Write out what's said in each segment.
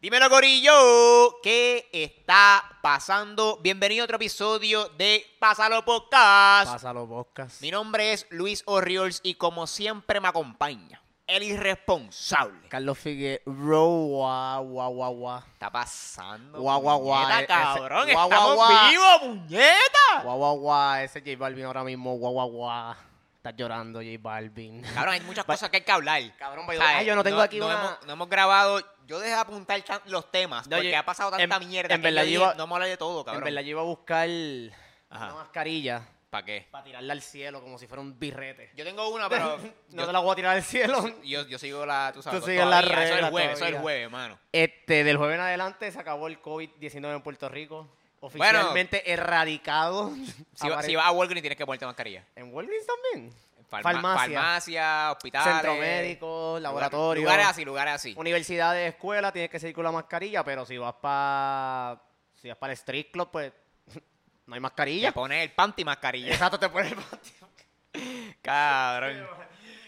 Dímelo, Corillo, ¿qué está pasando? Bienvenido a otro episodio de Pásalo Podcast. Pásalo, podcast. Mi nombre es Luis Orriols y como siempre me acompaña el irresponsable. Carlos Figueroa, guau, guau, guau, guau. está pasando? Guau, guau, guau, puñeta, ese- cabrón, guau, guau, estamos guau. vivos, puñeta. Guau, guau, guau. Ese J Balvin ahora mismo, guau, guau, guau. Estás llorando, J Balvin. Cabrón, hay muchas cosas que hay que hablar. Cabrón, sea, yo no tengo aquí no una- Hemos, no hemos grabado, yo dejé de apuntar los temas No, porque yo- ha pasado tanta en- mierda en que verdad yo dije, no me hablar de todo, cabrón. En verdad, yo iba a buscar Ajá. una mascarilla ¿Para qué? para tirarla al cielo como si fuera un birrete. Yo tengo una, pero No yo, te la voy a tirar al cielo. yo, yo sigo la, tú sabes, Tú sigues la todavía, Eso es el regla jueves, eso es el jueves, mano. Este, del jueves en adelante se acabó el COVID-19 en Puerto Rico. Oficialmente erradicado. Si, va- vas a Walgreens tienes que ponerte mascarilla. ¿En Walgreens también? Farma- Farmacia. Farmacia, hospitales. Centro médico, laboratorio. Lugares así, lugares así. Universidades, escuelas, tienes que seguir con la mascarilla, pero si vas para si vas para el street club, pues no hay Te mascarilla. pones el panty mascarilla. Exacto, te pones el panty. Cabrón.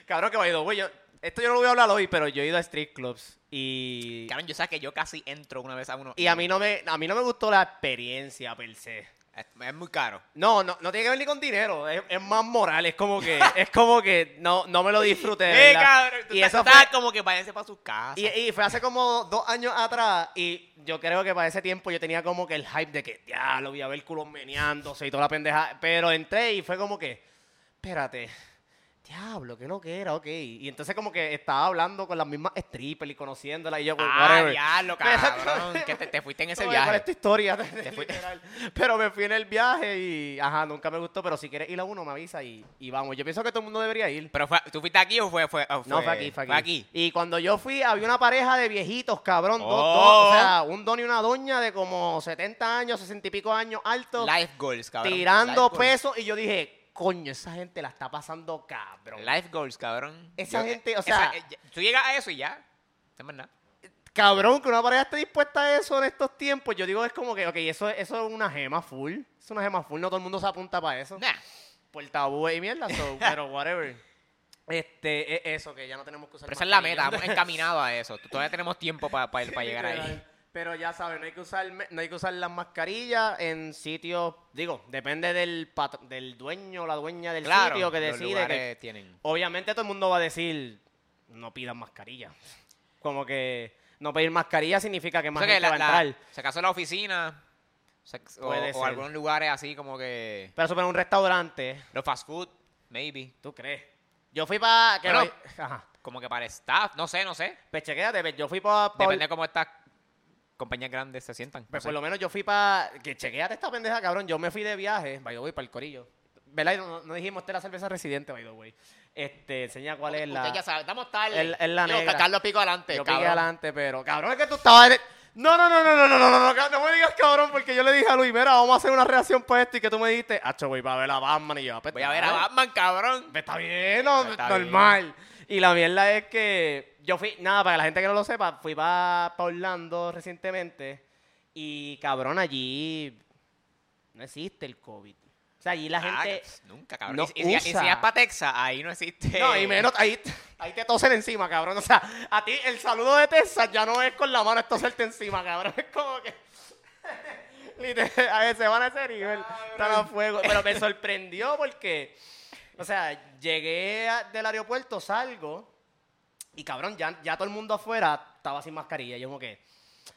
Cabrón, que vaya, güey. yo- Esto yo no lo voy a hablar hoy, pero yo he ido a street clubs y Cabrón, yo sé que yo casi entro una vez a uno. y a mí no me a mí no me gustó la experiencia per se. Es, es muy caro. No, no, no tiene que ver ni con dinero, es, es más moral, es como que es como que no no me lo disfruté. de Eh, verdad. cabrón. Tú y estás- eso fue, estás como que váyanse para sus casas. Y, y fue hace como dos años atrás y yo creo que para ese tiempo yo tenía como que el hype de que ya lo voy a ver culos meneándose y toda la pendeja. Pero entré y fue como que, espérate, diablo, qué lo que era, ok. Y entonces como que estaba hablando con las mismas strippers y conociéndolas y yo, ah, diablo, cabrón. que te, te fuiste en ese ¿Cómo ¿Cuál es viaje. tu historia? fuiste. Literal. Pero me fui en el viaje y, ajá, nunca me gustó. Pero si quieres ir a uno, me avisa y, y vamos. Yo pienso que todo el mundo debería ir. Pero fue, ¿tú fuiste aquí o fue, fue, o No, fue aquí, fue aquí. Y cuando yo fui, había una pareja de viejitos, cabrón. dos- Oh. dos, o sea, un don y una doña de como 70 años, 60 y pico años altos, Life goals, cabrón. tirando pesos. Y yo dije, coño, esa gente la está pasando cabrón. Life goals, cabrón. Esa Yo- gente, o esa- sea- eh, tú llegas a eso y ya. Es verdad. Cabrón, que una pareja esté dispuesta a eso en estos tiempos. Yo digo, es como que, ok, eso, eso es una gema full. Es una gema full, no todo el mundo se apunta para eso. Nah. Por tabú y mierda, so, pero whatever. Este, es eso, que ya no tenemos que usar Pero esa es la meta, vamos encaminados a eso. Todavía tenemos tiempo para llegar ahí. Pero ya saben, no hay que usar no hay que usar las mascarillas en sitios, digo, depende del pat- del dueño o la dueña del Claro, sitio que decide que tienen. obviamente todo el mundo va a decir no pidan mascarilla. Como que no pedir mascarilla significa que O más que la, va a la- entrar. si acaso la oficina se- o, o algunos lugares así como que Pero super un restaurante, los fast food, maybe. ¿tú crees? Yo fui para Bueno. Ajá. Como que para staff, no sé, no sé. Pues chequéate, pues, yo fui para Depende de cómo estas compañías grandes se sientan. no Pues sé. por lo menos yo fui para. Que chequeate esta pendeja, cabrón. Yo me fui de viaje, by the way, para el corillo. ¿Verdad? Y No, no dijimos, esta es la cerveza residente, by the way. Este, enseña cuál es la. Usted ya sabe, estamos tarde. Es- la Yo, negra. Carlos Pico adelante, yo cabrón. adelante, pero. Cabrón, es que tú estabas. en el- No, no, no, no, no, no, no, no, no, no, no me digas cabrón, porque yo le dije a Luis, mira, vamos a hacer una reacción para esto y que tú me dijiste, hacho, voy para ver a Batman y yo, pues, Voy a ver a. Batman, cabrón. Pues Está bien, no, Está normal. Y la mierda es que yo fui, nada, para la gente que no lo sepa, fui para Orlando recientemente y cabrón, allí no existe el COVID. O sea, allí la Ah, gente... pues, nunca, cabrón. no y, si- y y si es para Texas, ahí no existe. No, y menos, ahí, ahí te tosen encima, cabrón. O sea, a ti el saludo de Texas ya no es con la mano, es toserte encima, cabrón. Es como que... A ver, se van a ese nivel. Están a fuego. Pero me sorprendió porque, o sea, llegué a- del aeropuerto, salgo y cabrón, ya, ya todo el mundo afuera estaba sin mascarilla. Yo como que,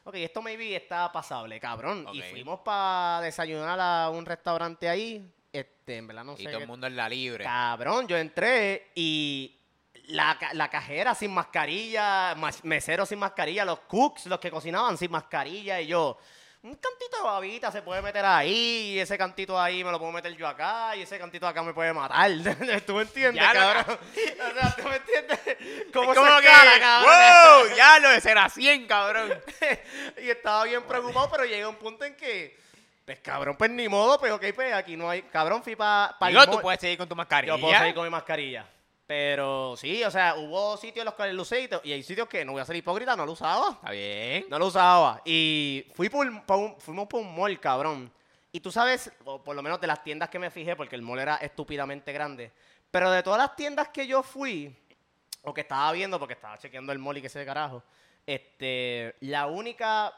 ok, esto maybe está pasable, cabrón. Y fuimos para desayunar a un restaurante ahí. Este, en verdad no sé. Y todo qué- el mundo en la libre. Cabrón, yo entré y la, ca- la cajera sin mascarilla, mas- mesero sin mascarilla, los cooks, los que cocinaban sin mascarilla y yo, un cantito de babita se puede meter ahí y ese cantito ahí me lo puedo meter yo acá y ese cantito acá me puede matar. ¿Tú me entiendes, Ya lo- cabrón? o sea, ¿tú me entiendes? ¿Cómo Es como se que, escala, cabrón? ¡Wow! Ya lo de ser a 100, cabrón. y estaba bien preocupado, pero llegué a un punto en que, pues cabrón, pues ni modo, pues ok, pues aquí no hay, cabrón, fui para pa Digo, tú puedes seguir con tu mascarilla. Yo puedo salir con mi mascarilla. Pero sí, o sea, hubo sitios en los cuales lo usé y, hay sitios que, no voy a ser hipócrita, no lo usaba. Está bien. No lo usaba. Y fui por, por un- fuimos por un mall, cabrón. Y tú sabes, o por lo menos de las tiendas que me fijé, porque el mall era estúpidamente grande. Pero de todas las tiendas que yo fui, o que estaba viendo, porque estaba chequeando el mall y qué sé de carajo, Este, la única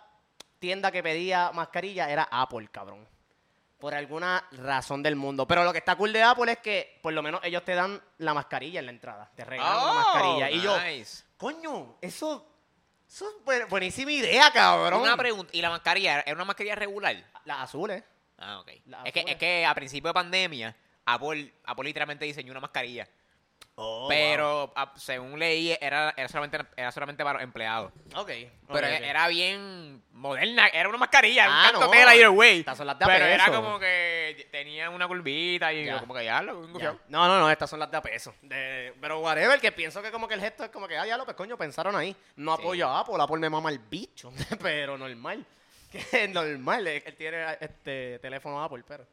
tienda que pedía mascarilla era Apple, cabrón. Por alguna razón del mundo. Pero lo que está cool de Apple es que por lo menos ellos te dan la mascarilla en la entrada. Te regalan la mascarilla. Y yo, Oh, coño, eso, eso es buen- buenísima idea, cabrón. Una pregunta. ¿Y la mascarilla era una mascarilla regular? Las azules. Ah, ok. La Es que, es que a principio de pandemia, Apple, Apple literalmente diseñó una mascarilla. Oh, pero a- según leí, era, era, solamente, era solamente para empleados. Ok. Pero ok. era bien moderna, era una mascarilla, era Ah, un canto no. tela either way. Estas son las de Pero era como que tenía una curvita y Ya. como que ya lo Ya. No, no, no, estas son las de a peso. De- pero whatever, que pienso que como que el gesto es como que, ah, ya lo pues coño, pensaron ahí. No Sí. apoyo a Apple, Apple me mama el bicho, pero normal. Que normal, él tiene este teléfono Apple, pero.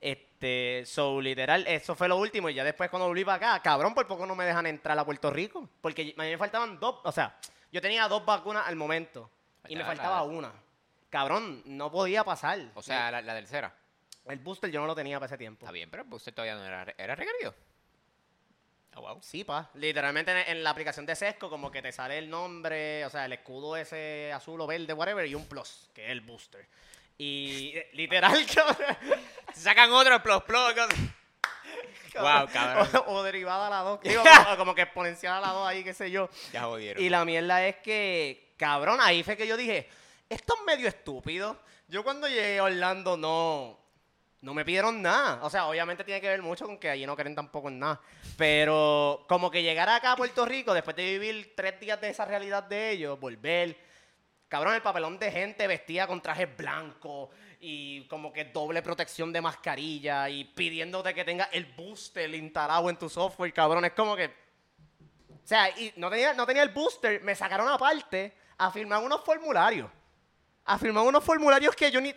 Este, so, literal, eso fue lo último. Y ya después cuando volví para acá, cabrón, por poco no me dejan entrar a Puerto Rico. Porque a mí me faltaban dos, o sea, yo tenía dos vacunas al momento. Y me Faltaba una. Cabrón, no podía pasar. O sea, la, la tercera. el booster yo no lo tenía para ese tiempo. Está bien, pero pues usted todavía no era, era requerido. Ah, wow. Sí, pa. Literalmente en, en la aplicación de Sesco, como que te sale el nombre, o sea, el escudo ese azul o verde, whatever, y un plus, que es el booster. Y literal, cabrón. Sacan otro plus plus. Wow, cabrón. O, o derivada a la 2. Digo, como, como que exponencial a la 2 ahí, qué sé yo. Ya jodieron. Y la mierda es que, cabrón, ahí fue que yo dije, esto es medio estúpido. Yo cuando llegué a Orlando no, no me pidieron nada. O sea, obviamente tiene que ver mucho con que allí no creen tampoco en nada. Pero como que llegar acá a Puerto Rico, después de vivir tres días de esa realidad de ellos, volver, cabrón, el papelón de gente vestida con trajes blancos y como que doble protección de mascarilla y pidiéndote que tenga el booster instalado en tu software, cabrón. Es como que o sea, y no tenía, no tenía el booster, me sacaron aparte a firmar unos formularios. A firmar unos formularios que yo ni.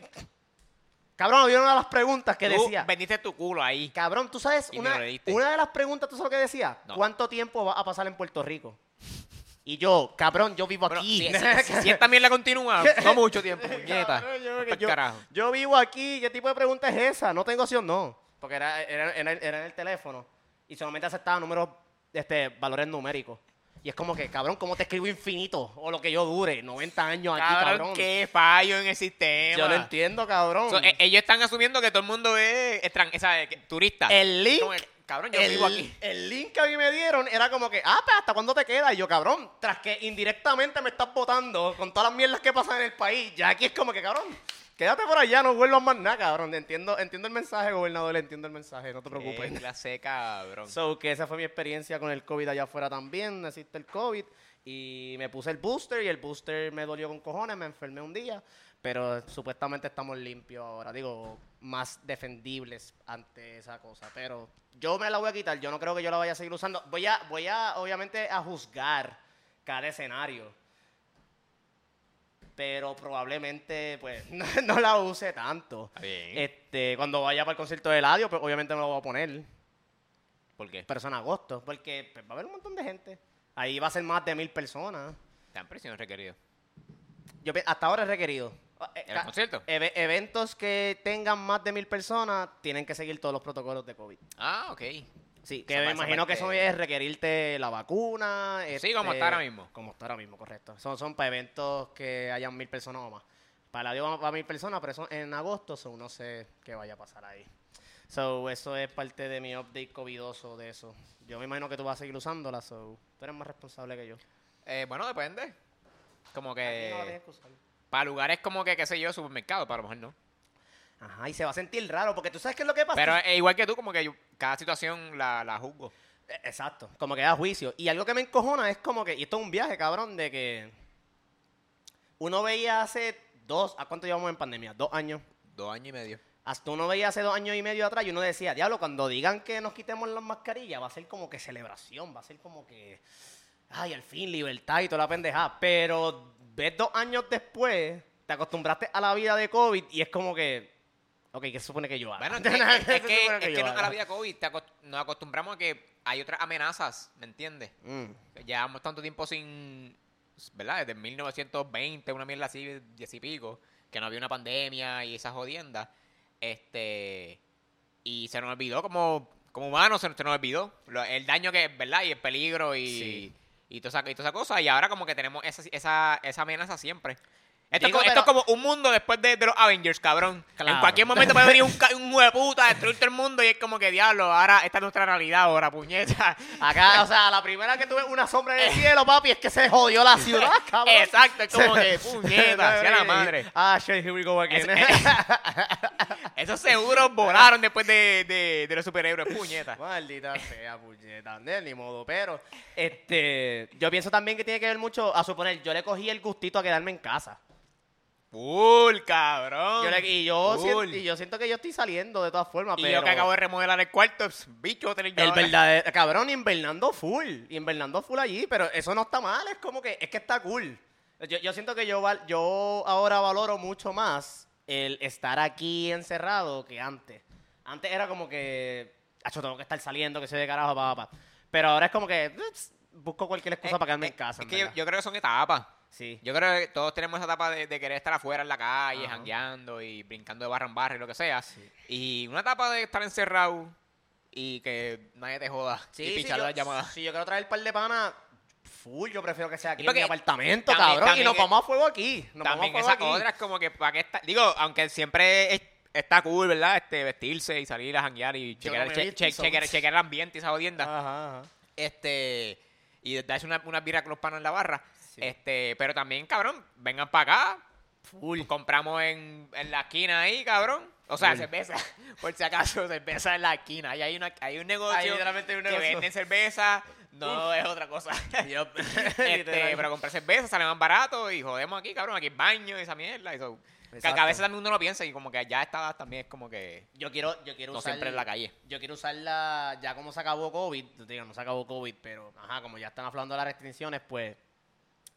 Cabrón, había una de las preguntas que Tú decía. vendiste tu culo ahí. Cabrón, tú sabes, Y una, una de las preguntas, ¿tú sabes lo que decía? No. ¿Cuánto tiempo va a pasar en Puerto Rico? Y yo, cabrón, yo vivo aquí. si, si- si esta mierda continúa, no mucho tiempo, puñeta. Cabrón, yo- vivo aquí, ¿qué tipo de pregunta es esa? No tengo opción, no. Porque era, era, era- era en el teléfono y solamente aceptaba números, este, valores numéricos. Y es como que, cabrón, ¿cómo te escribo infinito? O lo que yo dure, 90 años aquí, Cabrón, qué fallo en el sistema. Yo no entiendo, cabrón. So, eh, ellos están asumiendo que todo el mundo es extran esa, que- turista. el link, cabrón, yo el, vivo aquí. el link que a mí me dieron era como que, ah, pues, ¿hasta cuándo te queda? Y yo, cabrón, tras que indirectamente me estás votando con todas las mierdas que pasan en el país, ya aquí es como que, cabrón, quédate por allá, no vuelvas más nada, cabrón. Entiendo, entiendo el mensaje, gobernador, entiendo el mensaje, no te preocupes. Qué clase, cabrón. So, que esa fue mi experiencia con el COVID allá afuera también, necesito el COVID. Y me puse el booster y el booster me dolió con cojones, me enfermé un día. Pero supuestamente estamos limpios ahora, digo, más defendibles ante esa cosa. Pero yo me la voy a quitar, yo no creo que yo la vaya a seguir usando. Voy a, voy a obviamente, a juzgar cada escenario. Pero probablemente, pues, no, no la use tanto. Bien. Este, cuando vaya para el concierto de Eladio, pues obviamente me lo voy a poner ¿Por qué? pero eso en agosto, porque pues, va a haber un montón de gente. Ahí va a ser más de mil personas. Están presiones requeridos. Yo, hasta ahora es requerido. Eh, eventos que tengan más de mil personas tienen que seguir todos los protocolos de COVID. Ah, ok. Sí, que me imagino que eso es requerirte la vacuna. Sí, como este, está ahora mismo. Como está ahora mismo, correcto. Son, son para eventos que hayan mil personas o más. Para la Dios va a mil personas, pero eso en agosto, so no sé qué vaya a pasar ahí. So, eso es parte de mi update covidoso de eso. Yo me imagino que tú vas a seguir usándola, so tú eres más responsable que yo. Eh, bueno, depende. Como Aquí no la que... tienes que usar. Para lugares como que, qué sé yo, supermercado, para lo mejor no. Ajá, y se va a sentir raro, porque tú sabes qué es lo que pasa. Pero eh, igual que tú, como que yo- cada situación la, la juzgo. Eh, Exacto, como que da juicio. Y algo que me encojona es como que, y esto es un viaje, cabrón, de que uno veía hace dos, ¿a cuánto llevamos en pandemia? Dos años. Dos años y medio. Hasta uno veía hace dos años y medio atrás y uno decía, diablo, cuando digan que nos quitemos las mascarillas, va a ser como que celebración, va a ser como que, ay, al fin, libertad y toda la pendejada. Pero ves dos años después, te acostumbraste a la vida de COVID y es como que, ok, ¿qué se supone que yo haga? Bueno, es, es- es ¿Qué se que, es que no, a la vida COVID te nos acostumbramos a que hay otras amenazas, ¿me entiendes? Mm. Llevamos tanto tiempo sin, ¿verdad? Desde 1920, una mierda así, diez y pico, que no había una pandemia y esas jodiendas. Este, y se nos olvidó como, como humanos, se, nos- olvidó el daño que es, ¿verdad? Y el peligro y, Sí. Y toda esa, y toda esa cosa. Y ahora como que tenemos esa, esa, esa amenaza siempre. Esto, Digo, es, como, esto pero- es como un mundo después de, de los Avengers, cabrón. En cualquier momento puede venir un, un de puta, destruir todo el mundo y es como que diablo, ahora esta es nuestra realidad ahora, puñeta. Acá, o sea, la primera que tuve una sombra en el cielo, papi, es que se jodió la ciudad, cabrón. Exacto, es como que puñeta, sea la madre. Ah, shit, here we go again. Esos seguros volaron después de, de, de los superhéroes, puñeta. Maldita sea, puñeta. Ni modo, pero este, yo pienso también que tiene que ver mucho, a suponer, yo le cogí el gustito a quedarme en casa. Full, cabrón. Yo le- y, yo Full. siento, y yo siento que yo estoy saliendo de todas formas, Y pero yo que acabo de remodelar el cuarto, bicho, tener yo el ahora. verdadero, cabrón, invernando full, invernando full allí, pero eso no está mal, es como que, es que está cool. Yo, yo siento que yo, val- yo ahora valoro mucho más el estar aquí encerrado que antes. Antes era como que, acho, tengo que estar saliendo, que se de carajo, pa, pa, pa". Pero ahora es como que, "Ups, busco cualquier excusa Eh, para quedarme eh, en casa. Es que yo, creo que son etapas. Sí. Yo creo que todos tenemos esa etapa de, de querer estar afuera en la calle, Ajá. jangueando y brincando de barra en barra y lo que sea. Sí. Y una etapa de estar encerrado y que nadie te joda Sí, y sí, pichar las llamadas. Si yo quiero traer un par de panas, full, yo prefiero que sea aquí en mi apartamento, también- cabrón. también y nos vamos a fuego aquí. Nos También vamos a fuego aquí. otra es como que para está... Digo, aunque siempre es- está cool, ¿verdad? Este, vestirse y salir a janguear y chequear, che- che- chequear- chequear el ambiente y esa jodienda. Ajá, ajá. Este... Y darse una, una birra con los panos en la barra. Sí. Este, pero también, cabrón, vengan para acá. Full. Compramos en, en la esquina ahí, cabrón. O sea, cerveza, por si acaso, cerveza en la esquina. Ahí hay, una, hay un negocio literalmente hay un que negocio. venden cerveza, no es otra cosa. Este, Literal. pero comprar cerveza sale más barato y jodemos aquí, cabrón. Aquí hay baño y esa mierda. Y so, que, a veces también uno lo piensa y como que ya está también es como que Yo quiero, yo quiero no usar. siempre en la calle. Yo quiero usarla, ya como se acabó COVID, digo, no se acabó COVID, pero ajá, como ya están hablando de las restricciones, pues,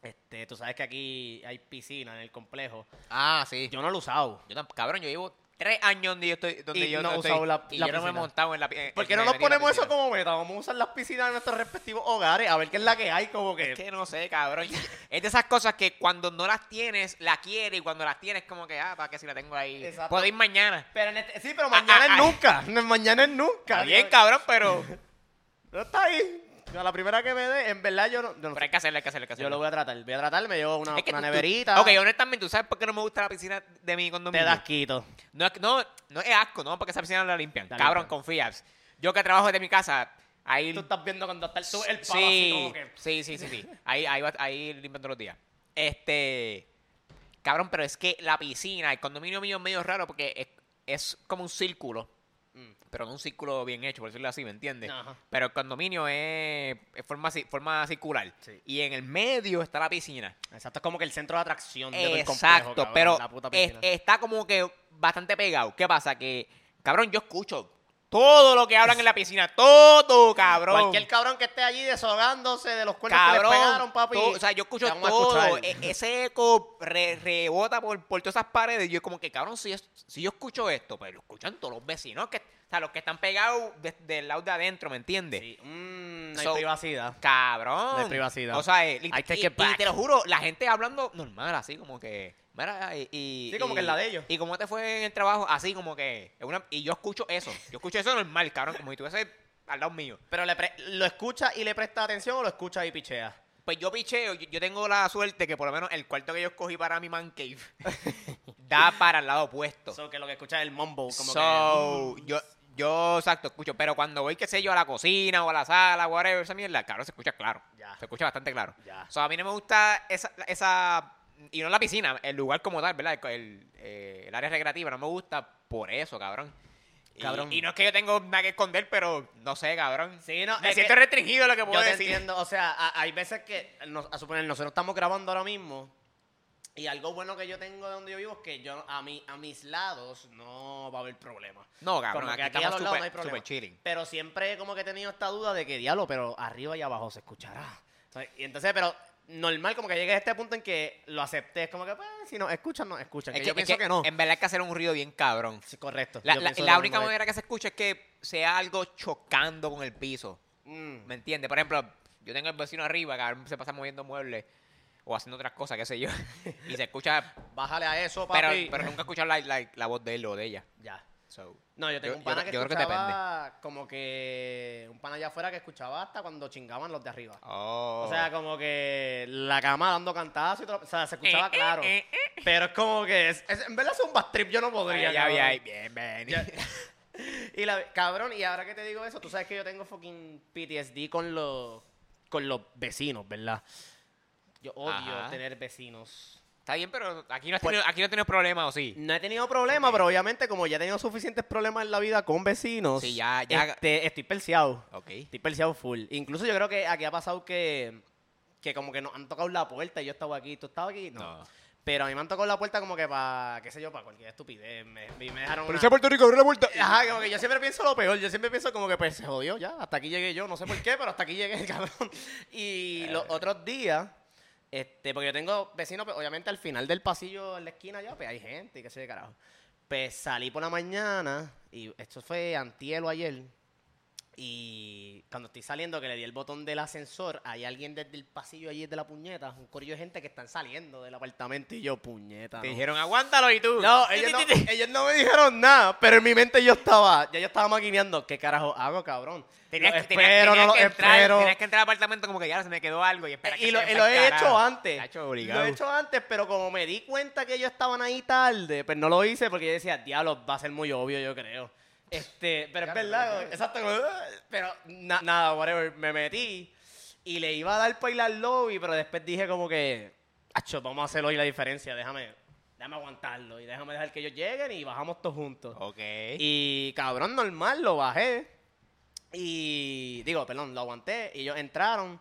este, tú sabes que aquí hay piscina en el complejo. Ah, sí. Yo no lo he usado. Yo cabrón, yo llevo tres años donde yo estoy, donde Y yo no he estoy, usado la- y la yo no me he piscina. montado en la pi- ¿Por qué no nos ponemos eso piscina. como meta? Vamos a usar las piscinas en nuestros respectivos hogares, a ver qué es la que hay, como que... Es que no sé, cabrón. Es de esas cosas que cuando no las tienes, la quieres y cuando las tienes, como que, ah, para que si la tengo ahí. Exacto. Puedo ir mañana. Pero en este- sí, pero mañana ah, es ah. nunca. Mañana es nunca. Está bien, cabrón, pero. No está ahí. A la primera que me dé, en verdad yo no, yo no Pero hay que hacerlo, hay que hacerlo, hay que Yo lo voy a tratar. Voy a tratar, me llevo una, Es que una tú- tú- neverita. Ok, honestamente, ¿tú sabes por qué no me gusta la piscina de mi condominio? te das quito. No, es que- no, no es asco, no, porque esa piscina no la limpian. La cabrón, limpian. confías. Yo que trabajo desde mi casa, ahí. Tú estás viendo cuando está el, tú- el palo así Sí, como que... sí, sí, sí, sí. Ahí, ahí, va- ahí limpian todos los días. Este. Cabrón, pero es que la piscina, el condominio mío es medio raro porque es, es como un círculo. Mm. Pero no un círculo bien hecho, por decirlo así, ¿me entiendes? Ajá. Pero el condominio es, es forma, forma circular. Sí. Y en el medio está la piscina. Exacto, es como que el centro de atracción de todo el complejo, Exacto, cabrón, pero la puta es- está como que bastante pegado. ¿Qué pasa? Que, cabrón, yo escucho todo lo que hablan en la piscina. Todo, cabrón. Cualquier cabrón que esté allí deshogándose de los cuernos que Cabrón, le pegaron, papi. todo- o sea, yo escucho todo. e- ese eco re- rebota por, por todas esas paredes. Yo como que, cabrón, si, es- si yo escucho esto, pues lo escuchan todos los vecinos, que, o sea, los que están pegados de- del lado de adentro, ¿me entiendes? Sí, mm, no hay So- privacidad. Cabrón. No hay privacidad. O sea, eh, y, back. y te lo juro, la gente hablando normal, así como que. Mira, y, y- Sí, como y- que es la de ellos. ¿Y cómo te fue en el trabajo? Así como que. una- y yo escucho eso. Yo escucho eso normal, cabrón, como si estuviese al lado mío. Pero le pre- ¿lo escucha y le presta atención o lo escucha y pichea? Pues yo picheo, yo, yo tengo la suerte que por lo menos el cuarto que yo escogí para mi man cave da para el lado opuesto. So, que lo que escucha es el mumble, como So, que... yo, yo, exacto, escucho. Pero cuando voy, qué sé yo, a la cocina o a la sala, whatever, esa mierda, claro, se escucha claro. Ya. Se escucha bastante claro. Ya. So, a mí no me gusta esa, esa y no la piscina, el lugar como tal, ¿verdad? El, el, eh, el área recreativa no me gusta por eso, cabrón. Y- Cabrón. Y, no es que yo tengo nada que esconder, pero no sé, cabrón. Sí, no, me siento restringido lo que Yo puedo te decir. entiendo, o sea, a- hay veces que, nos- a suponer, nosotros estamos grabando ahora mismo y algo bueno que yo tengo de donde yo vivo es que yo a, mi, a mis lados no va a haber problema. No, cabrón, Como que aquí estamos súper no hay problema. súper chilling. Pero siempre como que he tenido esta duda de que diablo, pero arriba y abajo se escuchará. ¿Sabes? Y entonces, pero normal como que llegue a este punto en que lo acepté, es como que pues, si no escuchan, no escuchan. Es que que, yo es pienso que que, no. En verdad hay que hacer un ruido bien cabrón. Sí, correcto. La, la- la única manera que se escuche es que sea algo chocando con el piso. Mm. ¿Me entiendes? Por ejemplo, yo tengo el vecino arriba veces se pasa moviendo muebles o haciendo otras cosas, qué sé yo. y se escucha, Bájale a eso, papi. pero nunca escuchar la, la- la voz de él o de ella. Ya. So, No, yo tengo Yo- un pana yo- que yo creo que escuchaba como que... Un pana allá afuera que escuchaba hasta cuando chingaban los de arriba. oh. O sea, como que la cama dando cantazos y todo. O sea, se escuchaba Eh, claro. eh, eh, Pero es como que... es- es- en verdad es un bad trip, yo no podría. ya, ya, ya, bien, bien. Ya. Y la, cabrón, y ahora que te digo eso, tú sabes que yo tengo fucking PTSD con los, con los vecinos, ¿verdad? Yo odio Ajá. tener vecinos. Está bien, pero aquí no has Pues- tenido, aquí no tienes problemas, ¿o sí? No he tenido problemas, pero obviamente como ya he tenido suficientes problemas en la vida con vecinos, Sí, ya- ya- este, estoy perseado. Ok. Estoy perseado full. Incluso yo creo que aquí ha pasado que, que como que nos han tocado la puerta y yo estaba aquí. ¿Tú estabas aquí? No. No. Pero a mí me han tocado la puerta como que para, qué sé yo, para cualquier estupidez. Me, me me dejaron una- Puerto Rico, abre la puerta. Ajá, como que yo siempre pienso lo peor. Yo siempre pienso como que pues se jodió ya. Hasta aquí llegué yo. No sé por qué, pero hasta aquí llegué, cabrón. Y los otros días, este, porque yo tengo vecinos, pues, obviamente al final del pasillo en la esquina ya, pues hay gente y qué sé de carajo. Pues salí por la mañana y esto fue antier o ayer. Y cuando estoy saliendo, que le di el botón del ascensor, hay alguien desde el pasillo allí de la puñeta, un corillo de gente que están saliendo del apartamento y yo, puñeta. Te no. dijeron, aguántalo y tú. No, ellos no, ellos no me dijeron nada, pero en mi mente yo estaba, ya yo estaba maquineando, ¿qué carajo hago, cabrón? Tenías, que- tenías- espero, tenías no lo que entrar, espero. tenías que entrar al apartamento como que ya se me quedó algo y espera que Y se lo, me y lo he hecho antes. Tacho, Lo he hecho antes, pero como me di cuenta que ellos estaban ahí tarde, pues no lo hice porque yo decía, diablo, va a ser muy obvio, yo creo. Este, pero es verdad, exacto. "Ah", Pero na- nada, whatever, me metí y le iba a dar para ir al lobby, pero después dije como que, acho, vamos a hacer hoy la diferencia, déjame, déjame aguantarlo y déjame dejar que ellos lleguen y bajamos todos juntos. Ok. Y cabrón, normal, lo bajé. Y digo, perdón, lo aguanté. Y ellos entraron.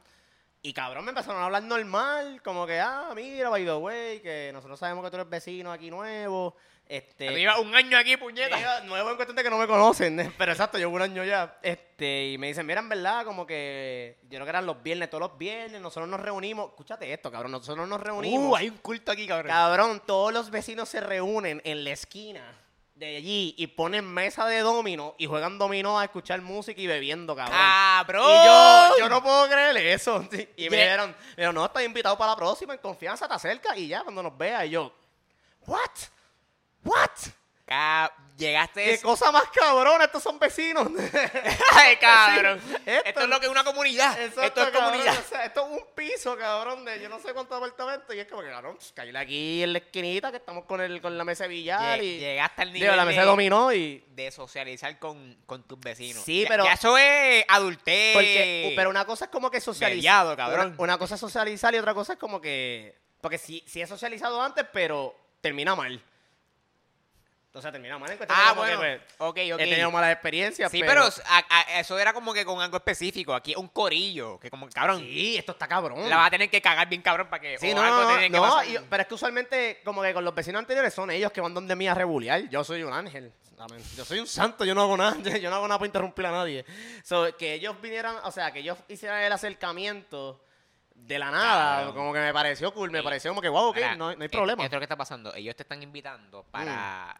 Y cabrón, me empezaron a hablar normal. Como que, ah, mira, by the way, que nosotros sabemos que tú eres vecino aquí nuevo. Este. Lleva un año aquí, puñeta. Nuevo en cuestión de que no me conocen, pero exacto, llevo un año ya. Este, y me dicen, mira, en verdad, como que yo creo que eran los viernes, todos los viernes, nosotros nos reunimos. Escúchate esto, cabrón, nosotros nos reunimos. Uh, hay un culto aquí, cabrón. Cabrón, todos los vecinos se reúnen en la esquina de allí y ponen mesa de domino y juegan dominó a escuchar música y bebiendo, cabrón. ¡Cabrón! Y yo, yo no puedo creerle eso. Y me Yeah. dijeron, me dijeron, no, estás invitado para la próxima, en confianza, te acercas y ya, cuando nos vea. Y yo, ¿what? ¿What? Ca- Llegaste. ¿Qué cosa más cabrón? Estos son vecinos. Ay, cabrón. Esto, esto- es lo que es una comunidad. Exacto, esto es cabrón, comunidad. o sea, esto es un piso, cabrón, de yo no sé cuántos apartamentos. Y es como que, cabrón, caíle aquí en la esquinita que estamos con, el, con la mesa de billar y... Llegaste al nivel Digo, la mesa de dominó y... de socializar con, con tus vecinos. Sí, Ya- pero- Ya eso es adultez. Porque, pero una cosa es como que socializar. Mediado, cabrón. Una, una cosa es socializar y otra cosa es como que. Porque sí, sí he socializado antes, pero termina mal. O sea, termina mal en cuestión de Ah, como que, bueno. pues, Ok, ok. He tenido malas experiencias. Sí, pero. pero, a- a- eso era como que con algo específico. Aquí es un corillo. Que como, cabrón, Sí, esto está cabrón. la vas a tener que cagar bien cabrón para que. Sí, o no, algo no, que no, pasar. y- pero es que usualmente, como que con los vecinos anteriores, son ellos que van donde mí a rebulear. Yo soy un ángel. Amén. Yo soy un santo, yo no hago nada. Yo no hago nada para interrumpir a nadie. So, que ellos vinieran, o sea, que ellos hicieran el acercamiento de la nada, Claro. como que me pareció cool, me Sí. pareció como que, wow, ok, no, no hay eh, problema. Esto es lo que está pasando. Ellos te están invitando para,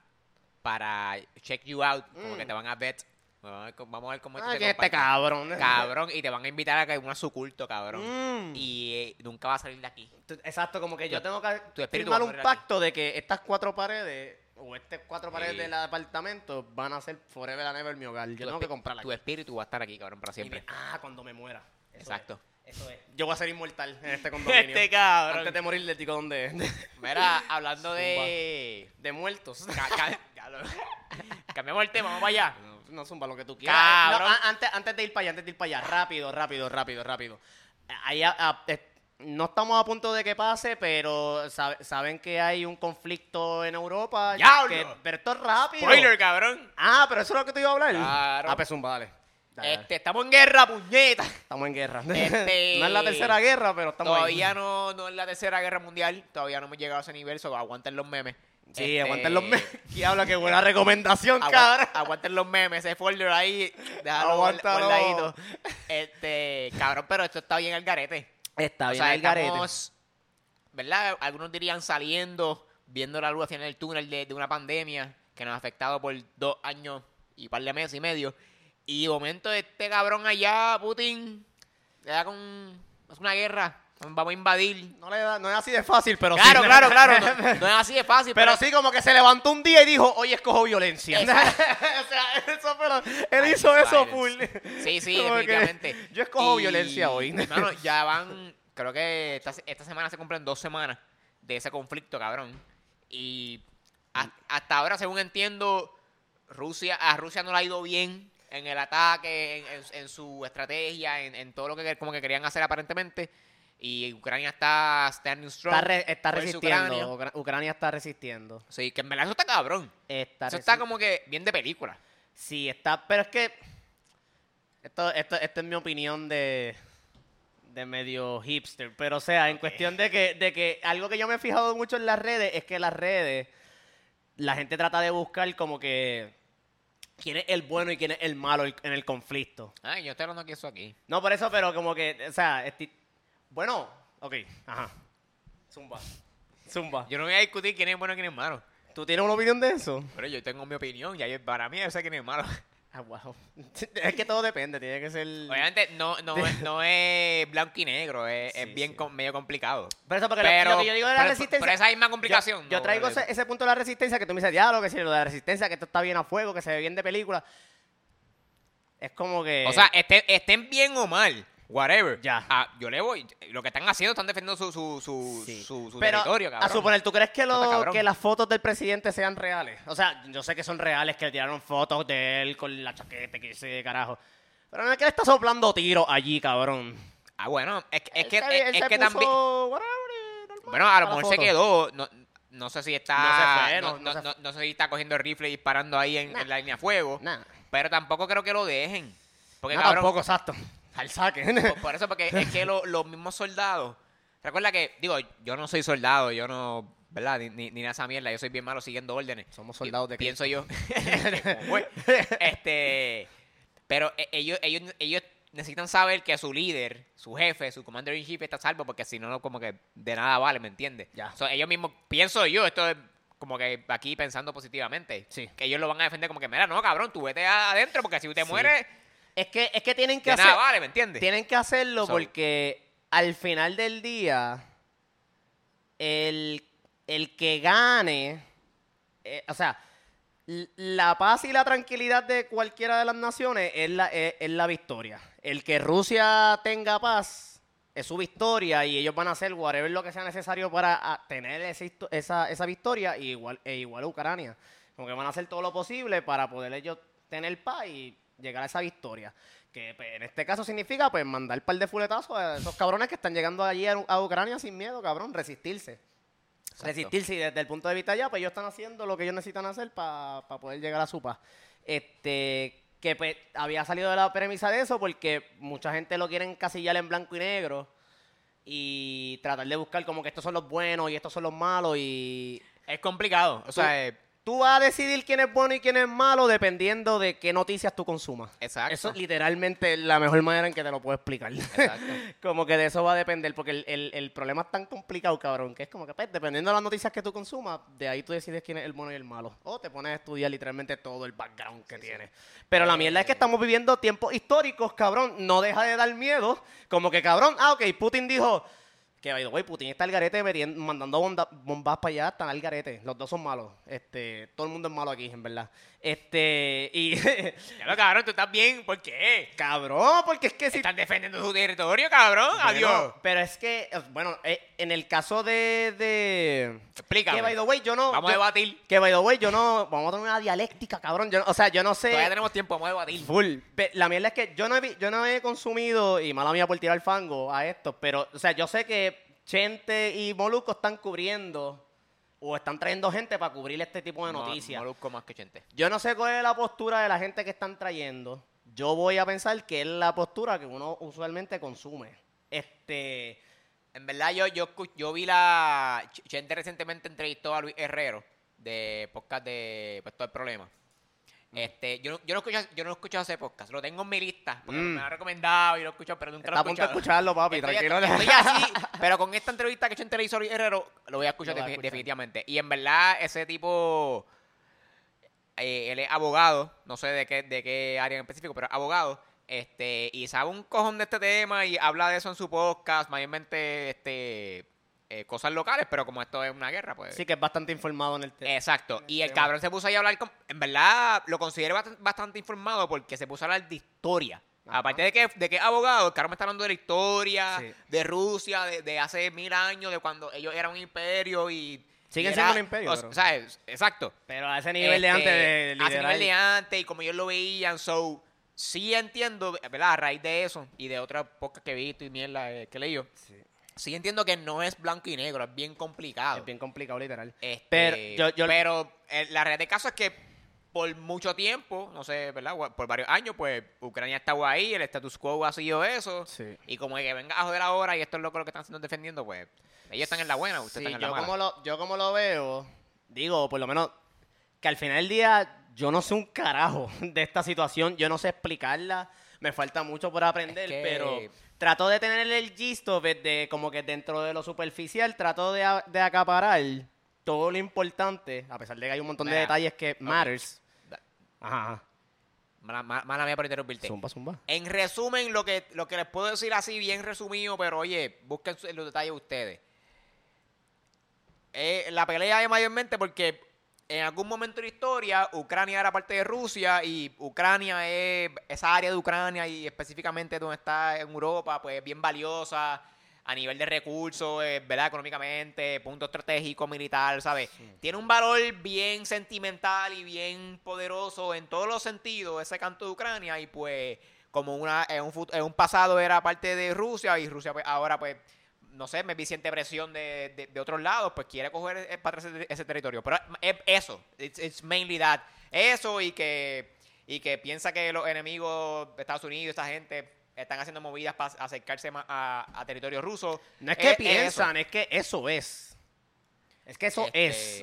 para check you out. Como Mm. que te van a vet. Vamos a ver, cómo- vamos a ver cómo Ah, que este cabrón. Cabrón, y te van a invitar a que una su culto, cabrón. Mm. Y eh, nunca va a salir de aquí. Tú- Exacto, como que yo tengo que tu espíritu firmar un pacto de que estas cuatro paredes o estas cuatro paredes Sí. del apartamento van a ser forever and ever mi hogar. Yo Tu tengo que comprarla. Tu espíritu va a estar aquí, cabrón, para Y siempre. me- ah, cuando me muera. Eso Exacto. es, Eso es. Yo voy a ser inmortal en este condominio. Este cabrón. Antes de morir le digo dónde Mira, hablando de. de muertos. Ca- ca- ya lo- Cambiamos el tema, vamos para allá. No, no zumba lo que tú quieras. Cabrón. No, a- antes, antes de ir para allá, antes de ir para allá, rápido, rápido, rápido, rápido. Ahí, a- a- eh, no estamos a punto de que pase, pero sabe- saben que hay un conflicto en Europa. ¡Diablo! que- pero esto es rápido. Spoiler, cabrón. Ah, pero eso es lo que te iba a hablar. Claro. Ah, pues zumba, dale. Dale. Este, estamos en guerra, puñeta. Estamos en guerra. Este- no es la tercera guerra, pero estamos ahí. Todavía no, no es la tercera guerra mundial. Todavía no hemos llegado a ese nivel, so aguanten los memes. Sí, Este, aguanten los memes. Y habla que buena recomendación, cabrón. Aguanten los memes, ese folder ahí. Déjalo guardadito. Este, cabrón, pero esto está bien al garete. Está o bien sea, el garete. ¿verdad? Algunos dirían saliendo, viendo la luz al final del túnel de, de una pandemia que nos ha afectado por dos años y par de meses y medio. Y de momento este cabrón allá, Putin, le da con... hace una guerra. vamos a invadir. No, le da- no es así de fácil, pero Claro, sí. claro, claro. No, no es así de fácil, Pero pero, sí, como que se levantó un día y dijo, hoy escojo violencia. O sea, eso lo- él hizo eso full. Sí, sí, Como definitivamente. yo escojo Y, violencia hoy. Mano, ya van, creo que esta, esta semana se cumplen dos semanas de ese conflicto, cabrón. Y a- hasta ahora, según entiendo, Rusia, a Rusia no le ha ido bien en el ataque, en, en- en su estrategia, en, en todo lo que como que querían hacer aparentemente. Y Ucrania está standing strong. Está, re- está versus resistiendo. Ucrania. Ucra- Ucrania está resistiendo. Sí, que en verdad eso está cabrón. Está Eso está como que bien de película. Sí, está. Pero es que. Esto, esto, esta es mi opinión de. De medio hipster. Pero, o sea, en cuestión de que, de que algo que yo me he fijado mucho en las redes es que las redes. La gente trata de buscar como que. Quién es el bueno y quién es el malo en el conflicto. Ay, yo estoy hablando aquí eso aquí. No, por eso, pero como que. O sea, esti- bueno, ok, ajá. Zumba. Zumba. Yo no voy a discutir quién es bueno y quién es malo. ¿Tú tienes una opinión de eso? Pero yo tengo mi opinión y ahí para mí yo sé quién es malo. Ah, wow. Es que todo depende, tiene que ser. Obviamente no, no, no es blanco y negro, es, es bien sí. com- medio complicado. Pero eso porque Pero, lo, que yo digo de la pero- resistencia. pero esa misma yo- complicación. Yo, traigo ese, ese punto de la resistencia que tú me dices, diálogo, que si lo de la resistencia, que esto está bien a fuego, que se ve bien de película. Es como que. O sea, estén, estén bien o mal, whatever. Ya. Ah, yo le voy. Lo que están haciendo están defendiendo su, su, su, Sí. su, su Pero, territorio, cabrón. a suponer, ¿tú crees que, lo, que las fotos del presidente sean reales? O sea, yo sé que son reales, que le tiraron fotos de él con la chaqueta, que ese carajo. Pero no es que le está soplando tiros allí, cabrón. Ah, bueno, es, que- es Él que, se- es, él es se que también. Bueno, a lo mejor se quedó. No, no sé si está. No fue, sé si está cogiendo el rifle y disparando ahí en, Nah. en la línea de fuego. Nah. Pero tampoco creo que lo dejen. Porque, cabrón, tampoco, exacto. Al saque. Por, por eso, porque es que lo- los mismos soldados. Recuerda que, digo, yo no soy soldado, yo no. ¿Verdad? Ni, ni, ni esa mierda, yo soy bien malo siguiendo órdenes. Somos soldados de Pienso yo. Este. Pero eh, ellos, ellos, ellos necesitan saber que su líder, su jefe, su commander in chief está salvo, porque si no, no, como que de nada vale, ¿me entiendes? Ya. So, ellos mismos, pienso yo, esto es como que aquí pensando positivamente. Sí. Que ellos lo van a defender como que, mira, no, cabrón, tú vete adentro, porque si te Sí. mueres, Es que, es que tienen que hacer. nada vale, ¿me entiendes? Tienen que hacerlo So- porque al final del día, el, el que gane, eh, o sea, la paz y la tranquilidad de cualquiera de las naciones es la, es, es la victoria. El que Rusia tenga paz es su victoria y ellos van a hacer whatever lo que sea necesario para tener esa, histo- esa, esa victoria y igual, e igual Ucrania. Como que van a hacer todo lo posible para poder ellos tener paz y llegar a esa victoria. Que pues, en este caso significa pues mandar un par de fuletazos a esos cabrones que están llegando allí a, a Ucrania sin miedo, cabrón, resistirse. Exacto. Resistirse y desde el punto de vista ya, pues ellos están haciendo lo que ellos necesitan hacer para poder llegar a su paz. Este, que pues había salido de la premisa de eso porque mucha gente lo quiere encasillar en blanco y negro y tratar de buscar como que estos son los buenos y estos son los malos y Es complicado. O sea, eh, tú vas a decidir quién es bueno y quién es malo dependiendo de qué noticias tú consumas. exacto. Eso es literalmente la mejor manera en que te lo puedo explicar. Exacto. como que de eso va a depender, porque el, el- el problema es tan complicado, cabrón, que es como que, pues, dependiendo de las noticias que tú consumas, de ahí tú decides quién es el bueno y el malo. O te pones a estudiar literalmente todo el background que tiene. Pero la mierda es que estamos viviendo tiempos históricos, cabrón. No deja de dar miedo. Como que, cabrón, ah, ok, Putin dijo... Que, by the way, Putin está al garete metiendo- mandando bonda- bombas para allá, están al garete. Los dos son malos. Este, todo el mundo es malo aquí, en verdad. Este, y... Ya lo cabrón, tú estás bien. ¿Por qué? cabrón, porque es que si Están defendiendo su territorio, cabrón. Bueno, Adiós. Pero es que, eh, bueno, eh, en el caso de. de Explícame. que by the way, yo no. Vamos a debatir. Que by the way, yo no. Vamos a tener una dialéctica, cabrón. Yo, o sea, yo no sé. Todavía tenemos tiempo, vamos a debatir. Full. La mierda es que yo no, he, yo no he consumido, y mala mía por tirar fango a esto, pero, o sea, yo sé que Chente y Molusco están cubriendo o están trayendo gente para cubrir este tipo de noticias. Molusco más que chente. Yo no sé cuál es la postura de la gente que están trayendo. Yo voy a pensar que es la postura que uno usualmente consume. Este. En verdad, yo, yo, yo vi la. Ch- Chente recientemente entrevistó a Luis Herrero de podcast de Pues todo el problema. Este, yo, no- yo no escucho, yo no he escuchado ese podcast, lo tengo en mi lista, porque Mm. me lo han recomendado y lo he escuchado, pero nunca Está lo a he punto de escuchado. escucharlo, papi, Estoy- tranquilo. estoy así, pero con esta entrevista que Chente le hizo a Luis Herrero, lo voy a escuchar Lo vas a defi- escuchar. definitivamente. Y en verdad, ese tipo, eh, él es abogado, no sé de qué, de qué área en específico, pero abogado, Este, y sabe un cojón de este tema y habla de eso en su podcast, mayormente este, eh, cosas locales, pero como esto es una guerra, pues. Sí, que es bastante informado en el tema. Exacto. Y el tema. cabrón se puso ahí a hablar con... En verdad, lo considero bast- bastante informado porque se puso a hablar de historia. Ajá. Aparte de que, de que abogado, el cabrón me está hablando de la historia, Sí. de Rusia, de, de hace mil años, de cuando ellos eran un imperio y... Siguen siendo un imperio, o pero- ¿Sabes? Exacto. Pero a ese nivel de antes de Este, a ese nivel liderar. de antes y como ellos lo veían, so... Sí entiendo, ¿verdad? A raíz de eso y de otras pocas que he visto y mierda eh, que he leído, Sí, sí entiendo que no es blanco y negro, es bien complicado. es bien complicado, literal. Este, Pero yo- yo- pero, eh, la realidad del caso es que por mucho tiempo, no sé, ¿verdad? Por varios años, pues Ucrania estaba ahí, el status quo ha sido eso. Sí. Y como que venga a joder ahora y esto es lo que, lo que están haciendo defendiendo, pues ellos están en la buena, ustedes Sí, están en la yo mala. como, lo, yo como lo veo, digo, por lo menos que al final del día yo no sé un carajo de esta situación, yo no sé explicarla, me falta mucho por aprender, Es que- pero trato de tener el gist of it, de como que dentro de lo superficial, trato de, a- de acaparar todo lo importante, a pesar de que hay un montón de Mira, detalles que matters. Da- Ajá. Mala, mala- mía por interrumpirte. Zumba, zumba. En resumen, lo que, lo que les puedo decir así, bien resumido, pero oye, busquen los detalles ustedes. Eh, la pelea es mayormente porque en algún momento de la historia Ucrania era parte de Rusia y Ucrania es esa área de Ucrania y específicamente donde está en Europa, pues bien valiosa a nivel de recursos, eh, ¿verdad? Económicamente, punto estratégico, militar, ¿sabes? Tiene un valor bien sentimental y bien poderoso en todos los sentidos ese canto de Ucrania y pues como una en un, en un pasado era parte de Rusia y Rusia pues ahora pues no sé, me vi siente presión de, de, de otros lados, pues quiere coger eh, para ese, ese territorio. Pero es eso, it's, it's mainly that. Eso y que, y que piensa que los enemigos de Estados Unidos, esta gente, están haciendo movidas para acercarse más a, a territorio ruso. No es que Eh, eso. piensan, es que eso es. Es que eso es.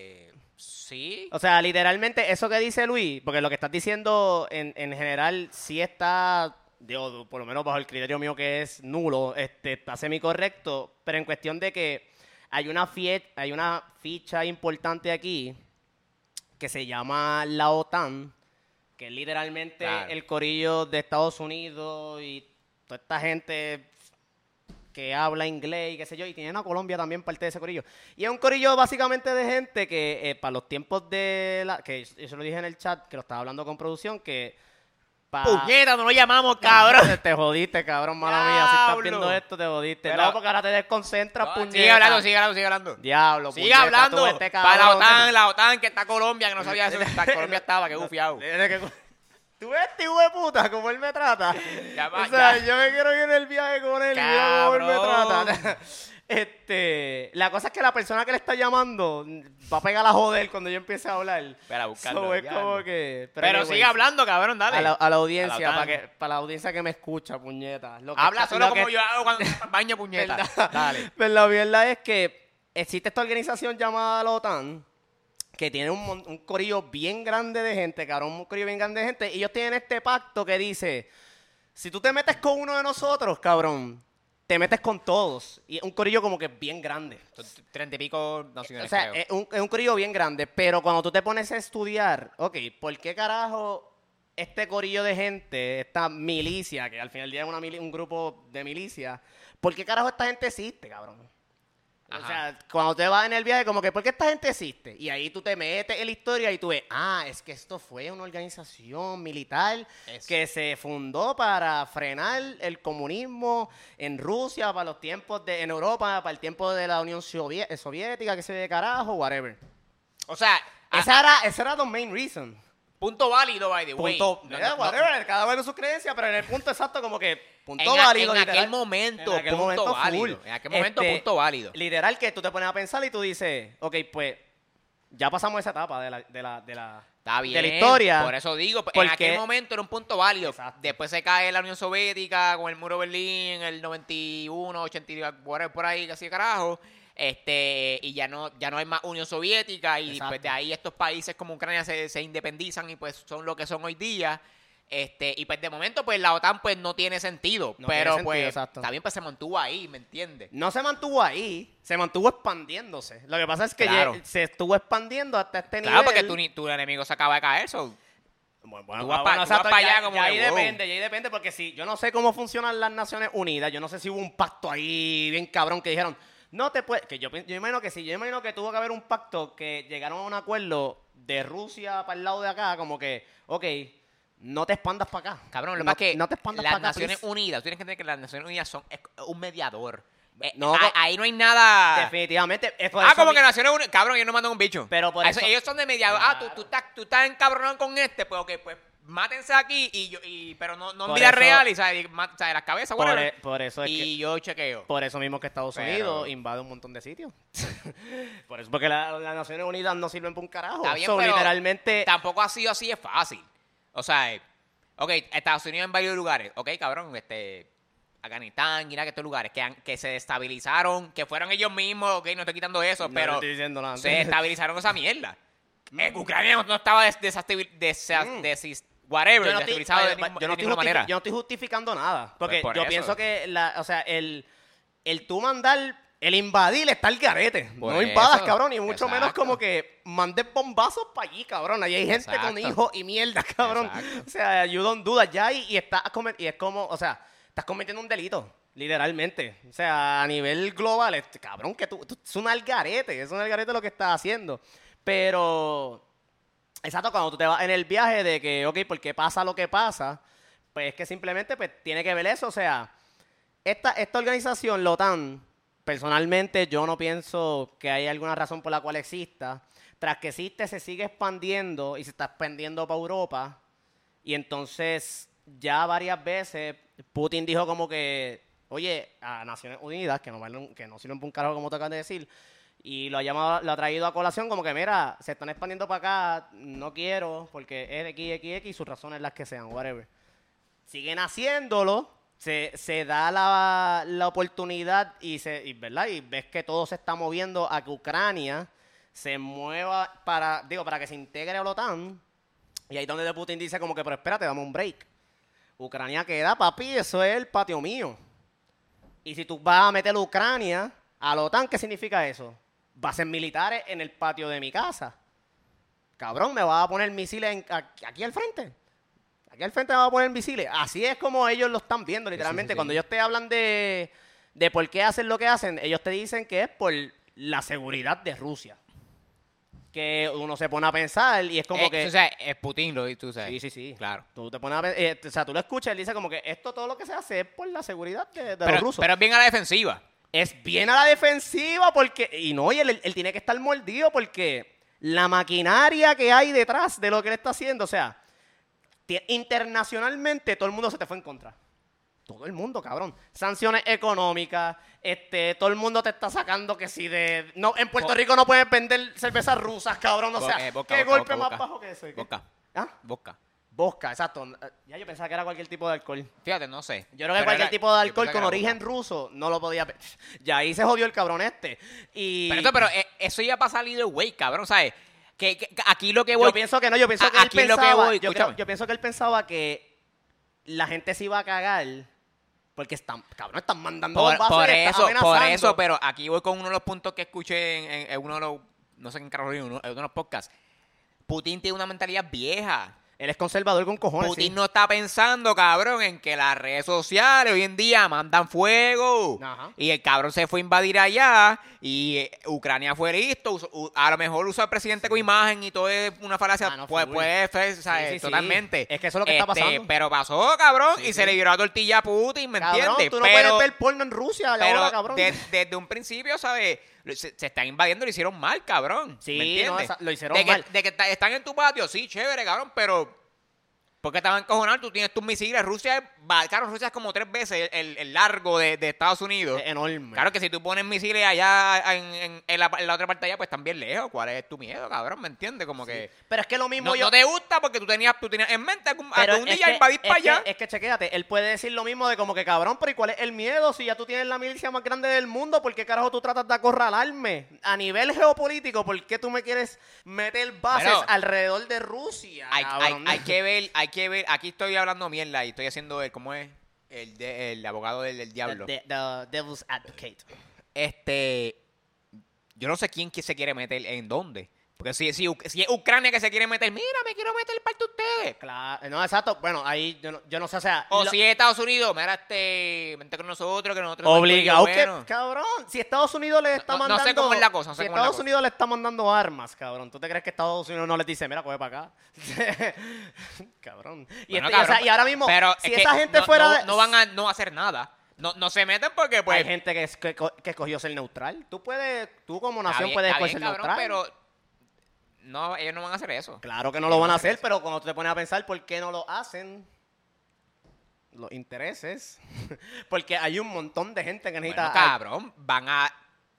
Sí. O sea, literalmente eso que dice Luis, porque lo que estás diciendo en, en general sí está, digo, por lo menos bajo el criterio mío que es nulo, este, está semi-correcto, pero en cuestión de que hay una, fie- hay una ficha importante aquí que se llama la OTAN, que es literalmente Claro. el corillo de Estados Unidos y toda esta gente que habla inglés y qué sé yo, y tienen a Colombia también parte de ese corillo. Y es un corillo básicamente de gente que eh, para los tiempos de la... que yo se lo dije en el chat, que lo estaba hablando con producción, que... pa- Puñeta, no lo llamamos, cabrón. Te jodiste, cabrón, mala mía. Si estás viendo esto, te jodiste. Pero- no, porque ahora te desconcentras, No, puñeta. sigue hablando, sigue hablando, sigue hablando. Diablo, Sigue puñeta, hablando. este Para la. OTAN, la OTAN, que está Colombia, que no sabía eso. Está- Colombia estaba, que gufiado. ¿Tú ves este hijo de puta cómo él me trata? Ya o sea, ya. yo me quiero ir en el viaje con él y mira cómo él me trata. Este, la cosa es que la persona que le está llamando va a pegar a joder cuando yo empiece a hablar. Buscarlo, So, es diablo. como que... Pero anyways, sigue hablando, cabrón, dale. A la, a la audiencia, para, OTAN. que, para la audiencia que me escucha, puñeta. Lo que Habla está- solo lo que- como yo hago cuando baño puñeta. ¿Verdad? Dale. Pero la verdad es que existe esta organización llamada la OTAN que tiene un, un corillo bien grande de gente, cabrón, un corillo bien grande de gente, y ellos tienen este pacto que dice, si tú te metes con uno de nosotros, cabrón, te metes con todos. Y es un corillo como que bien grande. Treinta y pico O naciones, sea, creo. es un, es un corillo bien grande, pero cuando tú te pones a estudiar, ok, ¿por qué carajo este corillo de gente, esta milicia, que al final del día es una mili- un grupo de milicia, ¿por qué carajo esta gente existe, cabrón? O sea, cuando te vas en el viaje, como que, ¿por qué esta gente existe? Y ahí tú te metes en la historia y tú ves, ah, es que esto fue una organización militar Eso. que se fundó para frenar el comunismo en Rusia, para los tiempos de, en Europa, para el tiempo de la Unión eh, Soviética, que se de carajo, whatever. O sea, Esa era, ese era the main reason. Punto válido, by the way. Punto, No, no, no. whatever, cada uno su creencia, pero en el punto exacto como que punto En, a- válido. en aquel momento, En aquel punto momento, válido. full. En aquel momento, Este, punto válido. Literal que tú te pones a pensar y tú dices, ok, pues ya pasamos esa etapa de la, de la, de la, Está bien. de la historia. Por eso digo, en aquel momento era un punto válido. Exacto. Después se cae la Unión Soviética con el muro de Berlín en el 91, 80, whatever, por ahí, casi carajo. Este, y ya no, ya no hay más Unión Soviética. Y Exacto. pues de ahí estos países como Ucrania se, se independizan y pues son lo que son hoy día. Este, y pues de momento, pues la OTAN pues no tiene sentido. No pero tiene pues también pues se mantuvo ahí, ¿me entiendes? No se mantuvo ahí, se mantuvo expandiéndose. Lo que pasa es que Claro. ya se estuvo expandiendo hasta este nivel. Claro, porque tu, tu enemigo se acaba de caer. so, Bueno, bueno, Tú vas pa- bueno, tú vas exacto, pa' ya- allá como ya ahí wow. depende, ya ahí depende, porque si yo no sé cómo funcionan las Naciones Unidas, yo no sé si hubo un pacto ahí bien cabrón que dijeron, no te puedes, que yo, yo imagino que sí, yo imagino que tuvo que haber un pacto que llegaron a un acuerdo de Rusia para el lado de acá, como que, ok, no te expandas para acá. Cabrón, lo no, es que no te expandas las para acá, Naciones please. Unidas, tú tienes que entender que las Naciones Unidas son un mediador. Eh, No, a- ahí no hay nada. Definitivamente. es Ah, como mi- que Naciones Unidas. Cabrón, ellos no mandan un bicho. Pero por A eso- eso- ellos son de mediador. Ah, tú, tú, estás, tú estás encabronado con este, pues ok, pues mátense aquí, y yo, y, pero no, no en Por vida eso- real, y ¿sabes? Y las cabezas, por, e- por eso es que... Y yo chequeo. Por eso mismo que Estados Pero- Unidos invade un montón de sitios. por eso porque la- las Naciones Unidas no sirven para un carajo. Está bien, So, pero literalmente... Tampoco ha sido así de fácil. O sea, eh, ok, Estados Unidos en varios lugares. Ok, cabrón, este. Afganistán, Irak, estos lugares que, han- que se destabilizaron, que fueron ellos mismos, ok, no estoy quitando eso, No pero estoy diciendo nada. se estabilizaron esa mierda. Eh, Ucrania no, estaba des, desa- Mm. Whatever, yo no, estoy, desestabilizado de, yo ningún- no de estoy ninguna justifi- manera. yo no estoy justificando nada. Porque Pues por yo eso. pienso que, la, o sea, el, el tú mandar, el invadir está el garete. Por no invadas, cabrón, y mucho menos como que mandes bombazos para allí, cabrón. Ahí hay gente con hijos y mierda, cabrón. Exacto. O sea, you don't do that ya y, y estás y es como, o sea, estás cometiendo un delito. Literalmente. O sea, a nivel global, este, cabrón, que tú, tú- es un algarete, es un algarete lo que estás haciendo. Pero, exacto, cuando tú te vas en el viaje de que, ok, ¿por qué pasa lo que pasa? Pues es que simplemente pues, tiene que ver eso. O sea, esta, esta organización, la OTAN, personalmente yo no pienso que hay alguna razón por la cual exista. Tras que existe, se sigue expandiendo y se está expandiendo para Europa. Y entonces, ya varias veces, Putin dijo como que, oye, a Naciones Unidas, que no, que no sirven para un carajo como te acabas de decir, y lo ha llamado, lo ha traído a colación como que, mira, se están expandiendo para acá, no quiero, porque es X, X, X, sus razones las que sean, whatever. Siguen haciéndolo, se, se da la, la oportunidad y, se, y, ¿verdad? y ves que todo se está moviendo a que Ucrania se mueva para, digo, para que se integre a la OTAN. Y ahí donde Putin dice como que, pero espérate, dame un break. Ucrania queda, papi, eso es el patio mío. Y si tú vas a meter a Ucrania a la OTAN, ¿qué significa eso? Bases militares en el patio de mi casa. Cabrón, me vas a poner misiles en- aquí, aquí al frente. Aquí al frente me vas a poner misiles. Así es como ellos lo están viendo, literalmente. sí. Cuando ellos te hablan de, de por qué hacen lo que hacen, ellos te dicen que es por la seguridad de Rusia. Que uno se pone a pensar y es como Eh, que... O sea, es Putin, lo tú sabes. Sí, sí, sí. Claro. Tú te pones a ver- eh, o sea, tú lo escuchas y él dice como que esto todo lo que se hace es por la seguridad de, de Pero, los rusos. pero es bien a la defensiva. Es bien a la defensiva porque... Y no, y él, él tiene que estar mordido porque la maquinaria que hay detrás de lo que él está haciendo, o sea, internacionalmente todo el mundo se te fue en contra. Todo el mundo, cabrón. Sanciones económicas, este, todo el mundo te está sacando que si de... No, en Puerto Rico no puedes vender cervezas rusas, cabrón. O sea, eh, boca, ¿qué boca, golpe boca, más boca. bajo que eso? ¿Qué? Boca. ¿Ah? Vodka. Vodka, exacto. Ya yo pensaba que era cualquier tipo de alcohol. Fíjate, no sé. Yo creo que Pero cualquier era- tipo de alcohol con que origen vodka. ruso no lo podía... Ya ahí se jodió el cabrón este. Y Pero, esto- pero eh, eso ya para salir de güey, cabrón, ¿sabes? Que, que- que aquí lo que voy. yo pienso que no, yo pienso A- que él aquí lo que pensaba... voy, yo, creo- escúchame. yo pienso que él pensaba que la gente se iba a cagar porque están... Cabrón, están mandando por, bombazos por eso, por eso, pero aquí voy con uno de los puntos que escuché en, en- en uno de los. No sé en qué carro, uno, en uno de los podcasts. Putin tiene una mentalidad vieja. Él es conservador con cojones, Putin sí. no está pensando, cabrón, en que las redes sociales hoy en día mandan fuego. Ajá. Y el cabrón se fue a invadir allá y eh, Ucrania fue listo. u- a lo mejor usa al presidente con imagen y todo es una falacia. Ah, no, pues, sí, sí. totalmente. Es que eso es lo que está pasando. Pero pasó, cabrón, y se le viró a tortilla a Putin, ¿me Cabrón, entiendes? tú no pero, puedes ver porno en Rusia pero cabrón. de- desde un principio, ¿sabes? Se, se están invadiendo, lo hicieron mal, cabrón. Sí, lo hicieron de que, mal. De que están en tu patio, sí, chévere, cabrón, pero... Porque estaban encojonados, tú tienes tus misiles. Rusia es, claro, Rusia es como tres veces el, el largo de, de Estados Unidos. Es enorme. Claro que si tú pones misiles allá en, en- en la, en la otra parte allá, pues están bien lejos. ¿Cuál es tu miedo, cabrón? ¿Me entiendes? Como que... Pero es que lo mismo No, yo... no te gusta porque tú tenías, tú tenías en mente algún, algún día que- invadir para que- allá. Es que chequéate, él puede decir lo mismo de como que cabrón, pero ¿y cuál es el miedo? Si ya tú tienes la milicia más grande del mundo, ¿por qué carajo tú tratas de acorralarme? A nivel geopolítico, ¿por qué tú me quieres meter bases Pero- alrededor de Rusia? hay, hay que ver, hay que ver. Aquí estoy hablando mierda y estoy haciendo el, ¿cómo es? El, de- el abogado del, del diablo. The, the Devil's Advocate. Este, yo no sé quién que se quiere meter en dónde. Porque si, si, si es Ucrania que se quiere meter, mira, me quiero meter parte de ustedes. Claro, no, exacto. Bueno, ahí yo no, yo no sé, o sea. O lo- si es Estados Unidos, mira, este, vente con nosotros, que nosotros... Obligado que, bueno. cabrón, si Estados Unidos le está no- no sé mandando... cómo es la cosa, no sé si cómo es la Estados cosa. Unidos le está mandando armas, cabrón, ¿tú te crees que Estados Unidos no les dice, mira, coge para acá? cabrón. Y, Bueno, este- y, o sea, cabrón, y ahora mismo, pero si es esa gente no, fuera... no, de- no van a no hacer nada. No, no se meten porque, pues... Hay gente que, es- que, que escogió ser neutral. Tú puedes, tú como nación bien- puedes escoger ser cabrón, neutral. pero... No, ellos no van a hacer eso. Claro que no lo van a hacer, pero cuando tú te pones a pensar por qué no lo hacen, los intereses, porque hay un montón de gente que Bueno, necesita... cabrón, van a...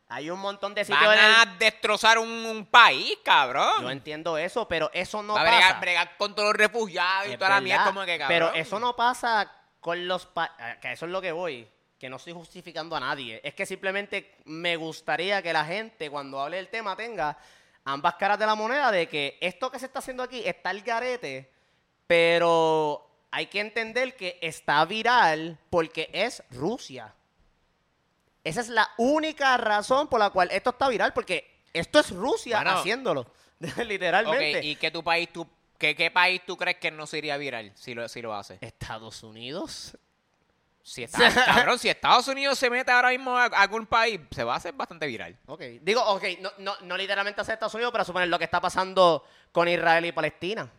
hay un montón de sitios Van el- a destrozar un, un país, cabrón. Yo entiendo eso, pero eso no Va a pasa. bregar, bregar con todos los refugiados y toda la verdad, mierda como que cabrón. Pero eso no pasa con los... pa- eh, que eso es lo que voy. Que no estoy justificando a nadie. Es que simplemente me gustaría que la gente, cuando hable del tema, tenga ambas caras de la moneda de que esto que se está haciendo aquí está el garete, pero hay que entender que está viral porque es Rusia. Esa es la única razón por la cual esto está viral, porque esto es Rusia Bueno. haciéndolo. Literalmente. ¿y qué tu país tú qué, qué país tú crees que no se iría viral si lo, si lo hace? Estados Unidos. Si está, cabrón, si Estados Unidos se mete ahora mismo a, a algún país, se va a hacer bastante viral. Ok, digo, ok, no, no, no literalmente hacia Estados Unidos, pero suponer lo que está pasando con Israel y Palestina.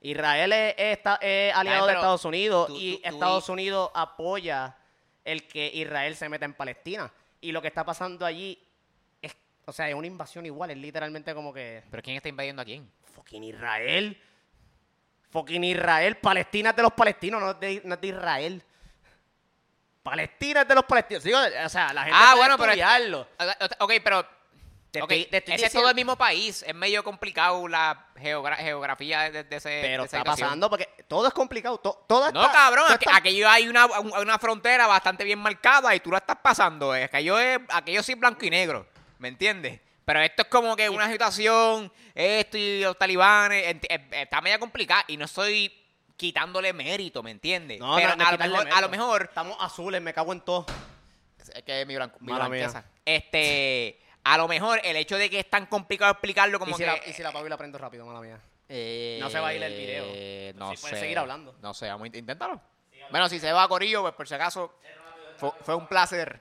Israel es, es esta- es aliado de Estados Unidos tú- y tú- Estados Unidos apoya el que Israel se meta en Palestina. Y lo que está pasando allí es, o sea, es una invasión igual, es literalmente como que, ¿Pero quién está invadiendo a quién? fucking Israel, fucking Israel, Palestina es de los palestinos, no es de, no es de Israel. Palestina es de los palestinos. Digo, o sea, la gente Ah, puede bueno, pero- estudiarlo. Ok, pero... Te ok, estoy- te ese es todo el mismo país. Es medio complicado la geogra- geografía de, de ese Pero de esa está pasando porque todo es complicado. to- todo No, está- cabrón, todo aqu- está- aquello hay una, un- una frontera bastante bien marcada y tú la estás pasando. Es aquello, es, aquello sí es blanco y negro, ¿me entiendes? Pero esto es como que una situación, esto y los talibanes, eh, eh, está media complicada y no estoy quitándole mérito, ¿me entiendes? No, Pero no, no es a, lo mejor, a lo mérito. mejor, Estamos azules, me cago en todo. es que mi, blanco, mi blanqueza. este, a lo mejor el hecho de que es tan complicado explicarlo como y, si que... la, y si la apago y la prendo rápido, mala mía. No se va a ir el video. Eh, No Sí, sé. puedes seguir hablando. No sé, vamos a int- inténtalo. Bueno, si se va a Corillo, pues por si acaso, fue, fue un placer.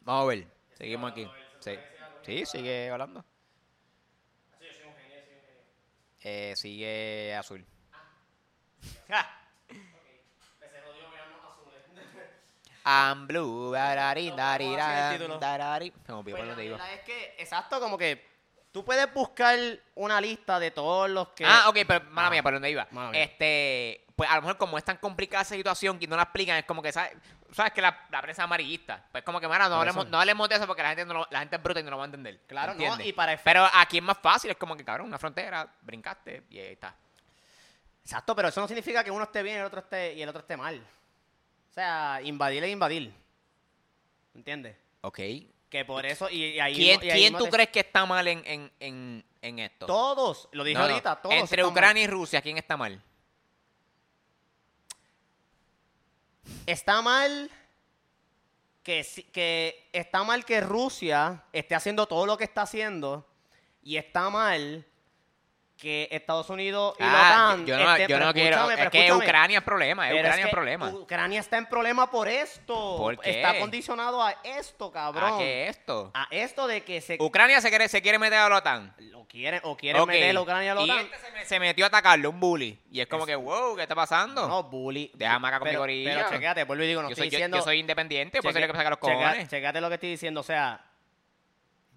Vamos a ver, seguimos aquí. Sí, sí sigue hablando. Eh, sigue azul. I'm blue, darari, darari, ¿Cómo hace el título? darari. Se me olvidó Pues por la es que, exacto, como que tú puedes buscar una lista de todos los que... Ah, ok, pero mala Ah, mía, por dónde iba. Este, pues a lo mejor como es tan complicada esa situación que no la explican, es como que, ¿sabes? ¿Sabes que la, la prensa es amarillista? Pues como que, mira, no hablemos, no hablemos de eso porque la gente, no lo- la gente es bruta y no lo va a entender. Claro, no, y para Pero aquí es más fácil, es como que, cabrón, una frontera, brincaste y ahí está. Exacto, pero eso no significa que uno esté bien y el otro esté, y el otro esté mal. O sea, invadir es invadir. ¿Entiendes? Ok. Que por eso... Y, y ahí ¿Quién, y ahí quién no tú te- crees que está mal en, en, en, en esto? Todos, lo dije No, no. ahorita, todos. Entre mal. Ucrania y Rusia, ¿quién está mal? Está mal que, que está mal que Rusia esté haciendo todo lo que está haciendo y está mal que Estados Unidos y la Ah, OTAN yo no, yo quiero. Es que. Ucrania es problema, es Ucrania es que problema. Ucrania está en problema por esto. ¿Por qué? Está condicionado a esto, cabrón. ¿A qué es esto? A esto de que se Ucrania se quiere, se quiere meter a la OTAN. lo quieren o quieren Ok. meter a Ucrania a la Y OTAN. este se, me- se metió a atacarlo, un bully. Y es como que, wow, ¿qué está pasando? No, bully. Déjame acá con mi pero, gorilla. Pero chequéate, vuelvo y digo, no yo, estoy soy, yo- diciendo... yo soy independiente, pues Cheque- le que sacar los cojones. Checate lo que estoy diciendo. O sea,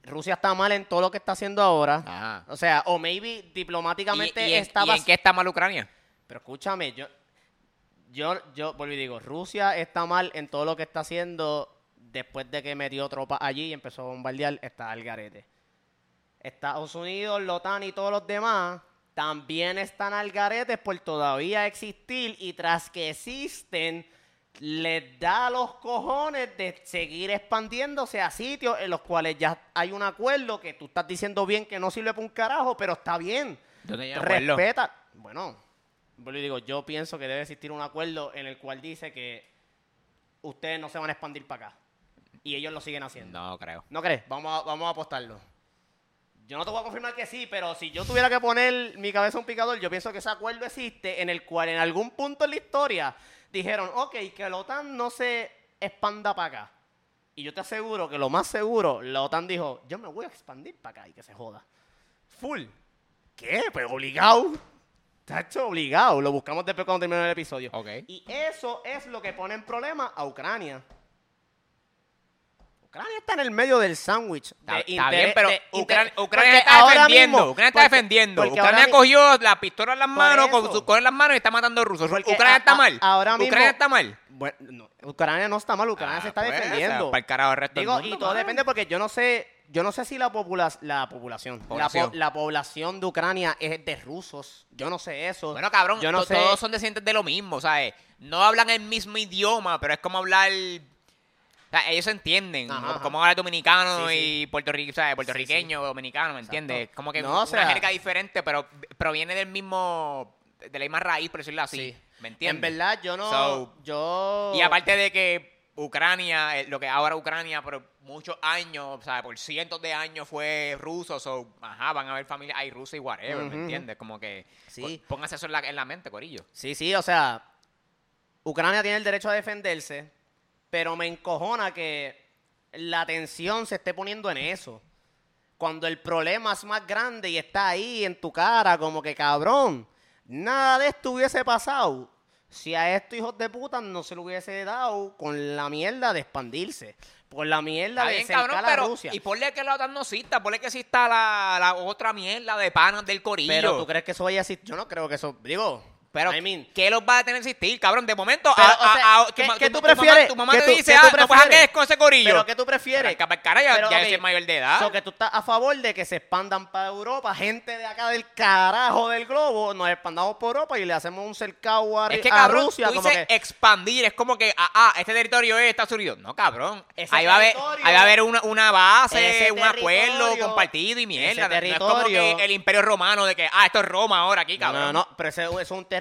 Rusia está mal en todo lo que está haciendo ahora. Ajá. O sea, o maybe diplomáticamente ¿Y, y en, está y en qué está mal Ucrania? Pero escúchame, yo, yo, yo vuelvo y digo, Rusia está mal en todo lo que está haciendo después de que metió tropas allí y empezó a bombardear, está al garete. Estados Unidos, la OTAN y todos los demás también están al garete por todavía existir y tras que existen, les da los cojones de seguir expandiéndose a sitios en los cuales ya hay un acuerdo que tú estás diciendo bien que no sirve para un carajo, pero está bien. Respeta. Bueno, vuelvo y digo, yo pienso que debe existir un acuerdo en el cual dice que ustedes no se van a expandir para acá. Y ellos lo siguen haciendo. No creo. ¿No crees? Vamos a, vamos a apostarlo. Yo no te voy a confirmar que sí, pero si yo tuviera que poner mi cabeza un picador, yo pienso que ese acuerdo existe en el cual en algún punto en la historia dijeron, ok, que la OTAN no se expanda para acá. Y yo te aseguro que lo más seguro, la OTAN dijo, yo me voy a expandir para acá y que se joda. Full. ¿Qué? Pues obligado. Tacho, obligado. Lo buscamos después cuando termine el episodio. Ok. Y eso es lo que pone en problema a Ucrania. Ucrania está en el medio del sándwich. Está, bien, pero de Ucrania, está defendiendo. mismo- Ucrania está porque- defendiendo. porque Ucrania cogió la pistola en las manos, con, su, con las manos y está matando rusos. Porque Ucrania a- está a- mal. ahora mismo- Ucrania está mal. Bueno, no, Ucrania no está mal, Ucrania Ah, se está pues, defendiendo. para el carajo el resto del Digo, mundo, y todo depende porque yo no sé, yo no sé si la, pobla- la población, la po- Población. La, población de Ucrania es de rusos. Yo no sé eso. Bueno, cabrón, yo no to- sé. todos son descendientes de lo mismo, ¿sabes? No hablan el mismo idioma, pero es como hablar... O sea, ellos se entienden, Ajá, como- ajá. como hablar dominicano Sí, sí. y puertorriqueño, ¿sabes? Puertorriqueño, dominicano, ¿me entiendes? Como que No, o una sea- jerga diferente, pero proviene del mismo, de la misma raíz, por decirlo así, Sí. ¿me En entiendes? verdad, yo no. So- yo. Y aparte de que Ucrania, eh, lo que ahora Ucrania por muchos años, o sea, por cientos de años fue ruso, o ajá, van a haber familias, hay rusos y whatever. ¿me entiendes? Como que Sí. pó- póngase eso en la, en la mente, Corillo. Sí, sí, o sea, Ucrania tiene el derecho a defenderse, pero me encojona que la atención se esté poniendo en eso. Cuando el problema es más grande y está ahí en tu cara, como que cabrón, nada de esto hubiese pasado si a estos hijos de puta no se lo hubiese dado con la mierda de expandirse, por la mierda Está de bien, cercar cabrón, a pero Rusia. y ponle que la OTAN no exista, ponle que exista la, la otra mierda de panas del Corillo. Pero tú crees que eso vaya a existir? Yo no creo que eso, digo, Pero, I mean, ¿qué los va a tener que existir, cabrón? De momento, Pero, a- o sea, a- a- ¿qué- tu qué tú tu mamá- prefieres? Tu mamá ¿Qué te dice, ah, no prefieres? janguear con ese Corillo. pero ¿qué tú prefieres? Pa'l carajo, ya, Pero, ya ok, ese es mayor de edad. So que tú estás a favor de que se expandan para Europa, gente de acá del carajo del globo, nos expandamos por Europa y le hacemos un cercado a, Es que, a cabrón, Rusia. tú como dices que, expandir, es como que, ah, ah, este territorio es Estados Unidos. No, cabrón. Ese Ahí va, a haber, ahí va a haber una, una base, un acuerdo compartido y mierda. No es como que el imperio romano de que, ah, esto es Roma ahora aquí, cabrón. no, no, pero ese es un territorio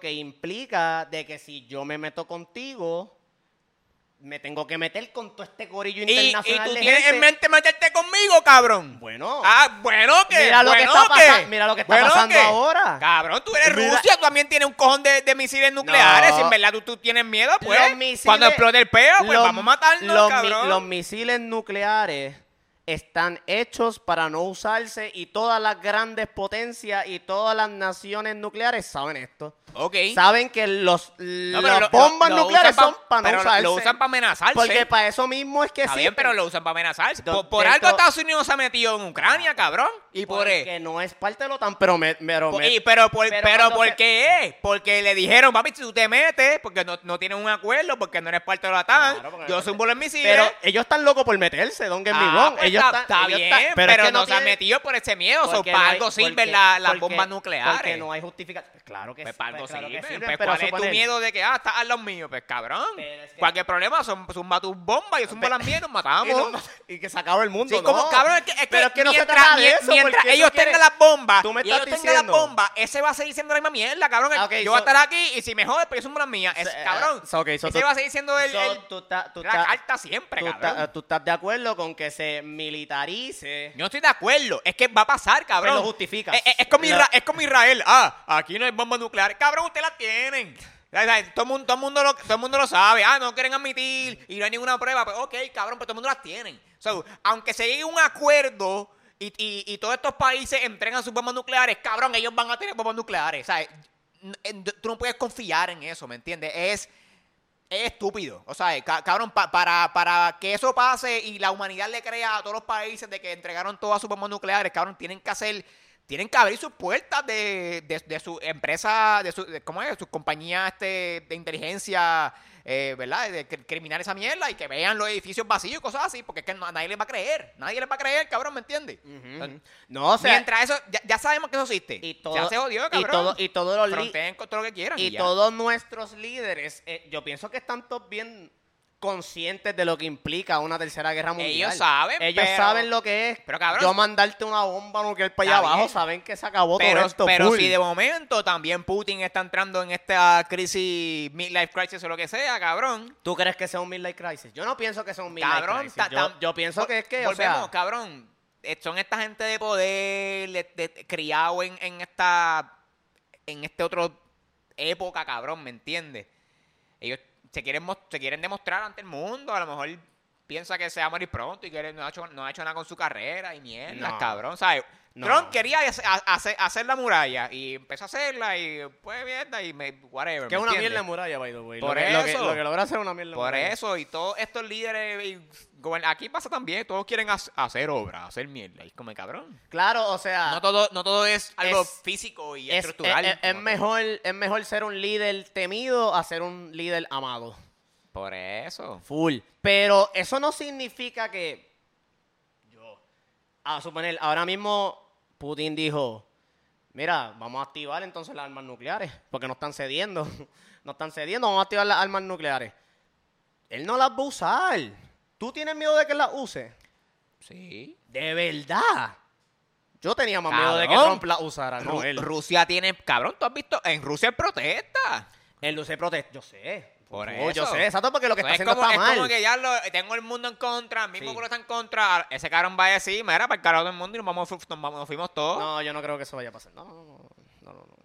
que implica de que si yo me meto contigo, me tengo que meter con todo este corillo Y, y internacional tú de tienes gente. en mente meterte conmigo, cabrón. Bueno, Ah, bueno que. Mira lo que está pasa- mira lo que está bueno pasando ahora. Cabrón, tú eres Mira- Rusia, tú también tienes un cojón de, de misiles nucleares. No. Si en verdad tú, tú tienes miedo, pues. Misiles- cuando explote el peo, pues los- vamos a matarnos, los, mi- cabrón. los misiles nucleares están hechos para no usarse y todas las grandes potencias y todas las naciones nucleares saben esto. ok. Saben que los, No, las lo- bombas lo- lo nucleares son pa- para no usarse. Lo usan para amenazarse. Porque para eso mismo es que Está sí. bien, pero lo usan para amenazarse. Do- Por, algo Estados Unidos se ha metido en Ucrania, cabrón. Y por Porque no es parte de la OTAN, pero me... pero Po- me- y- pero por, pero pero, cuando ¿por se- qué es? Porque le dijeron, papi, si tú te metes, porque no, no tienes un acuerdo, porque no eres parte de la OTAN, Claro, yo soy un misiles. pero ellos están locos por meterse, don Get me Ah, wrong. pues ellos está, está bien, están- pero, es que no se han tiene- metido por ese miedo. Porque para no algo sirven la- las porque- bombas nucleares. Porque no hay justificación. Claro que Pues sí. para algo pues claro que sirven. sirven, Pues, pero ¿Cuál es tu miedo de que, ah, estás al lado mío? Pues cabrón. Pero es que- Cualquier problema, son, zumba tus bombas, yo zumbo las mías y nos matamos. Y, no- y que se acaba el mundo. Sí, como no. cabrón, es que, es Pero es que no se mientras, trata de eso. mientras ellos tengan las bombas Tú me y ellos tengan las bombas, ese va a seguir siendo la misma mierda, cabrón. Ah, yo voy a estar aquí y si me jodes, pues yo zumbo las mías. Eh, cabrón, ese va a seguir siendo el, la carta siempre, cabrón. tú estás de acuerdo con que se militarice. Yo no estoy de acuerdo. Es que va a pasar, cabrón. Pero lo justificas. Es, es- es como Lo- Isra- es como Israel. Ah, aquí no hay bombas nucleares. Cabrón, ustedes las tienen. Todo el, mundo, todo, el mundo lo, todo el mundo lo sabe. Ah, no quieren admitir y no hay ninguna prueba. Pues ok, cabrón, pero todo el mundo las tienen. So, aunque se llegue a un acuerdo y, y- y todos estos países entregan sus bombas nucleares, cabrón, ellos van a tener bombas nucleares. ¿sabes? Tú no puedes confiar en eso, ¿me entiendes? Es, es estúpido. O sea, ca- cabrón, pa- para, para que eso pase y la humanidad le crea a todos los países de que entregaron todas sus bombas nucleares, cabrón, tienen que hacer, tienen que abrir sus puertas de, de, de su empresa, de su, de- ¿cómo es? Sus compañías este, de inteligencia, eh, ¿verdad? De cr- criminal esa mierda y que vean los edificios vacíos y cosas así, porque es que no- nadie les va a creer. Nadie les va a creer, cabrón, ¿me entiendes? No, o sea, Mientras eso, ya, ya sabemos que eso existe. y todo, ya se jodió, y cabrón. todo- y todos los con todo lo que quieran. y todos nuestros líderes, eh, yo pienso que están todos bien conscientes de lo que implica una tercera guerra mundial. Ellos saben, Ellos pero- saben lo que es. pero, cabrón, yo mandarte una bomba nuclear para allá abajo, saben que se acabó Pero, todo esto. pero full. si de momento también Putin está entrando en esta crisis, midlife crisis o lo que sea, cabrón. ¿Tú crees que sea un midlife crisis? Yo no pienso que sea un midlife Cabrón, crisis. ta- yo, pienso que es que, o volvemos, sea, cabrón. eh, son esta gente de poder, de- de- criado en, en esta, en este otro época, cabrón, ¿me entiendes? Ellos se quieren, se quieren demostrar ante el mundo, a lo mejor piensa que se va a morir pronto y que no ha hecho, no ha hecho nada con su carrera y mierda, No. cabrón, ¿sabes? No. Trump quería hacer, hacer la muralla y empezó a hacerla y pues mierda y me, whatever. Que ¿me es una entiendes? mierda de muralla, by the way. Por lo que, Lo que, eso. lo que logra hacer es una mierda de Por muralla. eso, y todos estos líderes, y aquí pasa también, todos quieren hac- hacer obra, hacer mierda, y es como cabrón. Claro, o sea... No todo, no todo es algo Es- físico y es, estructural. es- mejor, es mejor ser un líder temido a ser un líder amado. Por eso. Full. Pero eso no significa que yo, a suponer, ahora mismo Putin dijo, mira, vamos a activar entonces las armas nucleares, porque no están cediendo, no están cediendo, vamos a activar las armas nucleares. Él no las va a usar. ¿Tú tienes miedo de que las use? Sí. De verdad. Yo tenía más miedo de que. Trump las usara, no Ru- él. Rusia tiene, cabrón, ¿tú has visto? En Rusia hay protesta. Él luce protesta, yo sé. Por Oh, Yo eso. sé, exacto, porque lo que está es haciendo como, está es mal. como que ya lo, tengo el mundo en contra, el mismo Sí. pueblo está en contra. Ese cabrón va a decir, mira, para el carajo del mundo y nos, vamos, nos, vamos- nos fuimos todos. No, yo no creo que eso vaya a pasar. No, no, no, no, no, no.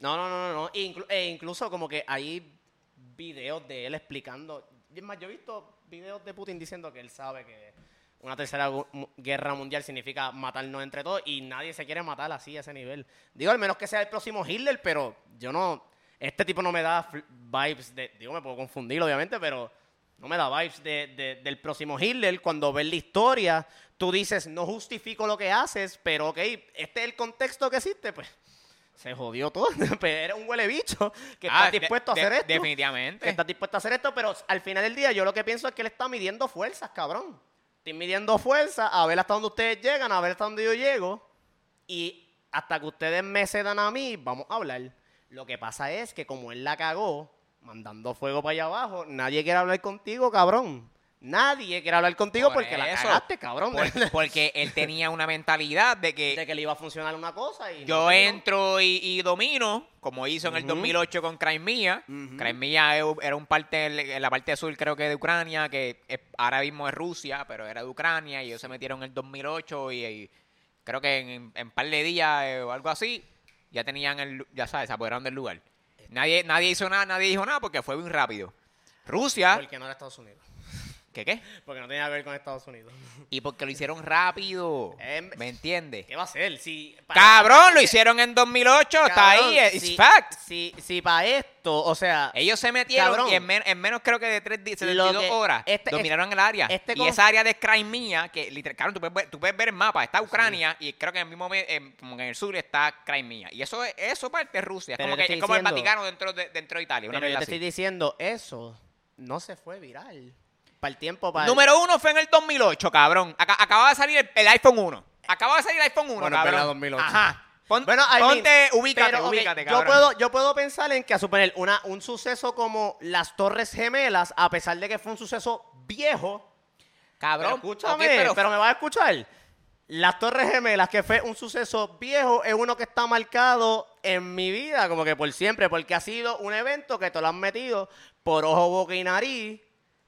No, no, no, no, no. Inclu- e incluso como que hay videos de él explicando. y Es más, yo he visto videos de Putin diciendo que él sabe que una tercera gu- mu- guerra mundial significa matarnos entre todos y nadie se quiere matar así a ese nivel. Digo, al menos que sea el próximo Hitler, pero yo no. Este tipo no me da vibes de. Digo, me puedo confundir, obviamente, pero no me da vibes de, de- del próximo Hitler. Cuando ves la historia, tú dices, no justifico lo que haces, pero ok, este es el contexto que existe, pues se jodió todo. Pero era un huele bicho que Ah, está de- dispuesto a hacer esto. Definitivamente. Que está dispuesto a hacer esto, pero al final del día yo lo que pienso es que él está midiendo fuerzas, cabrón. Estoy midiendo fuerzas, a ver hasta dónde ustedes llegan, a ver hasta dónde yo llego. Y hasta que ustedes me cedan a mí, vamos a hablar. Lo que pasa es que como él la cagó, mandando fuego para allá abajo, nadie quiere hablar contigo, cabrón. Nadie quiere hablar contigo Por porque la eso. cagaste, cabrón. Por- porque él tenía una mentalidad de que de que le iba a funcionar una cosa y yo no, entro y, y domino, como hizo en el Ujú. 2008 con Crimea. Crimea era un parte, en la parte sur creo que de Ucrania, que es- ahora mismo es Rusia, pero era de Ucrania, y ellos se metieron en el 2008 y, y creo que en, en par de días eh, o algo así, ya tenían el, ya sabes, se apoderaron del lugar. Nadie, nadie hizo nada, nadie dijo nada porque fue muy rápido. Rusia, no era Estados Unidos. ¿Qué qué? Porque no tenía que ver con Estados Unidos. Y porque lo hicieron rápido, Em, ¿me entiendes? ¿Qué va a hacer? Si, Cabrón, lo hicieron en 2008, está Cabrón, ahí, it's si- fact. Si, si para esto, o sea, Ellos se metieron Cabrón. y en, men- en menos creo que de 3 días, Lo 72 que- horas este- dominaron el área. este y esa área de Crimea, que literal, tú puedes, ver, tú puedes ver el mapa, está Ucrania y creo que en el mismo, en- como que en el sur está Crimea. Y eso es eso parte de Rusia. Es como, que, es como el Vaticano dentro de, dentro de Italia. Una pero yo te así. estoy diciendo, eso no se fue viral. Para el tiempo, para Número uno fue en el 2008, cabrón. Aca- acababa de salir el, el iPhone 1. Acababa de salir el iPhone 1, Bueno, cabrón. verdad, 2008. Ajá. Pon- Bueno, I mean, ponte, ubícate, pero, ubícate, yo cabrón. puedo, yo puedo pensar en que a suponer una, un suceso como las Torres Gemelas, a pesar de que fue un suceso viejo, Cabrón, pero escúchame, pero me vas a escuchar. Las Torres Gemelas, que fue un suceso viejo, es uno que está marcado en mi vida, como que por siempre, porque ha sido un evento que te lo han metido por ojo, boca y nariz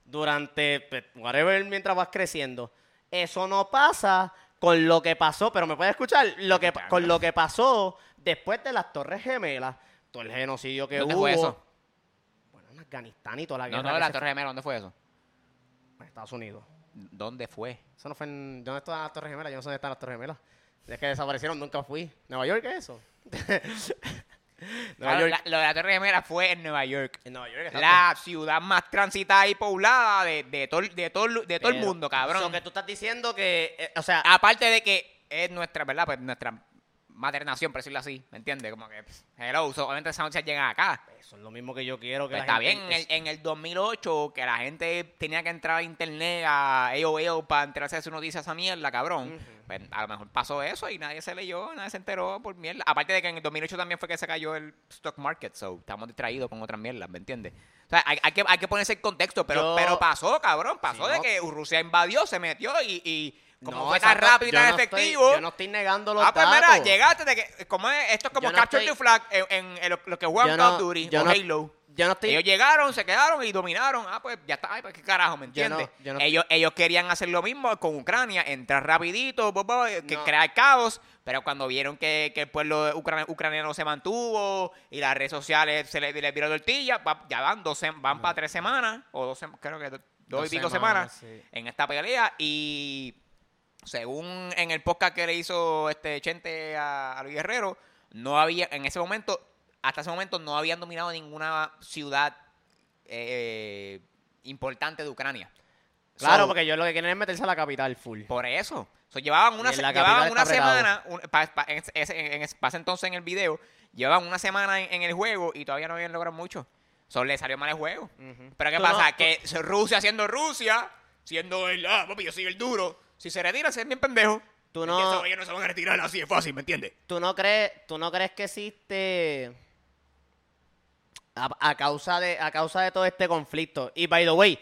durante, pues, whatever, mientras vas creciendo. Eso no pasa con lo que pasó, pero me puedes escuchar, lo que, con lo que pasó después de las Torres Gemelas, todo el genocidio que ¿Dónde hubo. fue eso? Bueno, en Afganistán y toda la No, guerra no, que la se- Torre Gemela, ¿dónde fue eso? en Estados Unidos. ¿Dónde fue? Eso no fue en... ¿Dónde están las Torres Gemelas? Yo no sé dónde están las Torres Gemelas. Es que desaparecieron, nunca fui. ¿Nueva York es eso? Claro, la- lo de la Torre Gemela fue en Nueva York. En Nueva York, exacto. La ciudad más transitada y poblada de, de, todo, de, de todo el mundo, cabrón. Lo que tú estás diciendo que... eh, o sea, Aparte de que es nuestra, ¿verdad? Pues nuestra madre nación, por decirlo así, ¿me entiendes? Como que, pff, hello, so, obviamente noticias llegan acá. eso es lo mismo que yo quiero que Pues la está gente- bien, en el, en el 2008, que la gente tenía que entrar a internet, a AOL, para enterarse de su noticia, esa mierda, cabrón. Pues a lo mejor pasó eso y nadie se leyó, nadie se enteró por mierda. Aparte de que en el 2008 también fue que se cayó el stock market, so estamos distraídos con otras mierdas, ¿me entiendes? O sea, hay, hay que, hay que ponerse el contexto, pero, Yo- pero pasó, cabrón, pasó Sí, de no. que Rusia invadió, se metió y, y como No, fue tan exacto, rápido y tan no estoy- efectivo. yo no estoy negando los Ah, pues datos. mira, llegaste de que, como es, esto es como no Capture estoy- the Flag en, en- en lo, lo que juegan Call of Duty o no- Halo. Yo no estoy... Ellos llegaron, se quedaron y dominaron. Ah, pues ya está. Ay, pues qué carajo, ¿me Yo no- entiendes? yo no- ellos, ellos querían hacer lo mismo con Ucrania, entrar rapidito, bo- bo, que No. crear caos. Pero cuando vieron que, que el pueblo ucra- ucraniano se mantuvo y las redes sociales se les, les viró tortilla, ya van dos van para tres semanas, o dos creo que do- dos, Dos y pico semanas, semanas, sí. en esta pelea. Y según en el podcast que le hizo este Chente a, a Luis Guerrero, no había, en ese momento, hasta ese momento no habían dominado ninguna ciudad eh, importante de Ucrania. Claro, So, porque yo lo que quieren es meterse a la capital full. por eso. So, llevaban una, se- llevaban una semana, un- pa- pa- en, ese- en, en ese- pasa entonces en el video, llevaban una semana en, en el juego y todavía no habían logrado mucho. Solo le salió mal el juego. Pero ¿qué pasa? no- que Rusia siendo Rusia, siendo el, ah, papi, yo soy el duro. Si se retira, se es bien pendejo. Tú Es no- que esos güeyes no se van a retirar así de fácil, ¿me entiendes? ¿Tú no crees, tú no crees que existe a, a causa de a causa de todo este conflicto? Y by the way,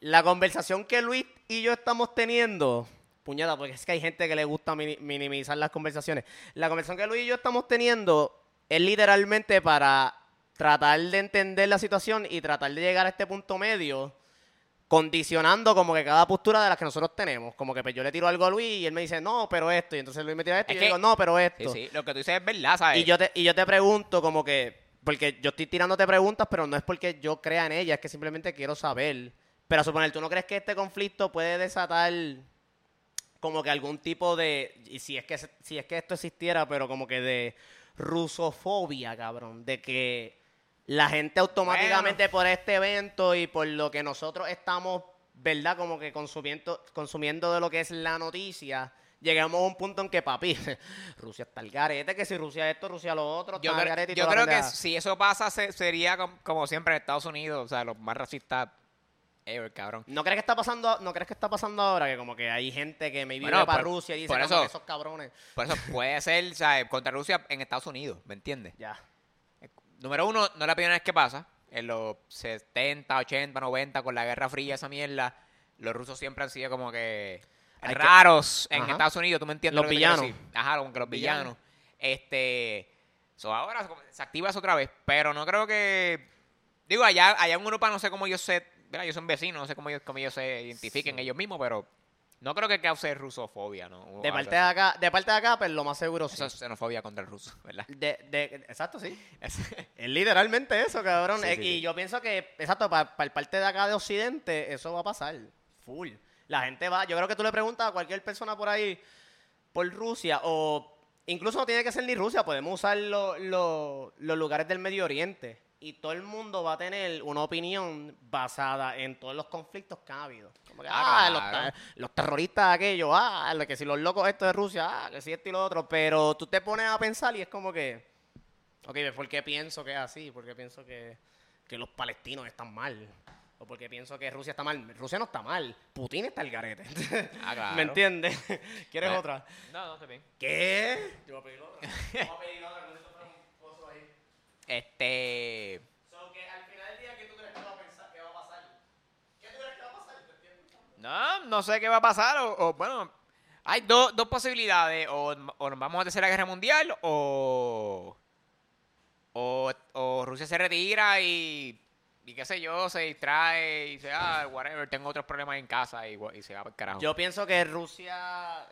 la conversación que Luis y yo estamos teniendo, puñada, porque es que hay gente que le gusta mini- minimizar las conversaciones. La conversación que Luis y yo estamos teniendo es literalmente para tratar de entender la situación y tratar de llegar a este punto medio condicionando como que cada postura de las que nosotros tenemos. Como que pues, yo le tiro algo a Luis y él me dice, no, pero esto. Y entonces Luis me tira esto Es y yo que- digo, no, pero Sí, esto. sí, lo que tú dices es verdad, ¿sabes? Y yo te, y yo te pregunto como que, porque yo estoy tirándote preguntas, pero no es porque yo crea en ellas, es que simplemente quiero saber. Pero a suponer, ¿tú no crees que este conflicto puede desatar como que algún tipo de, y si es que, si es que esto existiera, pero como que de rusofobia, cabrón, de que la gente automáticamente por este evento y por lo que nosotros estamos, ¿verdad? Como que consumiendo, consumiendo de lo que es la noticia, llegamos a un punto en que, papi, Rusia está al garete, que si Rusia esto, Rusia lo otro, Yo, creo- garete y yo creo que pendeja. si eso pasa, se- sería com- como siempre en Estados Unidos, o sea, los más racistas ever, cabrón. ¿No crees que está pasando, no crees que está pasando ahora que como que hay gente que me vive Bueno, para Rusia y dice eso- que esos cabrones? Por eso puede ser, ¿sabes? Contra Rusia en Estados Unidos, ¿me entiendes? Ya. Número uno, no es la primera vez que pasa. En los 70, 80, 90, con la Guerra Fría, esa mierda, los rusos siempre han sido como que Hay que- raros en. Estados Unidos, ¿tú me entiendes? Los lo villanos. Ajá, como que los Villanos. villanos. Este. So ahora se activa eso otra vez. Pero no creo que. Digo, allá, allá en Europa no sé cómo ellos se. Mira, ellos son vecinos, no sé cómo ellos, cómo ellos se identifiquen ellos mismos, pero no creo que cause rusofobia, ¿no? De parte de acá, de parte de acá, pues lo más seguro sí. Eso es xenofobia contra el ruso, ¿verdad? De, de, exacto, sí. Es- literalmente eso, cabrón. Sí, sí, y sí. yo pienso que, exacto, para el parte de acá de Occidente, eso va a pasar. Full. La gente va, yo creo que tú le preguntas a cualquier persona por ahí, por Rusia, o incluso no tiene que ser ni Rusia, podemos usar lo- lo- los lugares del Medio Oriente. Y todo el mundo va a tener una opinión basada en todos los conflictos que ha habido. Como que, Ah, ah, los, los terroristas aquellos, ah, lo que si los locos esto de Rusia, ah, que si esto y lo otro. Pero tú te pones a pensar y es como que, Ok, ¿por qué pienso que es así? ¿Por qué pienso que, que los palestinos están mal? ¿O por qué pienso que Rusia está mal? Rusia no está mal. Putin está al garete. Ah, claro. ¿Me entiendes? ¿Quieres Pues- otra? No, no, está bien. ¿Qué? Yo voy a pedir otra. Yo voy a pedir otra, con esto fuera un coso ahí. Este. So, que al final del día, ¿qué tú crees que va a, pensar, que va a pasar? ¿Qué tú crees que va a pasar? No, no sé qué va a pasar. O, o, bueno, hay do- dos posibilidades. O, o nos vamos a Tercera Guerra Mundial o, o. o Rusia se retira y. Y qué sé yo, se distrae y dice, ah, whatever, tengo otros problemas en casa y, y se va para el carajo. Yo pienso que Rusia...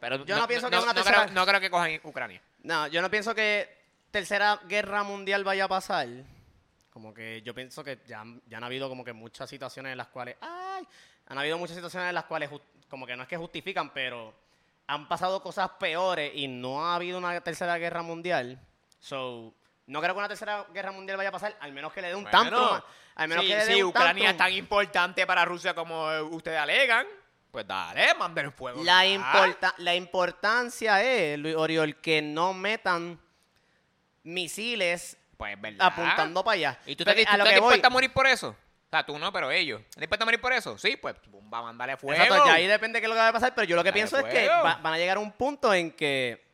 Pero yo no pienso que una no tercera- creo, no creo que cojan Ucrania. No, yo no pienso que tercera guerra mundial vaya a pasar. Como que yo pienso que ya, ya han habido como que muchas situaciones en las cuales, ay, han habido muchas situaciones en las cuales jus- como que no es que justifican, pero han pasado cosas peores y no ha habido una tercera guerra mundial. So, no creo que una tercera guerra mundial vaya a pasar, al menos que le dé un Bueno, tantrum. Al menos si, que le dé si un Ucrania es tantrum. tan importante para Rusia como eh, ustedes alegan, pues dale, manden fuego. La, importa- la importancia es, Luis Oriol, que no metan misiles Pues verdad. apuntando para allá. ¿Y tú te, tú a lo te que voy, a morir por eso? O sea, tú no, pero ellos. ¿Estás dispuesta a morir por eso? Sí, pues va a mandarle fuego. Exacto, ya ahí depende de qué es lo que va a pasar, pero yo lo que pienso es que va- van a llegar a un punto en que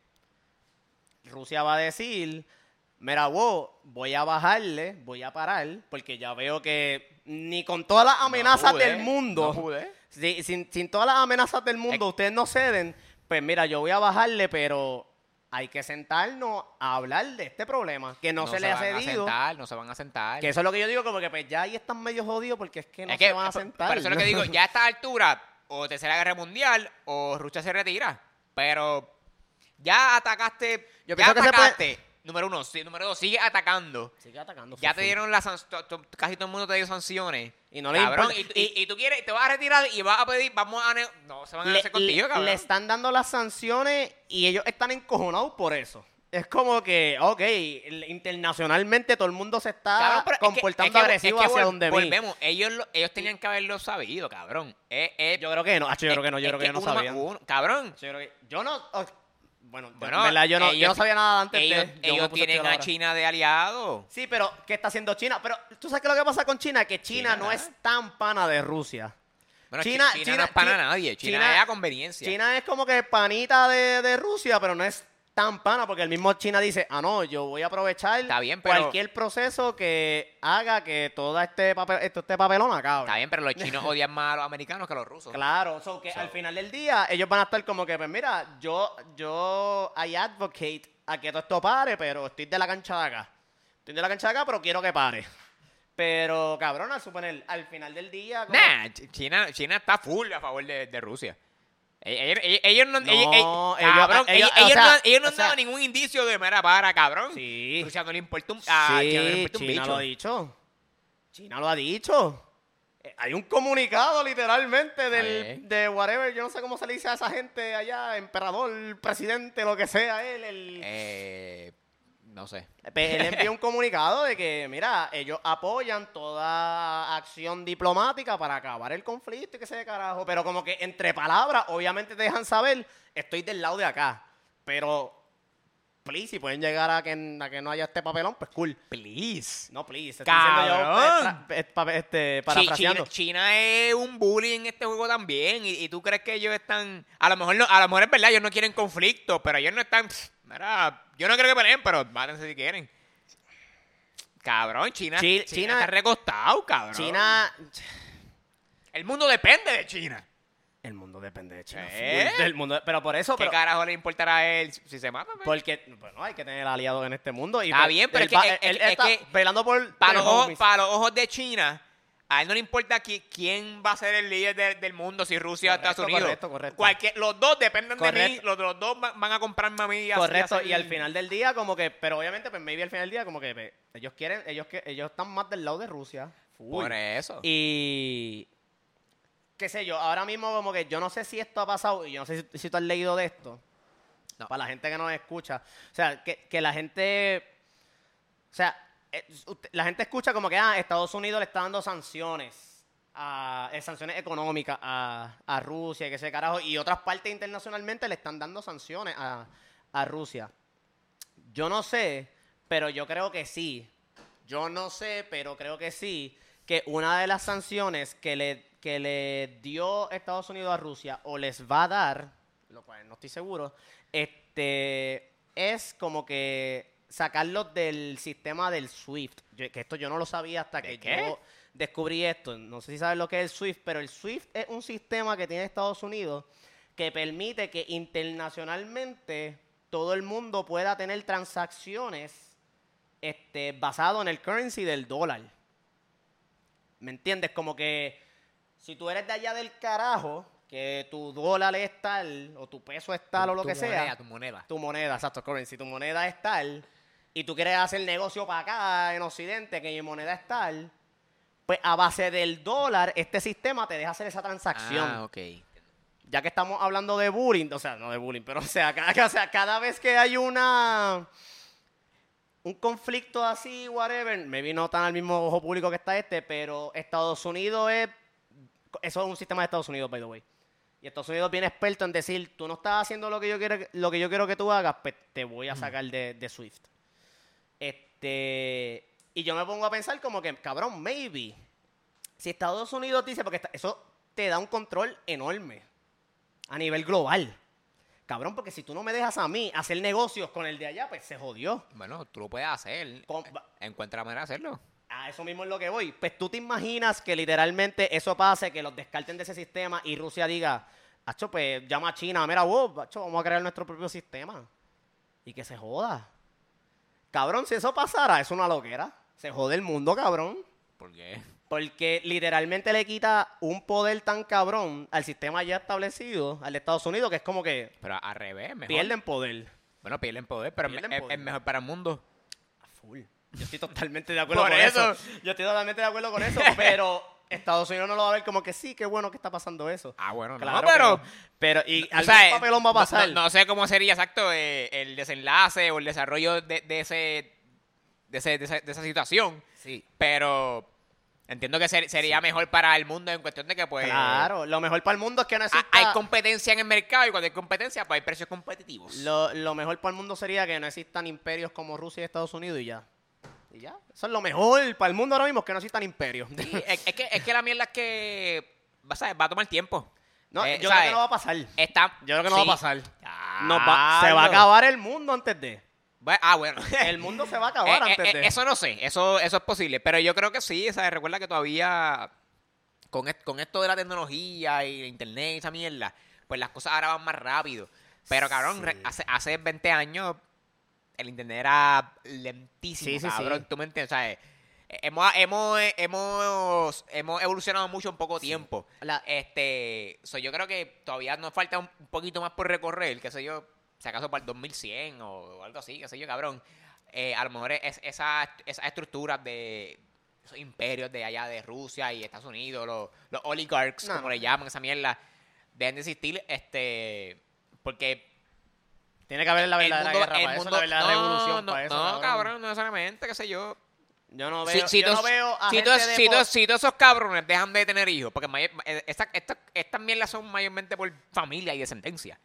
Rusia va a decir, mira, wow, voy a bajarle, voy a parar, porque ya veo que ni con todas las amenazas pude, del mundo, no pude. si- sin, sin todas las amenazas del mundo, ustedes no ceden, pues mira, yo voy a bajarle, pero hay que sentarnos a hablar de este problema, que no, se, le ha van a cedido. sentar, no se van a sentar. Que eso es lo que yo digo, como que pues ya ahí están medio jodidos porque es que no Es se que, van a por- sentar. Por eso es lo que digo, ya a esta altura, o tercera guerra mundial, o Rusia se retira. Pero ya atacaste, Yo ya pienso que se puede- atacaste. Número uno, sí, número dos, sigue atacando. Sigue atacando. Ya te dieron las casi todo el mundo te dio sanciones. Y no le cabrón, y, y- y tú quieres, te vas a retirar y vas a pedir, vamos a no se van a hacer contigo, cabrón. le están dando las sanciones y ellos están encojonados por eso. Es como que, ok, internacionalmente todo el mundo se está Cabrón, pero es que- comportando es que- agresivo es que hacia donde mí. volvemos, ellos, lo- ellos tenían que haberlo sabido, cabrón. Yo creo que no, yo creo que no, yo creo que, no sabían. uno- cabrón, Yo, creo que- yo no, bueno, Bueno, en verdad, yo no, yo no sabía nada antes ellos, de... ellos tienen a. China de aliado. Sí, pero ¿qué está haciendo China? Pero tú sabes qué es lo que pasa con China, que China, China no es tan pana de Rusia. Bueno, China- China, no es para China- nadie. China, China- es a conveniencia. China es como que panita de, de Rusia, pero no es tan pana, porque el mismo China dice, ah, no, yo voy a aprovechar Está bien, pero- cualquier proceso que haga que todo este, papel, esto, este papelón acabe. Está bien, pero los chinos odian más a los americanos que a los rusos. Claro, so que al final del día ellos van a estar como que, pues mira, yo, yo, I advocate a que todo esto pare, pero estoy de la cancha de acá. Estoy de la cancha de acá, pero quiero que pare. Pero, cabrón, al suponer, al final del día... como- Nah, Ch- China, China está full a favor de, de Rusia. Ellos, no, No, ellos, ellos- ellos- cabrón, ellos- ellos, o ellos sea, no, ellos no o han sea- dado ningún indicio de mera para, cabrón. Sí. Rusia no le importa un, sí, China no le importa un China bicho. lo ha dicho. China lo ha dicho. Eh, Hay un comunicado literalmente del, de whatever, yo no sé cómo se le dice a esa gente allá, emperador, presidente, lo que sea él, el... Eh, no sé. Pues él envió un comunicado de que, mira, ellos apoyan toda acción diplomática para acabar el conflicto y que se de carajo. Pero como que entre palabras, obviamente te dejan saber, estoy del lado de acá. Pero, please, si pueden llegar a que, a que no haya este papelón, pues cool. Please. No, please. estoy diciendo yo, Cabrón. eh, eh, este, parafraseando. China, China es un bully en este juego también. Y, y tú crees que ellos están. A lo mejor no, a lo mejor es verdad, ellos no quieren conflicto, pero ellos no están. pff, Mira, yo no creo que peleen, pero mátense si quieren. Cabrón, China, Chi- China, China- está recostado, cabrón. China... El mundo depende de China. El mundo depende de China. ¿Eh? full del mundo, pero por eso... ¿Qué Pero, carajo le importará a él si se mata? porque, bueno, hay que tener aliados en este mundo. Y Está pues, bien, pero él es que- es- él es está que- velando por... Para los, ojos, para los ojos de China, a él no le importa qui- quién va a ser el líder de- del mundo, si Rusia o Correcto, Estados Unidos. correcto, correcto. Cualquier- los dos dependen de mí, los, los dos van, a comprarme a mí. Correcto, y al final del día, como que, pero obviamente, pues maybe al final del día, como que pues, ellos quieren, ellos que ellos están más del lado de Rusia. full. Por eso. Y qué sé yo, ahora mismo como que yo no sé si esto ha pasado, y yo no sé si, si tú has leído de esto. No. Para la gente que nos escucha. O sea, que, que la gente. O sea, eh, la gente escucha como que ah, Estados Unidos le está dando sanciones. A, eh, sanciones económicas a, a Rusia, y que sé carajo. Y otras partes internacionalmente le están dando sanciones a, a Rusia. Yo no sé, pero yo creo que sí. Yo no sé, pero creo que sí. Que una de las sanciones que le, que le dio Estados Unidos a Rusia o les va a dar, lo cual no estoy seguro, este es como que sacarlos del sistema del SWIFT. Yo- que esto yo no lo sabía hasta ¿De que qué? yo descubrí esto. No sé si sabes lo que es el SWIFT, pero el SWIFT es un sistema que tiene Estados Unidos que permite que internacionalmente todo el mundo pueda tener transacciones este, basado en el currency del dólar. ¿Me entiendes? Como que si tú eres de allá del carajo, que tu dólar es tal, o tu peso es tal, o lo que moneda, sea, Tu moneda. tu moneda, exacto, currency, tu moneda es tal, y tú quieres hacer negocio para acá en Occidente, que mi moneda es tal, pues a base del dólar, este sistema te deja hacer esa transacción. Ah, ok. Ya que estamos hablando de bullying, o sea, no de bullying, pero o sea, cada, o sea, cada vez que hay una un conflicto así, whatever, maybe no tan al mismo ojo público que está este, pero Estados Unidos es eso es un sistema de Estados Unidos, by the way. Y Estados Unidos bien experto en decir, tú no estás haciendo lo que yo quiero, lo que yo quiero que tú hagas, pues te voy a sacar de, de Swift. Este, y yo me pongo a pensar como que, cabrón, maybe, si Estados Unidos dice, porque eso te da un control enorme a nivel global. Cabrón, porque si tú no me dejas a mí hacer negocios con el de allá, pues se jodió. Bueno, tú lo puedes hacer. Con- Encuentra manera de hacerlo. A eso mismo es lo que voy. Pues tú te imaginas que literalmente eso pase, que los descarten de ese sistema y Rusia diga, Acho, pues llama a China, mira, wow, acho, vamos a crear nuestro propio sistema. y que se joda. Cabrón, si eso pasara, es una loquera. Se jode el mundo, cabrón. ¿Por qué? Porque literalmente le quita un poder tan cabrón al sistema ya establecido, al de Estados Unidos, que es como que Pero al revés, mejor. pierden poder. Bueno, pierden poder, pero Pierden es, poder. es mejor para el mundo. Full. Yo estoy totalmente de acuerdo con eso. eso. Yo estoy totalmente de acuerdo con eso, pero Estados Unidos no lo va a ver como que sí, qué bueno que está pasando eso. Ah, bueno, Claro, no, pero... pero, pero y algún sea, papelón va a no- pasar. No, no sé cómo sería exacto eh, el desenlace o el desarrollo de, de ese, de, ese- de esa, de esa situación, Sí. pero entiendo que ser- sería mejor para el mundo en cuestión de que pues Claro, lo mejor para el mundo es que no exista. hay competencia en el mercado y cuando hay competencia pues hay precios competitivos. Lo, lo mejor para el mundo sería que no existan imperios como Rusia y Estados Unidos y ya. Y ya. Eso es lo mejor para el mundo ahora mismo, que no existan imperios. Sí, es, es que, es que la mierda es que va, ¿sabes? va a tomar tiempo. No, Eh, yo ¿sabes? creo que no va a pasar. Está, Yo creo que no sí. va a pasar. Ya, Nos va- se va a acabar el mundo antes de. Ah, bueno. El mundo se va a acabar Eh, antes eh, de. Eso no sé, eso, eso es posible. Pero yo creo que sí, ¿sabes? Recuerda que todavía con, con esto de la tecnología y el internet y esa mierda, pues las cosas ahora van más rápido. Pero cabrón, Sí. hace, hace 20 años el internet era lentísimo, Sí, sí, sí. cabrón. ¿Tú me entiendes? ¿Sabes? Hemos, hemos, hemos, hemos evolucionado mucho en poco tiempo. La- Este, so, yo creo que todavía nos falta un un poquito más por recorrer, qué sé yo, si acaso para el 2100 o algo así, qué sé yo, cabrón. Eh, a lo mejor es, esas esas estructuras de esos imperios de allá de Rusia y Estados Unidos, los, los oligarchs, No, como le llaman esa mierda, deben de existir, este, porque Tiene que haber la el verdadera mundo, guerra el para eso, mundo- la verdadera no, revolución no, para eso. no, cabrón, no necesariamente, qué sé yo. Yo no veo, si yo todos- no veo a si gente de si todos- si todos esos cabrones dejan de tener hijos, porque eh, esta- esta- estas mierdas son mayormente por familia y descendencia,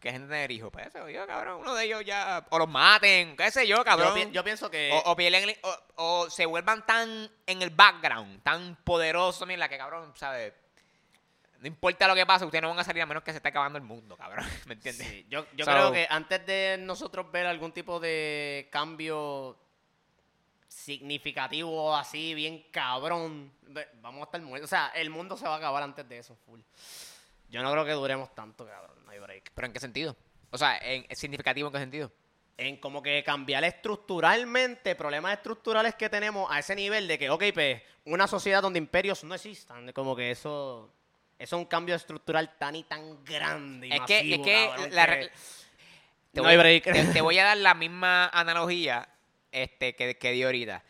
que gente tener hijos. Pues eso, yo, cabrón, uno de ellos ya, o los maten, qué sé yo, cabrón. Yo, pi- yo pienso que... o, o o, o se vuelvan tan en el background, tan poderosos, mira, que cabrón, ¿sabes? No importa lo que pase, ustedes no van a salir a menos que se esté acabando el mundo, cabrón. ¿Me entiendes? Sí, yo yo So- creo que antes de nosotros ver algún tipo de cambio significativo así, bien cabrón, vamos a estar muertos. O sea, el mundo se va a acabar antes de eso, full. Yo no creo que duremos tanto, cabrón, no hay break. ¿Pero en qué sentido? O sea, ¿en, ¿es significativo en qué sentido? En como que cambiar estructuralmente problemas estructurales que tenemos a ese nivel de que, ok, pues, una sociedad donde imperios no existan, como que eso... Eso es un cambio estructural tan y tan grande y Es que, es que cabrón, la que- re- te no voy, hay break. Te, te voy a dar la misma analogía este, que, que di ahorita.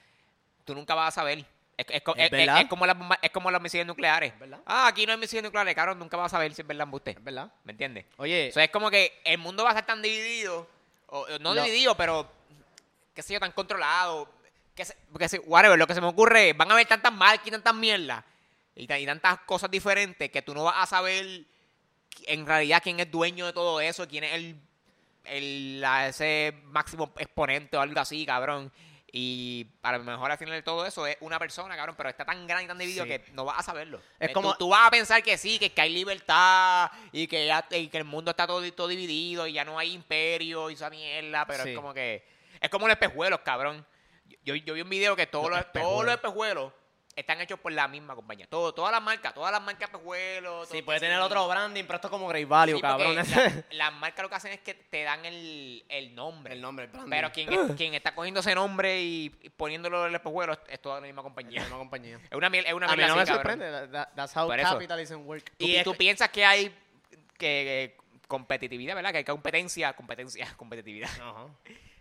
Tú nunca vas a saber. Es, es Es es- es como las es como los misiles nucleares. Es. Ah, aquí no hay misiles nucleares, cabrón. Nunca vas a saber si es verdad embuste. Es verdad. ¿Me entiendes? Oye, O sea, es como que el mundo va a estar tan dividido. O, no dividido, pero. qué sé yo, tan controlado. Que se, que se- whatever, lo que se me ocurre. Van a haber tantas marcas y tantas mierdas. Y, y tantas cosas diferentes que tú no vas a saber en realidad quién es dueño de todo eso, quién es el, el la- ese máximo exponente o algo así, cabrón. Y a lo mejor al final de todo eso es una persona, cabrón, pero está tan grande y tan dividido Sí. que no vas a saberlo. Es Eh, como- Tú, tú vas a pensar que sí, que, que hay libertad y que, ya, y que el mundo está todo, todo dividido y ya no hay imperio y esa mierda, pero Sí. es como que... Es como los espejuelos, cabrón. Yo, yo vi un video que todos Los los, todos los espejuelos. Están hechos por la misma compañía. Todo, todas las marcas, todas las marcas de espejuelos. Sí, puede tener otro branding, pero esto es como Great Value, Sí, cabrón. la- Las marcas lo que hacen es que te dan el, el nombre. el nombre, el branding. Pero quien, quien está cogiendo ese nombre y, y poniéndolo en el espejuelo es, es toda la misma compañía. Es una compañía. Es una miel, es una A mí no me así, sorprende. that- that- that's how capitalism works. Y es- tú piensas que hay que, que competitividad, ¿verdad? Que hay competencia, competencia, competitividad. Ajá.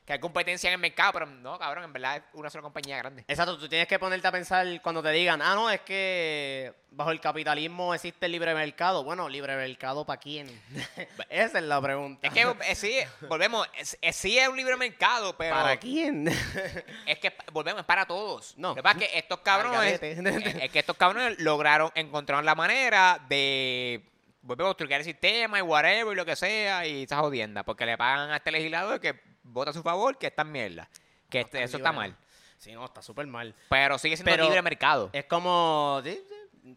Que hay competencia en el mercado, pero no, cabrón, en verdad es una sola compañía grande. Exacto, tú tienes que ponerte a pensar cuando te digan, ah, no, es que bajo el capitalismo existe el libre mercado. Bueno, libre mercado para quién? Esa es la pregunta. Es que eh, sí, volvemos, es- es- sí es un libre mercado, pero ¿Para quién? es que volvemos, es para todos. No. Lo que pasa es que estos cabrones, garete. es, es que estos cabrones lograron encontrar la manera de volvemos a truquear el sistema y whatever y lo que sea y esa jodienda, porque le pagan a este legislador que vota a su favor que esta mierda, que este- eso está mal. Sí, no, está súper mal. Pero sigue siendo Pero- libre mercado. Es como,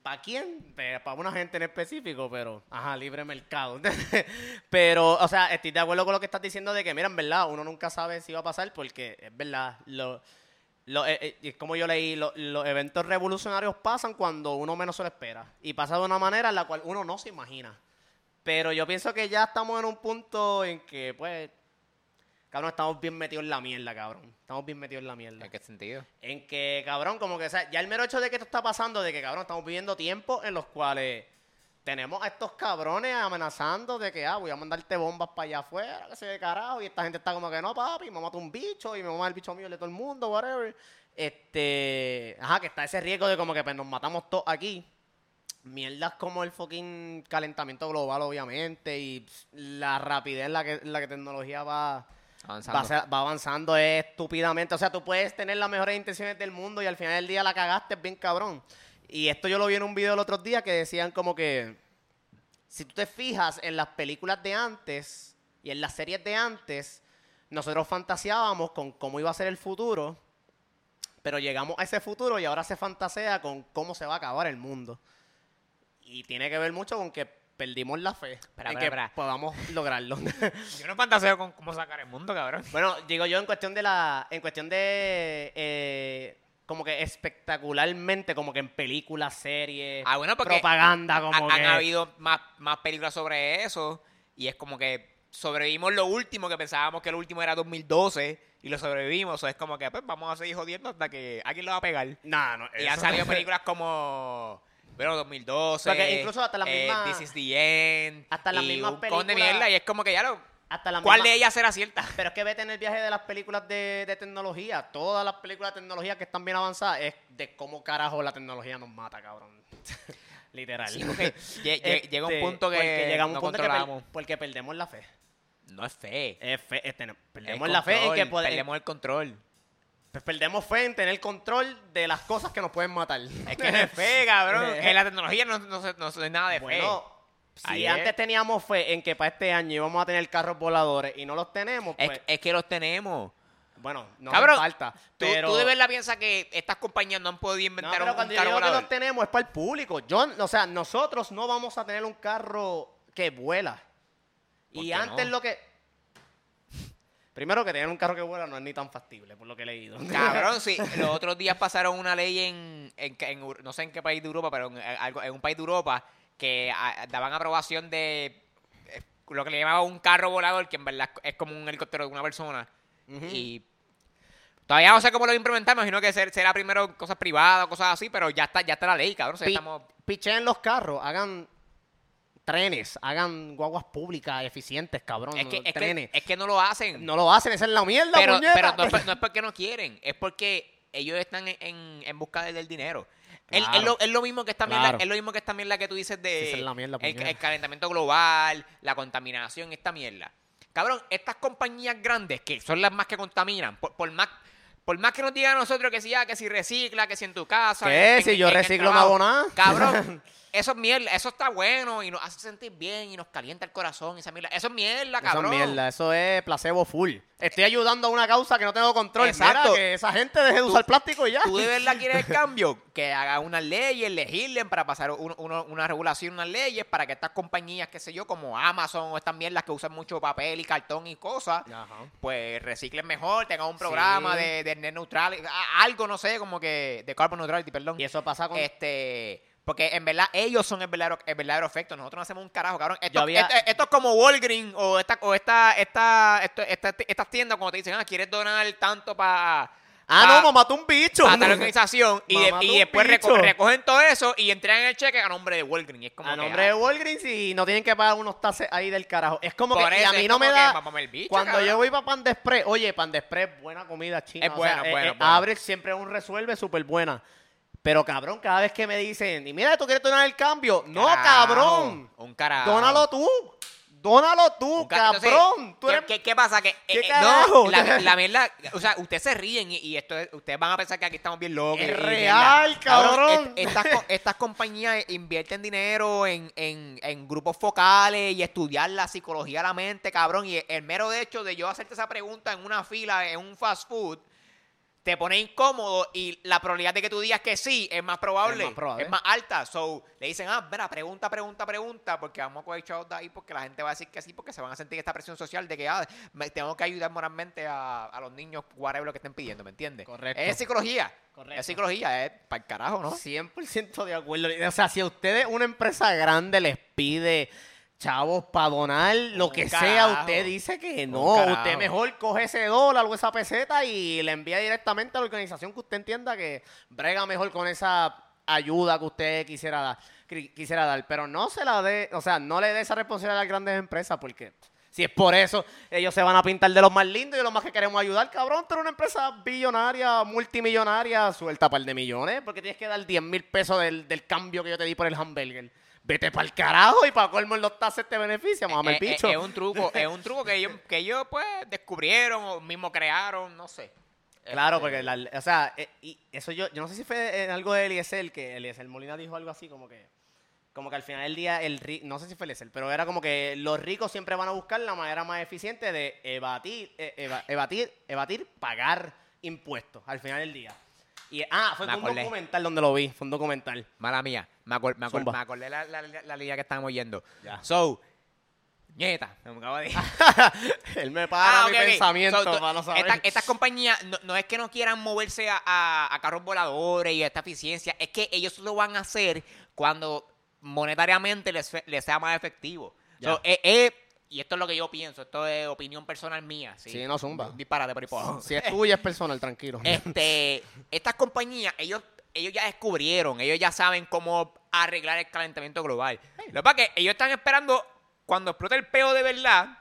¿para quién? Para una gente en específico, pero, ajá, libre mercado. pero, o sea, estoy de acuerdo con lo que estás diciendo de que, mira, en verdad, uno nunca sabe si va a pasar porque, es verdad, lo, lo- eh, eh, es como yo leí, lo- los eventos revolucionarios pasan cuando uno menos se lo espera. Y pasa de una manera en la cual uno no se imagina. Pero yo pienso que ya estamos en un punto en que, pues, cabrón, estamos bien metidos en la mierda, cabrón. Estamos bien metidos en la mierda. ¿En qué sentido? En que, cabrón, como que, o sea, ya el mero hecho de que esto está pasando, de que, cabrón, estamos viviendo tiempos en los cuales tenemos a estos cabrones amenazando de que, ah, voy a mandarte bombas para allá afuera, que se de carajo, y esta gente está como que, no, papi, me mata un bicho, y me mata el bicho mío de todo el mundo, whatever. Este, ajá, que está ese riesgo de como que pues, nos matamos todos aquí. Mierdas como el fucking calentamiento global, obviamente, y pss, la rapidez en la que la que tecnología va, Va, avanzando es estúpidamente. O sea, tú puedes tener las mejores intenciones del mundo y al final del día la cagaste bien cabrón. Y esto yo lo vi en un video el otro día que decían como que si tú te fijas en las películas de antes y en las series de antes, nosotros fantaseábamos con cómo iba a ser el futuro, pero llegamos a ese futuro y ahora se fantasea con cómo se va a acabar el mundo. Y tiene que ver mucho con que perdimos la fe Espera, en que podamos lograrlo. Yo no fantaseo con cómo sacar el mundo, cabrón. Bueno, digo yo en cuestión de la, en cuestión de eh, como que espectacularmente, como que en películas, series, Ah, bueno, propaganda, como ha- que han habido más, más películas sobre eso y es como que sobrevivimos lo último que pensábamos que lo último era 2012 y lo sobrevivimos. O es como que pues vamos a seguir jodiendo hasta que alguien lo va a pegar. Nah, no, Y han eso- salido películas como bueno, 2012, Porque incluso hasta las eh, mismas- This is the End, hasta las y mismas de películas- mierda y es como que ya lo hasta la ¿Cuál misma- de ellas será cierta? Pero es que vete en el viaje de las películas de, de tecnología. Todas las películas de tecnología que están bien avanzadas es de cómo carajo la tecnología nos mata, cabrón. Literal. Sí, porque lle- lle- llega un Este, punto que porque llega un no punto que per- controlamos. porque perdemos la fe. No es fe. Es fe- este, El perdemos la fe en que control, pode- en- Perdemos el control. Pues perdemos fe en tener control de las cosas que nos pueden matar. Es que no es fe, cabrón. En la tecnología no, no, se- no, se- no es nada de fe. Bueno, si Ahí es. antes teníamos fe en que para este año íbamos a tener carros voladores y no los tenemos, Es, pues, es que los tenemos. bueno, no Cabrón, nos falta. Tú, Pero, tú de verdad piensas que estas compañías no han podido no, inventar pero un, un cuando yo carro digo que volador? los tenemos es para el público. Yo, o sea, nosotros no vamos a tener un carro que vuela. ¿Por Y qué antes no? lo que... Primero que tener un carro que vuela no es ni tan factible, por lo que he leído. Cabrón, sí. Los otros días pasaron una ley en, en, no sé en qué país de Europa, pero en, en un país de Europa que ah, daban aprobación de eh, lo que le llamaban un carro volador, que en verdad es como un helicóptero de una persona. Y todavía no sé cómo lo implementar, me imagino que ser- será primero cosas privadas, cosas así, pero ya está, ya está la ley, cabrón. O sea, Pi- estamos... Picheen los carros, hagan trenes, hagan guaguas públicas eficientes, cabrón. Es que, es, que, trenes. es que no lo hacen. No lo hacen, esa es la mierda, pero, puñeta. pero no, es, no es porque no quieren, es porque ellos están en, en, en busca del, dinero. Claro. es, lo, es lo mismo que esta mierda, es lo mismo que esta mierda que tú dices de Sí, la mierda, el, calentamiento global, la contaminación, esta mierda. Cabrón, estas compañías grandes que son las más que contaminan, por, por más por más que nos digan a nosotros que si, ah, que si recicla, que si en tu casa. ¿Qué? en- Si en- yo en reciclo, no hago nada. Cabrón, eso es mierda, eso está bueno y nos hace sentir bien y nos calienta el corazón. Esa mierda. Eso es mierda, Eso cabrón. es mierda, eso es placebo full. Estoy ayudando a una causa que no tengo control. Exacto. Mira, que esa gente deje de usar plástico y ya. ¿Tú de verdad quieres el cambio? Que haga unas leyes, legislen para pasar un- uno- una regulación, unas leyes para que estas compañías, qué sé yo, como Amazon o estas mierdas que usan mucho papel y cartón y cosas, Ajá. pues reciclen mejor, tengan un programa Sí. de, de net neutral, algo, no sé, como que de carbon neutrality, perdón. Y eso pasa con... Este, porque en verdad ellos son el verdadero, el verdadero efecto. Nosotros no hacemos un carajo, cabrón. Esto, había- esto- esto es como Walgreens o esta, o esta, esta, esto- esta- estas tiendas cuando te dicen, ah, quieres donar tanto para Ah, no, me mató un bicho. a tal organización y, de- y después reco- recogen todo eso y entregan el cheque a nombre de Walgreens. Es como A que, nombre ah, de Walgreens y no tienen que pagar unos tases ahí del carajo. Es como que y a mí no me da... el bicho, Cuando cabrón. yo voy para Pan de Express, oye, Pan de Express, buena comida china. Es o bueno, sea, eh, eh. Abre siempre un resuelve súper buena. Pero cabrón, cada vez que me dicen, y mira, ¿tú quieres donar el cambio? No, cabrón. Un carajo. Dónalo tú. Dónalo tú, ca- entonces, cabrón. Tú ¿qué, eres- qué- qué pasa? Que, ¿Qué eh, eh, no, la, la mierda, o sea, ustedes se ríen y, y esto es- ustedes van a pensar que aquí estamos bien locos. Es real, cabrón. estas, estas compañías invierten dinero en, en, en grupos focales y estudiar la psicología de la mente, cabrón. Y el mero hecho de yo hacerte esa pregunta en una fila, en un fast food, te pone incómodo y la probabilidad de que tú digas que sí es más probable, Es más probable. es más alta. So, le dicen, ah, mira, pregunta, pregunta, pregunta, porque vamos a coger chavos de ahí porque la gente va a decir que sí, porque se van a sentir esta presión social de que, ah, me- tengo que ayudar moralmente a, a los niños, whatever lo que estén pidiendo, ¿me entiendes? Correcto. Es psicología. Correcto. Es psicología, es para el carajo, ¿no? 100% de acuerdo. O sea, si a ustedes una empresa grande les pide chavos para donar lo que sea, usted dice que no. Usted mejor coge ese dólar o esa peseta y le envía directamente a la organización que usted entienda que brega mejor con esa ayuda que usted quisiera dar. qui- Quisiera dar. Pero no se la dé, o sea, no le dé esa responsabilidad a las grandes empresas porque si es por eso, ellos se van a pintar de los más lindos y de los más que queremos ayudar. Cabrón, tú eres una empresa billonaria, multimillonaria, suelta par de millones, porque tienes que dar 10 mil pesos del, del cambio que yo te di por el hamburger. Vete para el carajo y para colmo en los tases te beneficia, mamá, el bicho. Es, un truco, es un truco que ellos, que ellos pues descubrieron o mismo crearon, no sé. Claro, Este, porque, la- o sea, eh, y eso yo, yo no sé si fue en algo de Eliezer, que Eliezer Molina dijo algo así como que, como que al final del día, el no sé si fue Eliezer, pero era como que los ricos siempre van a buscar la manera más eficiente de evadir, eh, eva- evadir, evadir, pagar impuestos al final del día. Y, ah, fue Me un acordé. documental donde lo vi, fue un documental. Mala mía, me, acor- me, acor- Zumba. me acordé la, la, la, la línea que estábamos yendo. Ya. So, nieta, me acabo de Él me para Ah, mi pensamiento So, para no saber. esta- estas compañías no, no es que no quieran moverse a, a- a carros voladores y a esta eficiencia, es que ellos lo van a hacer cuando monetariamente les, les sea más efectivo. So, eh, eh, y esto es lo que yo pienso, esto es opinión personal mía. Sí, Sí, no, zumba. Disparate por ahí si es tuya es personal, tranquilo. Este, estas compañías, ellos, ellos ya descubrieron, ellos ya saben cómo arreglar el calentamiento global. Lo que pasa es que ellos están esperando cuando explote el peo de verdad,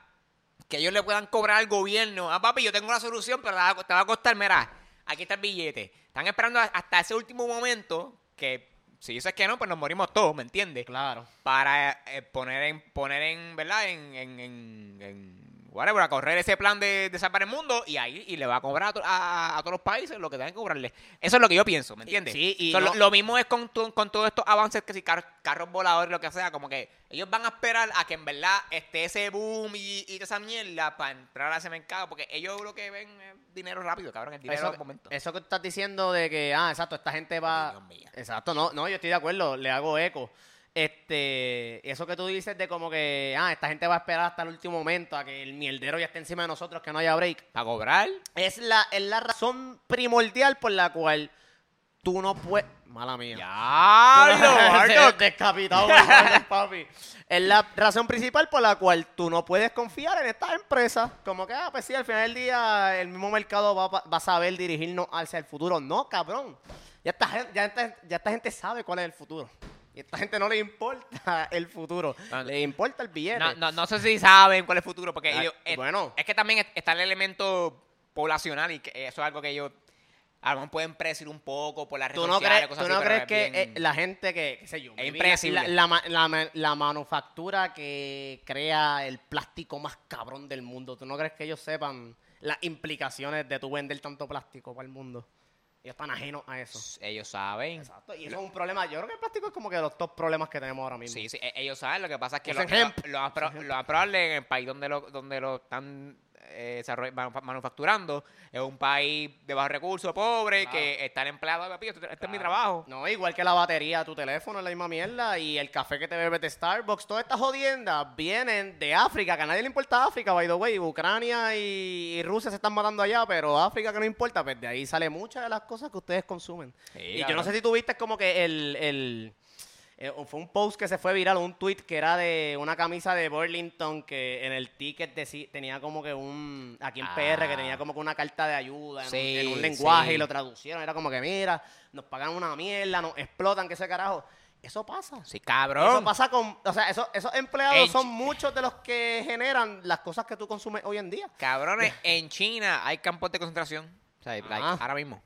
que ellos le puedan cobrar al gobierno. Ah, papi, yo tengo una solución, pero te va a- te va a costar, mira, aquí está el billete. Están esperando hasta ese último momento que si dices que no, pues nos morimos todos, ¿me entiendes? Claro. para eh, poner en poner en verdad en, en, en, en whatever, a correr ese plan de, de salvar el mundo y ahí y le va a cobrar a, to- a- a todos los países lo que tengan que cobrarle eso es lo que yo pienso ¿me entiendes? Sí, y So, lo, no- lo mismo es con, to- con todos estos avances que si car- carros voladores lo que sea como que ellos van a esperar a que en verdad esté ese boom y, y esa mierda para entrar a ese mercado porque ellos lo que ven es dinero rápido cabrón el dinero Eso, momento eso que estás diciendo de que, ah, exacto, esta gente va. Dios mío. Exacto, no, no, yo estoy de acuerdo, le hago eco. Este, eso que tú dices de como que, ah, esta gente va a esperar hasta el último momento a que el mierdero ya esté encima de nosotros, que no haya break. para cobrar Es la, es la razón primordial por la cual tú no puedes. Mala mía. ya Descapitado, por papi. Es la razón principal por la cual tú no puedes confiar en estas empresas. Como que, ah, pues sí, al final del día el mismo mercado va, va a saber dirigirnos hacia el futuro. No, cabrón. Ya esta, ya, esta, ya esta gente sabe cuál es el futuro. Y a esta gente no le importa el futuro. No. Le importa el billete. No, no, no sé si saben cuál es el futuro, porque Ah, ellos, es, bueno. es que también es- está el elemento poblacional y que eso es algo que ellos a lo mejor pueden predecir un poco por las redes ¿Tú no sociales, crees, cosas tú así, no pero crees es que bien- eh, la gente que, qué sé yo, Es la, la, ma- la ma- la manufactura que crea el plástico más cabrón del mundo, ¿tú no crees que ellos sepan las implicaciones de tú vender tanto plástico para el mundo? Ellos están ajenos a eso. ellos saben. Exacto. Y eso es un problema. Yo creo que el plástico es como que de los top problemas que tenemos ahora mismo. Sí, sí, e- ellos saben. Lo que pasa es que lo, lo- lo más pro- lo más probable en el país donde lo, donde lo están eh, manufacturando es un país de bajos recursos, pobre, Claro. que están empleados. Papi, este, es mi trabajo. No, igual que la batería de tu teléfono es la misma mierda y el café que te bebes de Starbucks, todas estas jodiendas vienen de África, que a nadie le importa África, by the way. Ucrania y, y Rusia se están matando allá, pero África que no importa, pues de ahí sale muchas de las cosas que ustedes consumen. Sí, y yo no sé si tuviste como que el... el eh, fue un post que se fue viral, un tweet que era de una camisa de Burlington que en el ticket deci- tenía como que un, aquí en PR, que Ah. tenía como que una carta de ayuda en, un- Sí, en un lenguaje sí. y lo traducieron. Era como que, mira, nos pagan una mierda, nos explotan, que ese carajo. Eso pasa. Sí, Eso cabrón. pasa con, o sea, esos, esos empleados En son muchos de los que generan las cosas que tú consumes hoy en día. Cabrones, en China hay campos de concentración. O sea, like, Ajá. ahora mismo.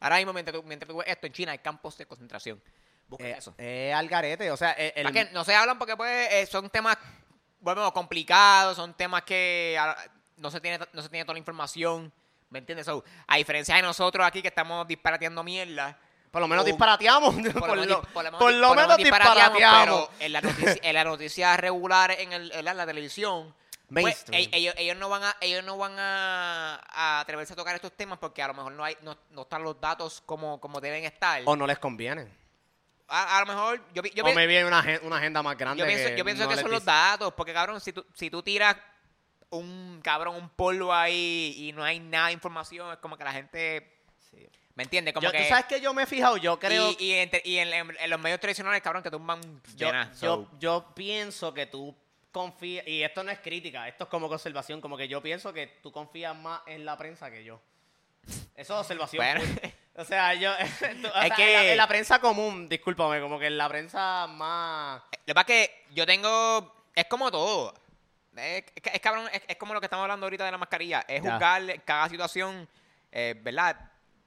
Ahora mismo, mientras tú, mientras tú ves esto, en China hay campos de concentración. Busquen Eh, eso. eh, al garete, o sea, el, que no se hablan porque pues, eh, son temas bueno, complicados, son temas que ah, no se tiene no se tiene toda la información, ¿me entiendes? So, a diferencia de nosotros aquí que estamos disparateando mierda, por lo menos un- disparateamos. por, Por, lo menos, di- por lo menos por di- lo por menos disparateamos, pero en la noticia, en la noticia regular en, el, en la, la televisión pues, e- ellos, ellos no van a ellos no van a, a atreverse a tocar estos temas porque a lo mejor no hay no, no están los datos como, como deben estar. O no les conviene. A, a lo mejor yo, yo, o me viene una, una agenda más grande. yo pienso, yo pienso no que son los datos, porque cabrón, si tú, si tú tiras un cabrón, un polvo ahí y no hay nada de información, es como que la gente, Sí. ¿me entiendes? Como Yo- que, ¿Tú sabes que yo me he fijado? Yo creo y, y, en, y en- en los medios tradicionales, cabrón, que tumban yo, llenas, yo, so. yo pienso que tú confías, y esto no es crítica, esto es como observación, como que yo pienso que tú confías más en la prensa que yo. Eso es observación. Bueno. O sea, yo. tú- o Es sea, que- en, la, en la prensa común, discúlpame, como que en la prensa más. Lo que pasa es que yo tengo. Es como todo. Es, es- es cabrón, es, es como lo que estamos hablando ahorita de la mascarilla. Es Ya. juzgar cada situación, eh, ¿verdad?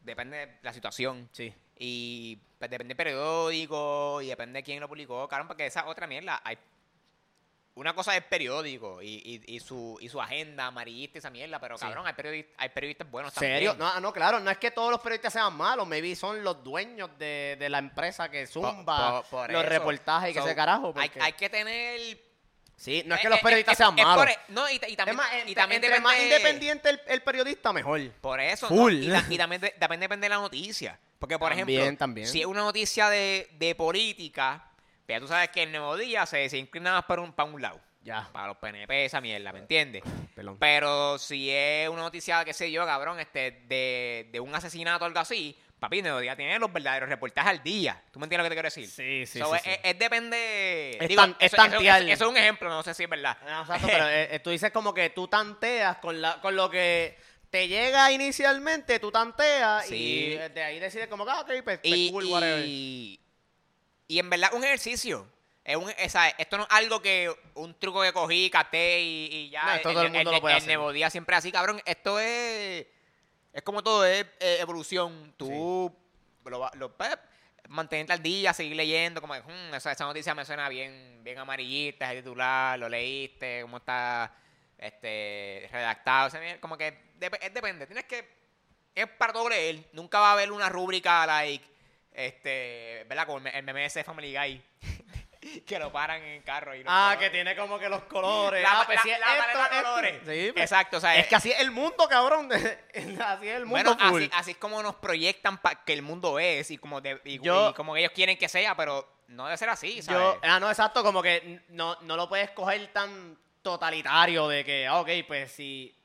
Depende de la situación. Sí. Y pues, depende del periódico y depende de quién lo publicó. Cabrón, porque esa otra mierda. Hay, una cosa es periódico y, y, y su, y su agenda amarillista y esa mierda, pero Sí. cabrón, hay periodistas, hay periodistas buenos ¿Serio? también. No, no, claro, no es que todos los periodistas sean malos, maybe son los dueños de, de la empresa que zumba por los eso. reportajes y que se carajo. Hay, porque- hay que tener sí, no es Eh, que los eh, periodistas sean es malos. e- no, y, y también, más, y también entre más depende- independiente el, el periodista, mejor. Por eso, Full. ¿no? Y, ta- y también, de- depende de la noticia. Porque, por También, ejemplo, también. si es una noticia de, de política, ya tú sabes que el Nuevo Día se, se inclina más para un, para un lado. Ya, Para los PNP, esa mierda, ¿me entiendes? perdón. Pero si es una noticia, qué sé yo, cabrón, este, de, de un asesinato o algo así, papi, Nuevo Día tiene los verdaderos reportajes al día. ¿Tú me entiendes lo que te quiero decir? Sí, sí, So, sí, es, sí. es- es depende... Es digo, tan- es eso, tantear. eso- eso es un ejemplo, no sé si es verdad. Exacto, pero eh, eh, tú dices como que tú tanteas con, la, con lo que te llega inicialmente, tú tanteas Sí. y de ahí decides como que, ah, ok, pues, pues, y, cool, whatever. y, y en verdad un ejercicio. Es un, sea, esto no es algo que un truco que cogí, caté y, y ya. No, esto todo el mundo lo puede hacer. Nuevo Día siempre así, cabrón. Esto es. Es como todo, es eh, evolución. Tú lo, va- lo, pues, mantenerte al día, seguir leyendo, como que, "Hmm, esa, esa noticia me suena bien, bien amarillista, el titular, lo leíste, cómo está este redactado, o sea, como que dep- es depende, tienes que es para todo leer, nunca va a haber una rúbrica like este, ¿verdad? Como el me- el meme de Family Guy que lo paran en el carro y Ah, que tiene como que los colores. La- ah, pues la- si es la esto, paleta de esto. colores. Sí, pues, Exacto, o sea, es que así es el mundo, cabrón. así es el mundo Bueno, full. así, así es como nos proyectan que el mundo es y como, de- y, Yo- y como ellos quieren que sea, pero no debe ser así, ¿sabes? Yo, ah, no, exacto, como que no, no lo puedes coger tan totalitario de que, ah, ok, pues si.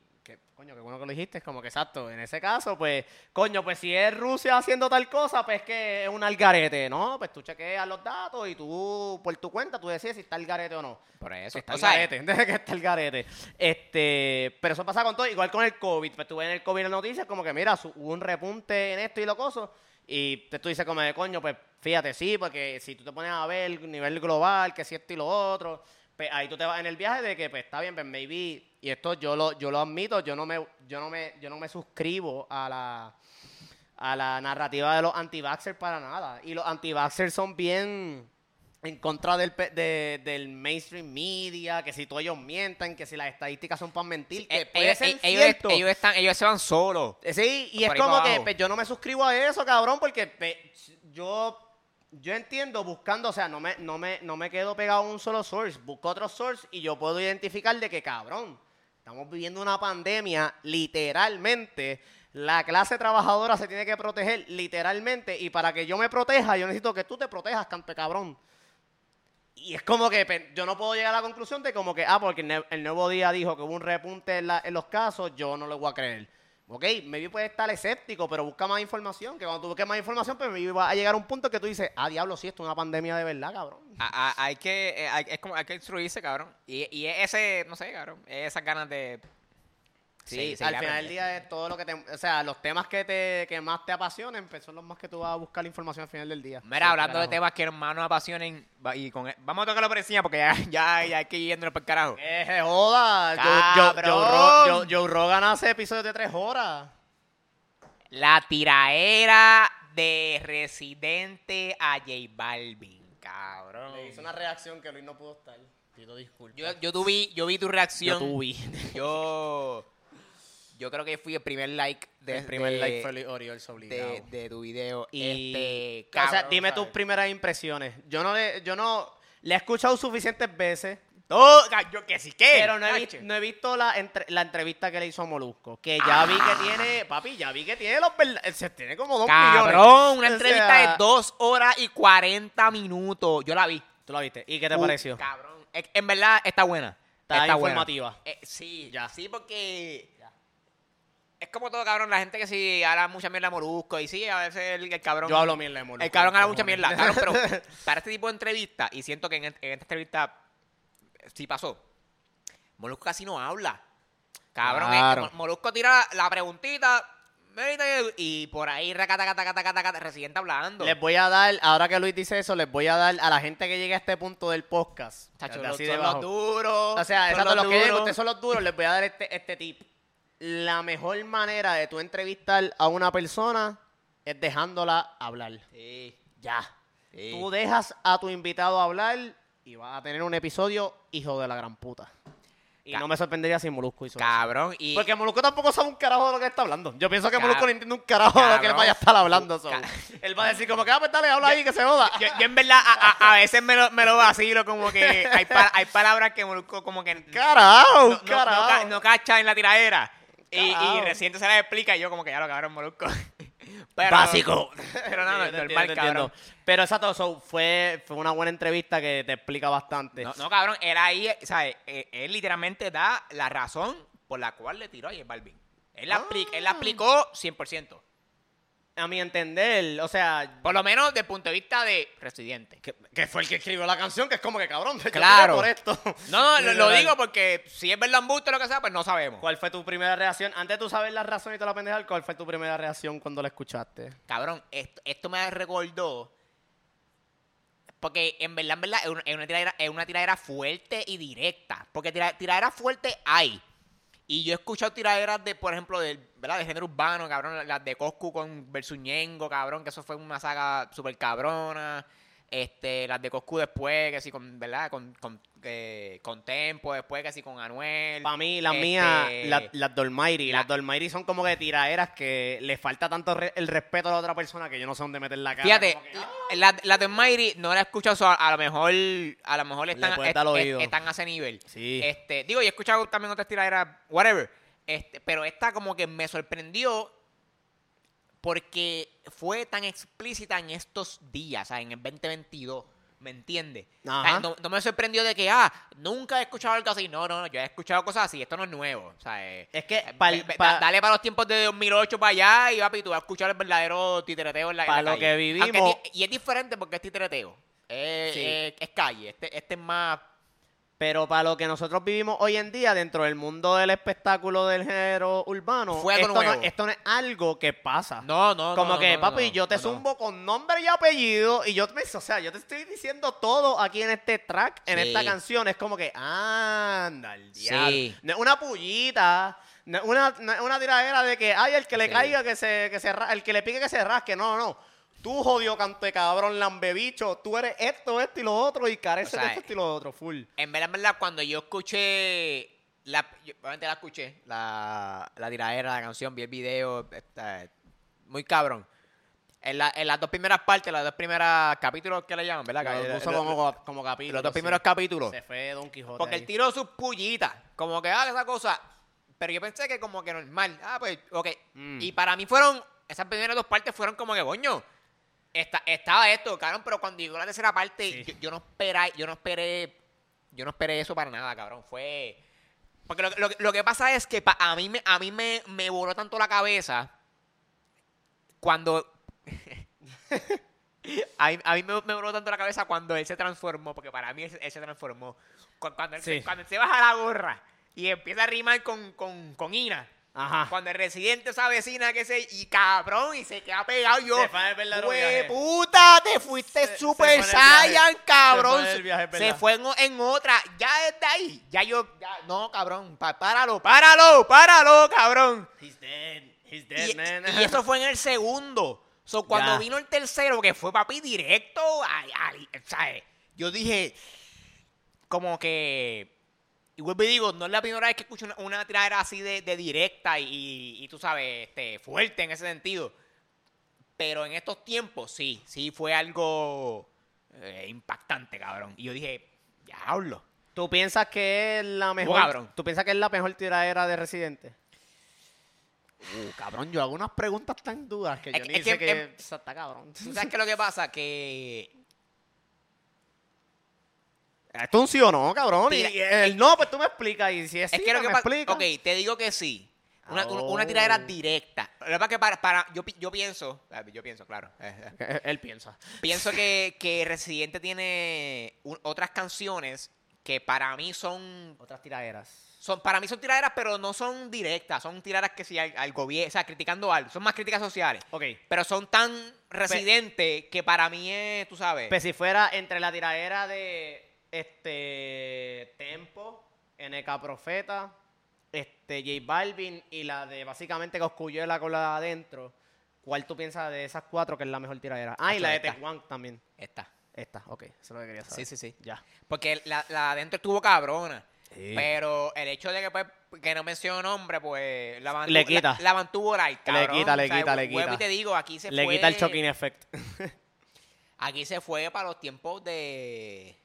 Coño, qué bueno que lo dijiste, es como que exacto. En ese caso, pues, coño, pues si es Rusia haciendo tal cosa, pues que es un algarete, ¿no? Pues tú chequeas los datos y tú, por tu cuenta, tú decides si está el garete o no. Por eso. Está o el sea, garete, de que está el garete. Este, pero eso pasa con todo, igual con el COVID. Pues tú ves en el COVID en las noticias como que, mira, hubo un repunte en esto y lo coso. Y tú dices como de coño, pues fíjate, sí, porque si tú te pones a ver el nivel global, que si esto y lo otro, pues ahí tú te vas en el viaje de que pues está bien, pues maybe, y esto yo lo, yo lo admito, yo no me, yo no me, yo no me suscribo a la a la narrativa de los anti-vaxxers para nada. Y los anti-vaxxers son bien en contra del, de- del mainstream media, que si todos ellos mienten, que si las estadísticas son para mentir, que eh, puede ellos, ser ellos- cierto. ellos están, ellos se van solos. Sí, y es como que pues, yo no me suscribo a eso, cabrón, porque pues, yo yo entiendo buscando, o sea, no me, no me, no me quedo pegado a un solo source, busco otro source y yo puedo identificar de que, cabrón, estamos viviendo una pandemia, literalmente, la clase trabajadora se tiene que proteger, literalmente, y para que yo me proteja, yo necesito que tú te protejas, cante cabrón. Y es como que yo no puedo llegar a la conclusión de como que, ah, porque el, nuevo día dijo que hubo un repunte en, la- en los casos, yo no le voy a creer. Ok, maybe puede estar escéptico, pero busca más información. Que cuando tú busques más información, pues maybe va a llegar a un punto que tú dices, ah, diablo, sí, esto es una pandemia de verdad, cabrón. A- hay que, eh, hay, es como, hay que instruirse, cabrón. Y, y ese, no sé, cabrón, esas ganas de... Sí, al final del día es todo lo que te... O sea, los temas que te que más te apasionen, pues son los más que tú vas a buscar la información al final del día. Mira, Sí, hablando de temas que más nos apasionen, y con, vamos a tocarlo por encima porque ya, ya, ya hay que ir yéndonos por el carajo. ¡Que se joda! Joe, Joe- Joe Joe- Rogan hace episodios de tres horas. La tiraera de Residente a J Balvin, cabrón. Le hizo una reacción que Luis no pudo estar. Pido disculpas. Yo, yo, tu vi, yo vi tu reacción. Yo tuve. Yo, yo creo que fui el primer like de, el primer de- like fue Luis Orioles obligado. de, de tu video. Y, este, o sea, cabrón, dime ¿sabes? tus primeras impresiones. Yo no le, yo no le he escuchado suficientes veces, No, ca- yo que sí que. pero no he, vi- no he visto la, entre- la entrevista que le hizo a Molusco. Que ya vi que tiene, papi, ya vi que tiene los Se tiene como dos millones. Cabrón, una O entrevista sea, de dos horas y 40 minutos. Yo la vi. Tú la viste. ¿Y qué te Uh, pareció? Cabrón. Es- En verdad está buena. Está buena. informativa. Eh, sí, Ya. sí, porque. Es como todo, cabrón. La gente que sí habla mucha mierda de molusco. Y sí, a veces el, el cabrón. Yo hablo mierda de Molusco. El cabrón habla mucha mierda. Cabrón, pero para este tipo de entrevista, y siento que en, en esta entrevista sí pasó. Molusco casi no habla. Cabrón, Claro. eh, Mo- Molusco tira la preguntita y por ahí recata, cata, cata, cata, cata, Residente hablando. Les voy a dar, ahora que Luis dice eso, les voy a dar a la gente que llegue a este punto del podcast. Chacho, los- así son debajo. los duros. O sea, exacto, los, que lleguen, ustedes son los duros, les voy a dar este, este tip. La mejor manera de tú entrevistar a una persona es dejándola hablar. Sí, Ya. sí. Tú dejas a tu invitado hablar y vas a tener un episodio hijo de la gran puta. Y no me sorprendería si Molusco hizo eso. Cabrón, y... Porque Molusco tampoco sabe un carajo de lo que está hablando. Yo pienso que Cab- Molusco no entiende un carajo de lo que él vaya a estar hablando. so. Él va a decir como que, ah, pues dale, habla ahí, que se joda. yo, yo en verdad a, a- a veces me lo, me lo vacilo como que hay, pa- hay palabras que Molusco como que no, Carajo, no, no carajo. ca- no cacha en la tiradera. Y, y reciente se la explica y yo como que ya lo cabrón Molusco. Pero, Básico. Pero no, no, Sí, yo te normal, entiendo, te cabrón. entiendo. Pero exacto, so, fue, fue una buena entrevista que te explica bastante. No, no, cabrón, él ahí, ¿sabes? Él, él literalmente da la razón por la cual le tiró a J Balvin. Él la, apli- él la Ah. aplicó 100%. A mi entender, o sea, Por lo menos desde el punto de vista de residente. que, que fue el que escribió la canción, que es como que cabrón, yo Claro. por esto. No, no, lo, lo digo porque si es verdad embuste o lo que sea, pues no sabemos. ¿Cuál fue tu primera reacción? Antes de tú saber la razón y toda la pendeja, ¿cuál fue tu primera reacción cuando la escuchaste? Cabrón, esto, esto me recordó. Porque en verdad, en verdad, es una, tiradera, es una tiradera fuerte y directa. Porque tira, tiradera fuerte hay. Y yo he escuchado tiraderas de, por ejemplo, de, ¿verdad? de género urbano, cabrón. Las de Coscu con versus Ñengo, cabrón, que eso fue una saga súper cabrona. Este, las de Coscu después, que sí, con, ¿verdad? Con, con, eh, con Tempo, después que sí, con Anuel. Para mí, las Este, mías, las, las Dolmairi, la- las Dolmairi son como que tiraderas que le falta tanto re- el respeto a la otra persona que yo no sé dónde meter la cara. Fíjate, que, ah, la, la Mighty no la he escuchado, so, a, a lo mejor, a lo mejor están, est- est- están a ese nivel. Sí. Este, digo, y he escuchado también otras tiraderas, whatever. Este, pero esta como que me sorprendió porque fue tan explícita en estos días, o sea, en el 2022. ¿Me entiendes? No, no me sorprendió de que, ah, nunca he escuchado algo así. No, no, no, yo he escuchado cosas así. Esto no es nuevo. O sea, eh, Es que eh, pa- dale para los tiempos de 2008 para allá y papi, tú vas a escuchar el verdadero titereteo en la, en Pa' la lo calle. que vivimos- Aunque y es diferente porque es titereteo. Es, Sí. es calle. Este, este es más... Pero para lo que nosotros vivimos hoy en día dentro del mundo del espectáculo del género urbano, Fue algo esto, no, nuevo. esto no es algo que pasa. No, no, Como no, que, no, papi, yo te zumbo con nombre y apellido y yo te, o sea, yo te estoy diciendo todo aquí en este track, en Sí. esta canción. Es como que, anda, el diablo. Sí. Una pullita, una, una tiradera de que, ay, el que le Sí. caiga, que se, que se el que le pique, que se rasque. No, no, no. Tú, jodido cante cabrón, lambebicho, tú eres esto, esto y lo otro y careces O sea, de esto y lo otro, full. En verdad, en verdad, cuando yo escuché... La, yo, obviamente la escuché, la, la tiradera, la canción, vi el video, está, muy cabrón. En, la- en las dos primeras partes, las dos primeras capítulos que le llaman, ¿verdad? Lo Lo- puso lo- como, como capítulo. los dos sí. primeros capítulos. Se fue Don Quijote. Porque ahí. él tiró sus pullitas. Como que, ah, esa cosa. Pero yo pensé que como que normal. Ah, pues, ok. Mm. Y para mí fueron, esas primeras dos partes fueron como que, coño, esta- estaba esto, cabrón, pero cuando llegó la tercera parte, Sí. yo, yo no esperé, yo no esperé, yo no esperé eso para nada, cabrón. Fue... Porque lo, lo- lo que pasa es que pa- a mí, me, a mí me, me voló tanto la cabeza cuando... A mí, a mí me, me voló tanto la cabeza cuando él se transformó, porque para mí él, se- él se transformó. Cu- Cuando él, se- Sí. cuando él se baja la gorra y empieza a rimar con, con, con Ina. Ajá. Cuando el residente esa vecina que se... Y cabrón, y se queda pegado yo. Se fue en el verdadero "Hue viaje". puta, te fuiste Se- super se saiyan, cabrón. Se fue en el viaje, es Se verdad. fue en, o- en otra. Ya desde ahí. Ya yo... ya- no, cabrón. pa- páralo, páralo, páralo, cabrón. He's dead. He's Y, dead, man. y eso fue en el segundo. So, cuando Ya. vino el tercero, que fue papi directo, ay, ay, ¿sabes? Yo dije, como que. Y vuelvo y digo, no es la primera vez que escucho una, una tiradera así de, de directa y, y, y tú sabes, este, fuerte en ese sentido. Pero en estos tiempos, sí, sí fue algo eh, impactante, cabrón. Y yo dije, diablo. ¿Tú piensas que es la mejor? cabrón. ¿Tú piensas que es la mejor tiradera de Residente? Uh, cabrón, yo hago unas preguntas tan duras que yo que- ni es sé que- que... está cabrón. ¿Tú sabes qué es lo que pasa? Que Esto es un sí o no, cabrón. Y Tira- y el no, pues tú me explicas. Y si es, Es sí, que lo pues que me pasa. explicas. Ok, te digo que sí. Una, Oh. una tiradera directa. Lo que para, para- yo, yo pienso, ah, yo pienso, claro. Él piensa. pienso que, que Residente tiene un- otras canciones que para mí son Otras tiraderas. son para mí son tiraderas, pero no son directas, son tiraderas que si al, al gobierno, o sea, criticando algo, son más críticas sociales, Ok. pero son tan residentes que para mí es, tú sabes, Pues si fuera entre la tiradera de este Tempo, NK Profeta, este J Balvin y la de básicamente Coscuyuela con la de adentro, ¿cuál tú piensas de esas cuatro que es la mejor tiradera? Ah, y la de. Tecuan también. esta. Esta, ok, eso es lo que quería saber. Sí, sí, sí. Ya. Porque la, la de adentro estuvo cabrona. Sí. Pero el hecho de que, pues, que no menciono nombre, pues la mantuvo, Le quita. La, la mantuvo light, Le cabrón. quita, le O sea, quita, le quita. y te digo, aquí se Le fue. quita el shocking effect. Aquí se fue para los tiempos de.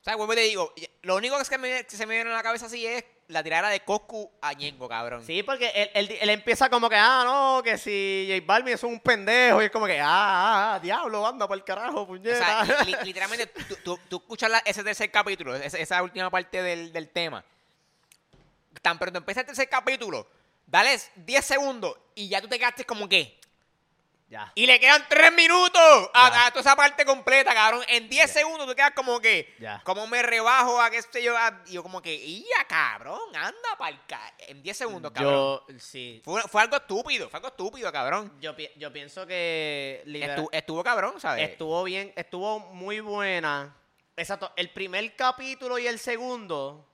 O sea, vuelvo y te digo, lo único que se me, que se me viene a la cabeza así es la tirada de Coscu a Ñengo, cabrón. Sí, porque él, él- él empieza como que, ah, no, que si J Balvin es un pendejo, y es como que, ah, ah, ah, diablo, anda por el carajo, O puñeta. sea, li- literalmente, tú, tú- tú escuchas la- ese tercer capítulo, esa, esa última parte del, del tema. Tan pronto empieza el tercer capítulo, dale 10 segundos y ya tú te quedaste como que. Ya. Y le quedan 3 minutos a, Ya. a toda esa parte completa, cabrón. En 10 segundos tú quedas como que. Ya. Como me rebajo a qué sé yo. a- yo como que. ¡Ya, cabrón! Anda pa'l ca... En 10 segundos, cabrón. Yo, sí. Fue, fue algo estúpido, fue algo estúpido, cabrón. Yo, yo pienso que lidera- Estuvo, estuvo cabrón, ¿sabes? estuvo bien, estuvo muy buena. Exacto, el primer capítulo y el segundo,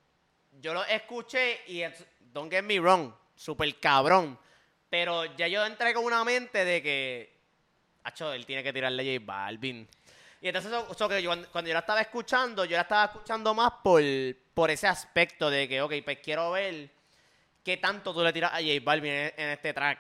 yo lo escuché y, don't get me wrong, super cabrón. Pero ya yo entré con una mente de que, acho, él tiene que tirarle a J Balvin. Y entonces, cuando yo la estaba escuchando, yo la estaba escuchando más por, por ese aspecto de que, ok, pues quiero ver qué tanto tú le tiras a J Balvin en, en este track.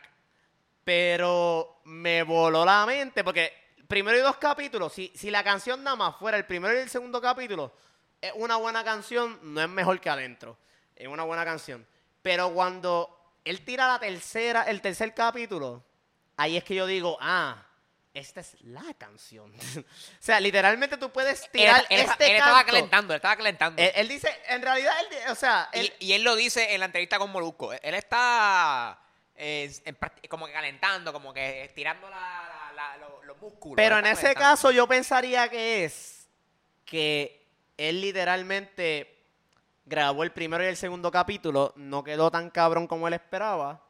Pero me voló la mente porque primero y dos capítulos, si, si la canción nada más fuera el primero y el segundo capítulo, es una buena canción, no es mejor que adentro. Es una buena canción. Pero cuando él tira la tercera, el tercer capítulo, ahí es que yo digo, ah, esta es la canción. o sea, literalmente tú puedes tirar él- este él estaba calentando, él estaba calentando. Él, él dice, en realidad, o sea, y, y él lo dice en la entrevista con Molusco. Él está eh, en como que calentando, como que estirando la, la- la- lo- los músculos. Pero en ese caso yo pensaría que es que él literalmente grabó el primero y el segundo capítulo, no quedó tan cabrón como él esperaba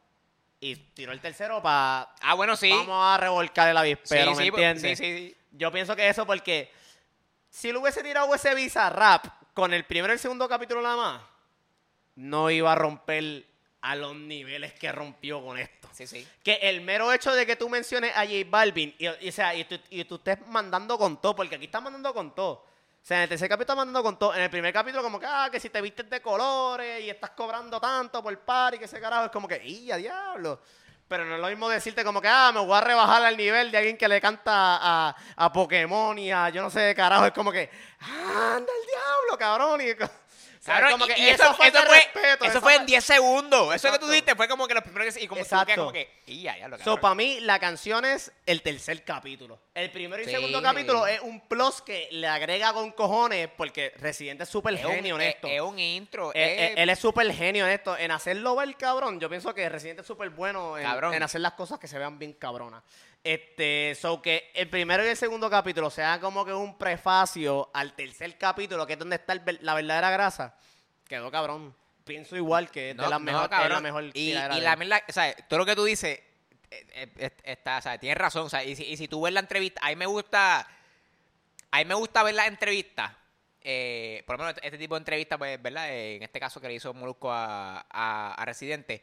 y tiró el tercero para Ah, bueno, sí. vamos a revolcar el sí, avispero, ¿me sí, entiendes? sí, sí, sí. Yo pienso que eso porque si él hubiese tirado ese visa rap con el primero y el segundo capítulo nada más, no iba a romper a los niveles que rompió con esto. Sí, sí. Que el mero hecho de que tú menciones a J Balvin y, y, o sea, y, tú, y tú estés mandando con todo, porque aquí estás mandando con todo. O sea, en el tercer capítulo estás mandando con todo. En el primer capítulo, como que, ah, que si te vistes de colores y estás cobrando tanto por par y que ese carajo es como que, ¡y a diablo! Pero no es lo mismo decirte como que, ah, me voy a rebajar al nivel de alguien que le canta a, a Pokémon y a yo no sé carajo. Es como que, ¡ah, anda el diablo, cabrón! Y, como y- que y eso, fue eso de fue, respeto, eso esa fue en fue- 10 segundos. Eso que tú dijiste fue como que los primeros y como Exacto. como que, y ya, ya lo So, para mí, la canción es el tercer capítulo. El primero y Sí. segundo capítulo es un plus que le agrega con cojones porque Residente es súper genio un, en es- esto. es un intro. Eh, eh, es- él es súper genio en esto. En hacerlo ver cabrón, yo pienso que Residente es súper bueno en, en hacer las cosas que se vean bien cabronas. Este, so que el primero y el segundo capítulo sea como que un prefacio al tercer capítulo, que es donde está el la verdadera grasa. Quedó cabrón. Pienso igual que es de No, las no, mejor, es cabrón. la mejor y, y la verdad, o sea, todo lo que tú dices eh, eh, está, o sea, tienes razón, o sea, y si, y si tú ves la entrevista, a mí me gusta, a mí me gusta ver las entrevistas, eh, por lo menos este tipo de entrevistas, pues, ¿verdad? Eh, en este caso que le hizo Molusco a, a, a Residente,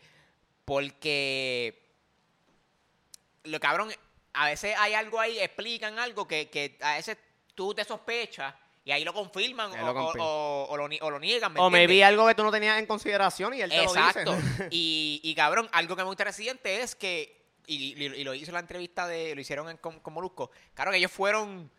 porque lo cabrón, a veces hay algo ahí, explican algo que, que a veces tú te sospechas y ahí lo confirman Ahí o, lo o- confirman. o- o lo, ni- o lo niegan. ¿me O me vi algo que tú no tenías en consideración y él te Exacto. lo dice. y, y cabrón, algo que me gusta de Residente es que, y, y- y lo hizo en la entrevista de, lo hicieron en, con, con Molusco, claro que ellos fueron,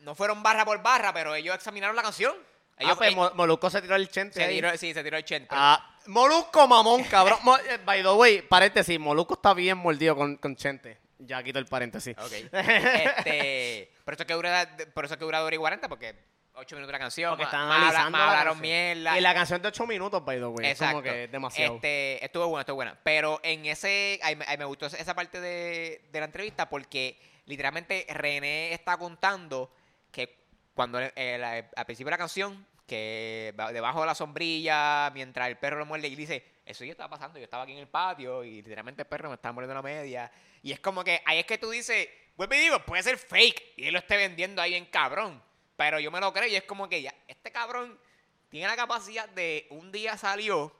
no fueron barra por barra, pero ellos examinaron la canción. Ellos, ah, pues eh, Mo- Molusco se tiró el chente se tiró, sí, se tiró el chente. Ah, Molusco mamón, cabrón. Eh, By the way, paréntesis, Molusco está bien mordido con, con Chente. Ya quito el paréntesis. Ok. este, por eso es que dura, por eso es que dura y 40, porque 8 minutos la canción, Porque están más analizando más la hablaron canción. mierda. Y la canción de 8 minutos, by the way. Es Exacto. como que es demasiado. Este, estuvo buena, estuvo buena. Pero en ese, ahí, me- ahí me gustó esa parte de, de la entrevista porque literalmente René está contando que cuando eh, la- al principio de la canción, que debajo de la sombrilla, mientras el perro lo muerde, y dice, eso ya estaba pasando, yo estaba aquí en el patio y literalmente el perro me estaba mordiendo la media. Y es como que ahí es que tú dices, vuelve y digo, puede ser fake y él lo esté vendiendo ahí en cabrón. Pero yo me lo creo y es como que ya, este cabrón tiene la capacidad de un día salió,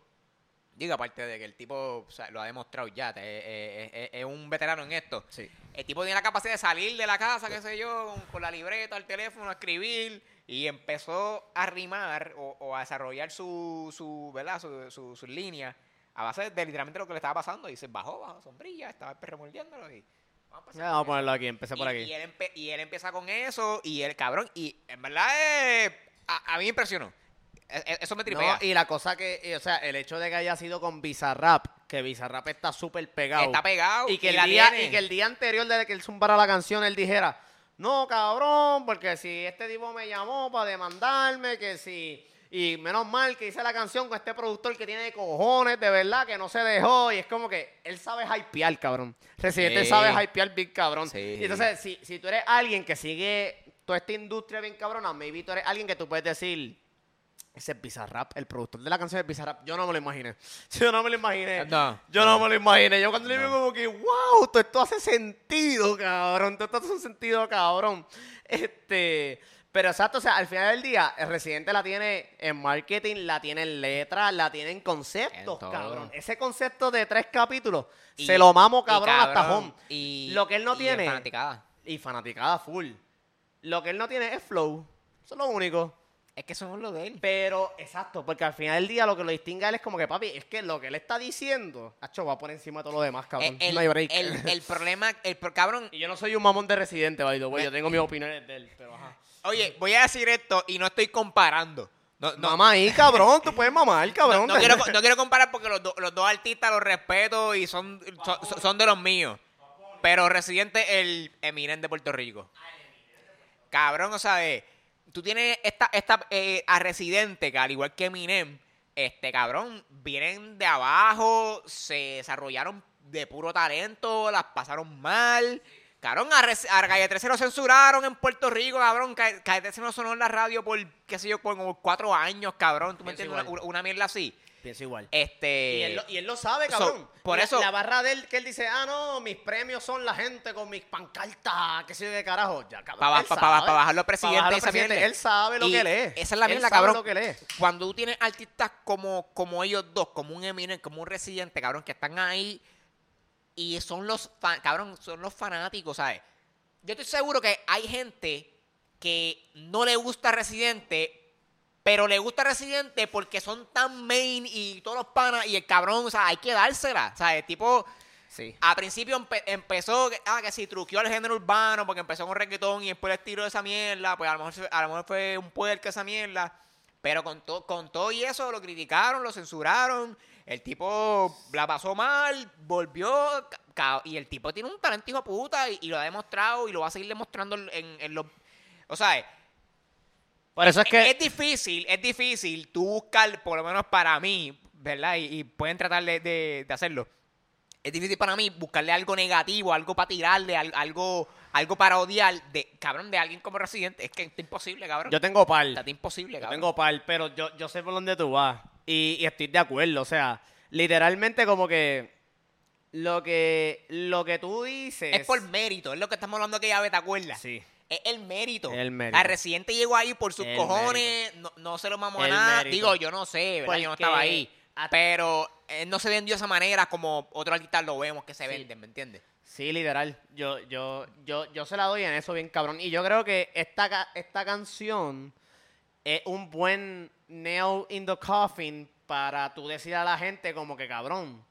digo, aparte de que el tipo o sea, lo ha demostrado ya, te- eh, eh, eh, es un veterano en esto. Sí. El tipo tiene la capacidad de salir de la casa, qué sé yo, con, con la libreta, el teléfono, a escribir y empezó a rimar o, o a desarrollar su, su ¿verdad? Su, su, su línea a base de literalmente lo que le estaba pasando. Y se bajó, bajó sombrilla, estaba el perro mordiéndolo y... Vamos a, vamos a ponerlo aquí, empecé por Y- aquí. Y, él empe- y él empieza con eso y el cabrón, y en verdad eh, a, a mí me impresionó. E- e- Eso me tripea. No, y la cosa que, o sea, el hecho de que haya sido con Bizarrap, que Bizarrap está súper pegado. Está pegado y que, el día, tiene. y que el día anterior de que él zumbara la canción, él dijera, no, cabrón, porque si este tipo me llamó para demandarme, que si... Y menos mal que hice la canción con este productor que tiene cojones, de verdad, que no se dejó. Y es como que él sabe hypear, cabrón. Residente Sí. sabe hypear big cabrón. Sí. Y entonces, si, si tú eres alguien que sigue toda esta industria bien cabrona, maybe tú eres alguien que tú puedes decir, ese es Bizarrap, el productor de la canción de Bizarrap. Yo no me lo imaginé. Yo no me lo imaginé. No. Yo no me lo imaginé. Yo cuando le digo como que, wow, todo esto hace sentido, cabrón. Todo esto hace sentido, cabrón. Este, pero exacto, o sea, al final del día, el residente la tiene en marketing, la tiene en letras, la tiene en conceptos, En cabrón. Ese concepto de tres capítulos, Y- se lo mamo, y cabrón, hasta home. Y, Lo que él no y tiene- en fanaticada. Y fanaticada full. Lo que él no tiene es flow. Eso es lo único. Es que eso es lo de él. Pero, exacto, porque al final del día lo que lo distingue a él es como que, papi, es que lo que él está diciendo, Hacho, va por encima de todo lo demás, cabrón. Eh, el, no hay break. el- el problema, el cabrón, y yo no soy un mamón de residente, by the way, yo tengo mis opiniones de él, pero ajá. oye, voy a decir esto y no estoy comparando. No, no, Mamá ahí, cabrón, tú puedes mamar, cabrón. no, no quiero, no quiero comparar porque los, do- los dos artistas los respeto y son, son, son de los míos. Pero Residente, el Eminem de Puerto Rico. Cabrón, o sea, eh, tú tienes esta, esta eh, a Residente, que al igual que Eminem, este cabrón, vienen de abajo, se desarrollaron de puro talento, las pasaron mal. Cabrón, a, a Calle 13 lo censuraron en Puerto Rico, cabrón. Calle, Calle 13 no sonó en la radio por, qué sé yo, por como cuatro años, cabrón. ¿Tú me entiendes? Una, una mierda así. Pienso igual. Este... Y él, lo, y él lo sabe, so, cabrón. por La- eso- La barra de él, que él dice, ah, no, mis premios son la gente con mis pancartas, qué sé yo qué carajo. Ya, cabrón. Para pa, pa- pa bajarlo Pa' presidente, bajarlo presidente. Él sabe lo Y que lee. Esa es la mierda, cabrón. lo que lee. Cuando tú tienes artistas como, como ellos dos, como un Eminem, como un Residente, cabrón, que están ahí y son los, cabrón, son los fanáticos, ¿sabes? Yo estoy seguro que hay gente que no le gusta Residente, pero le gusta Residente porque son tan main y todos los panas y el cabrón, o sea, hay que dársela, ¿sabes? Tipo, Sí. a principio empe- empezó, ah, que si truqueó al género urbano porque empezó con reggaetón y después el tiro de esa mierda, pues a lo mejor, fue- a lo mejor fue un puerco esa mierda. Pero con, to- con todo y eso lo criticaron, lo censuraron. El tipo la pasó mal, volvió. Y el tipo tiene un talento hijo puta y, y lo ha demostrado y lo va a seguir demostrando en, en los. O sea, Por eso es que... es difícil, es difícil tú buscar, por lo menos para mí, ¿verdad? Y, y pueden tratar de, de- de hacerlo. Es difícil para mí buscarle algo negativo, algo para tirarle, al- algo, algo para odiar, de, cabrón, de alguien como residente. Es que está imposible, cabrón. Yo tengo par. Está imposible, Yo cabrón. tengo par, pero yo, yo sé por dónde tú vas. Y, y estoy de acuerdo. O sea, literalmente como que lo que lo que tú dices. Es por mérito, es lo que estamos hablando aquella vez, ¿te acuerdas? Sí. Es el mérito. El mérito. La residente llegó ahí por sus El cojones, no, no se lo mamó a nada. mérito. Digo, yo no sé, ¿verdad? Yo no estaba ahí. Pero él no se vendió de esa manera como otros artistas lo vemos que se Sí. venden, ¿me entiendes? Sí, literal. Yo, yo, yo, yo se la doy en eso bien cabrón. Y yo creo que esta, esta canción es un buen nail in the coffin para tú decir a la gente como que cabrón.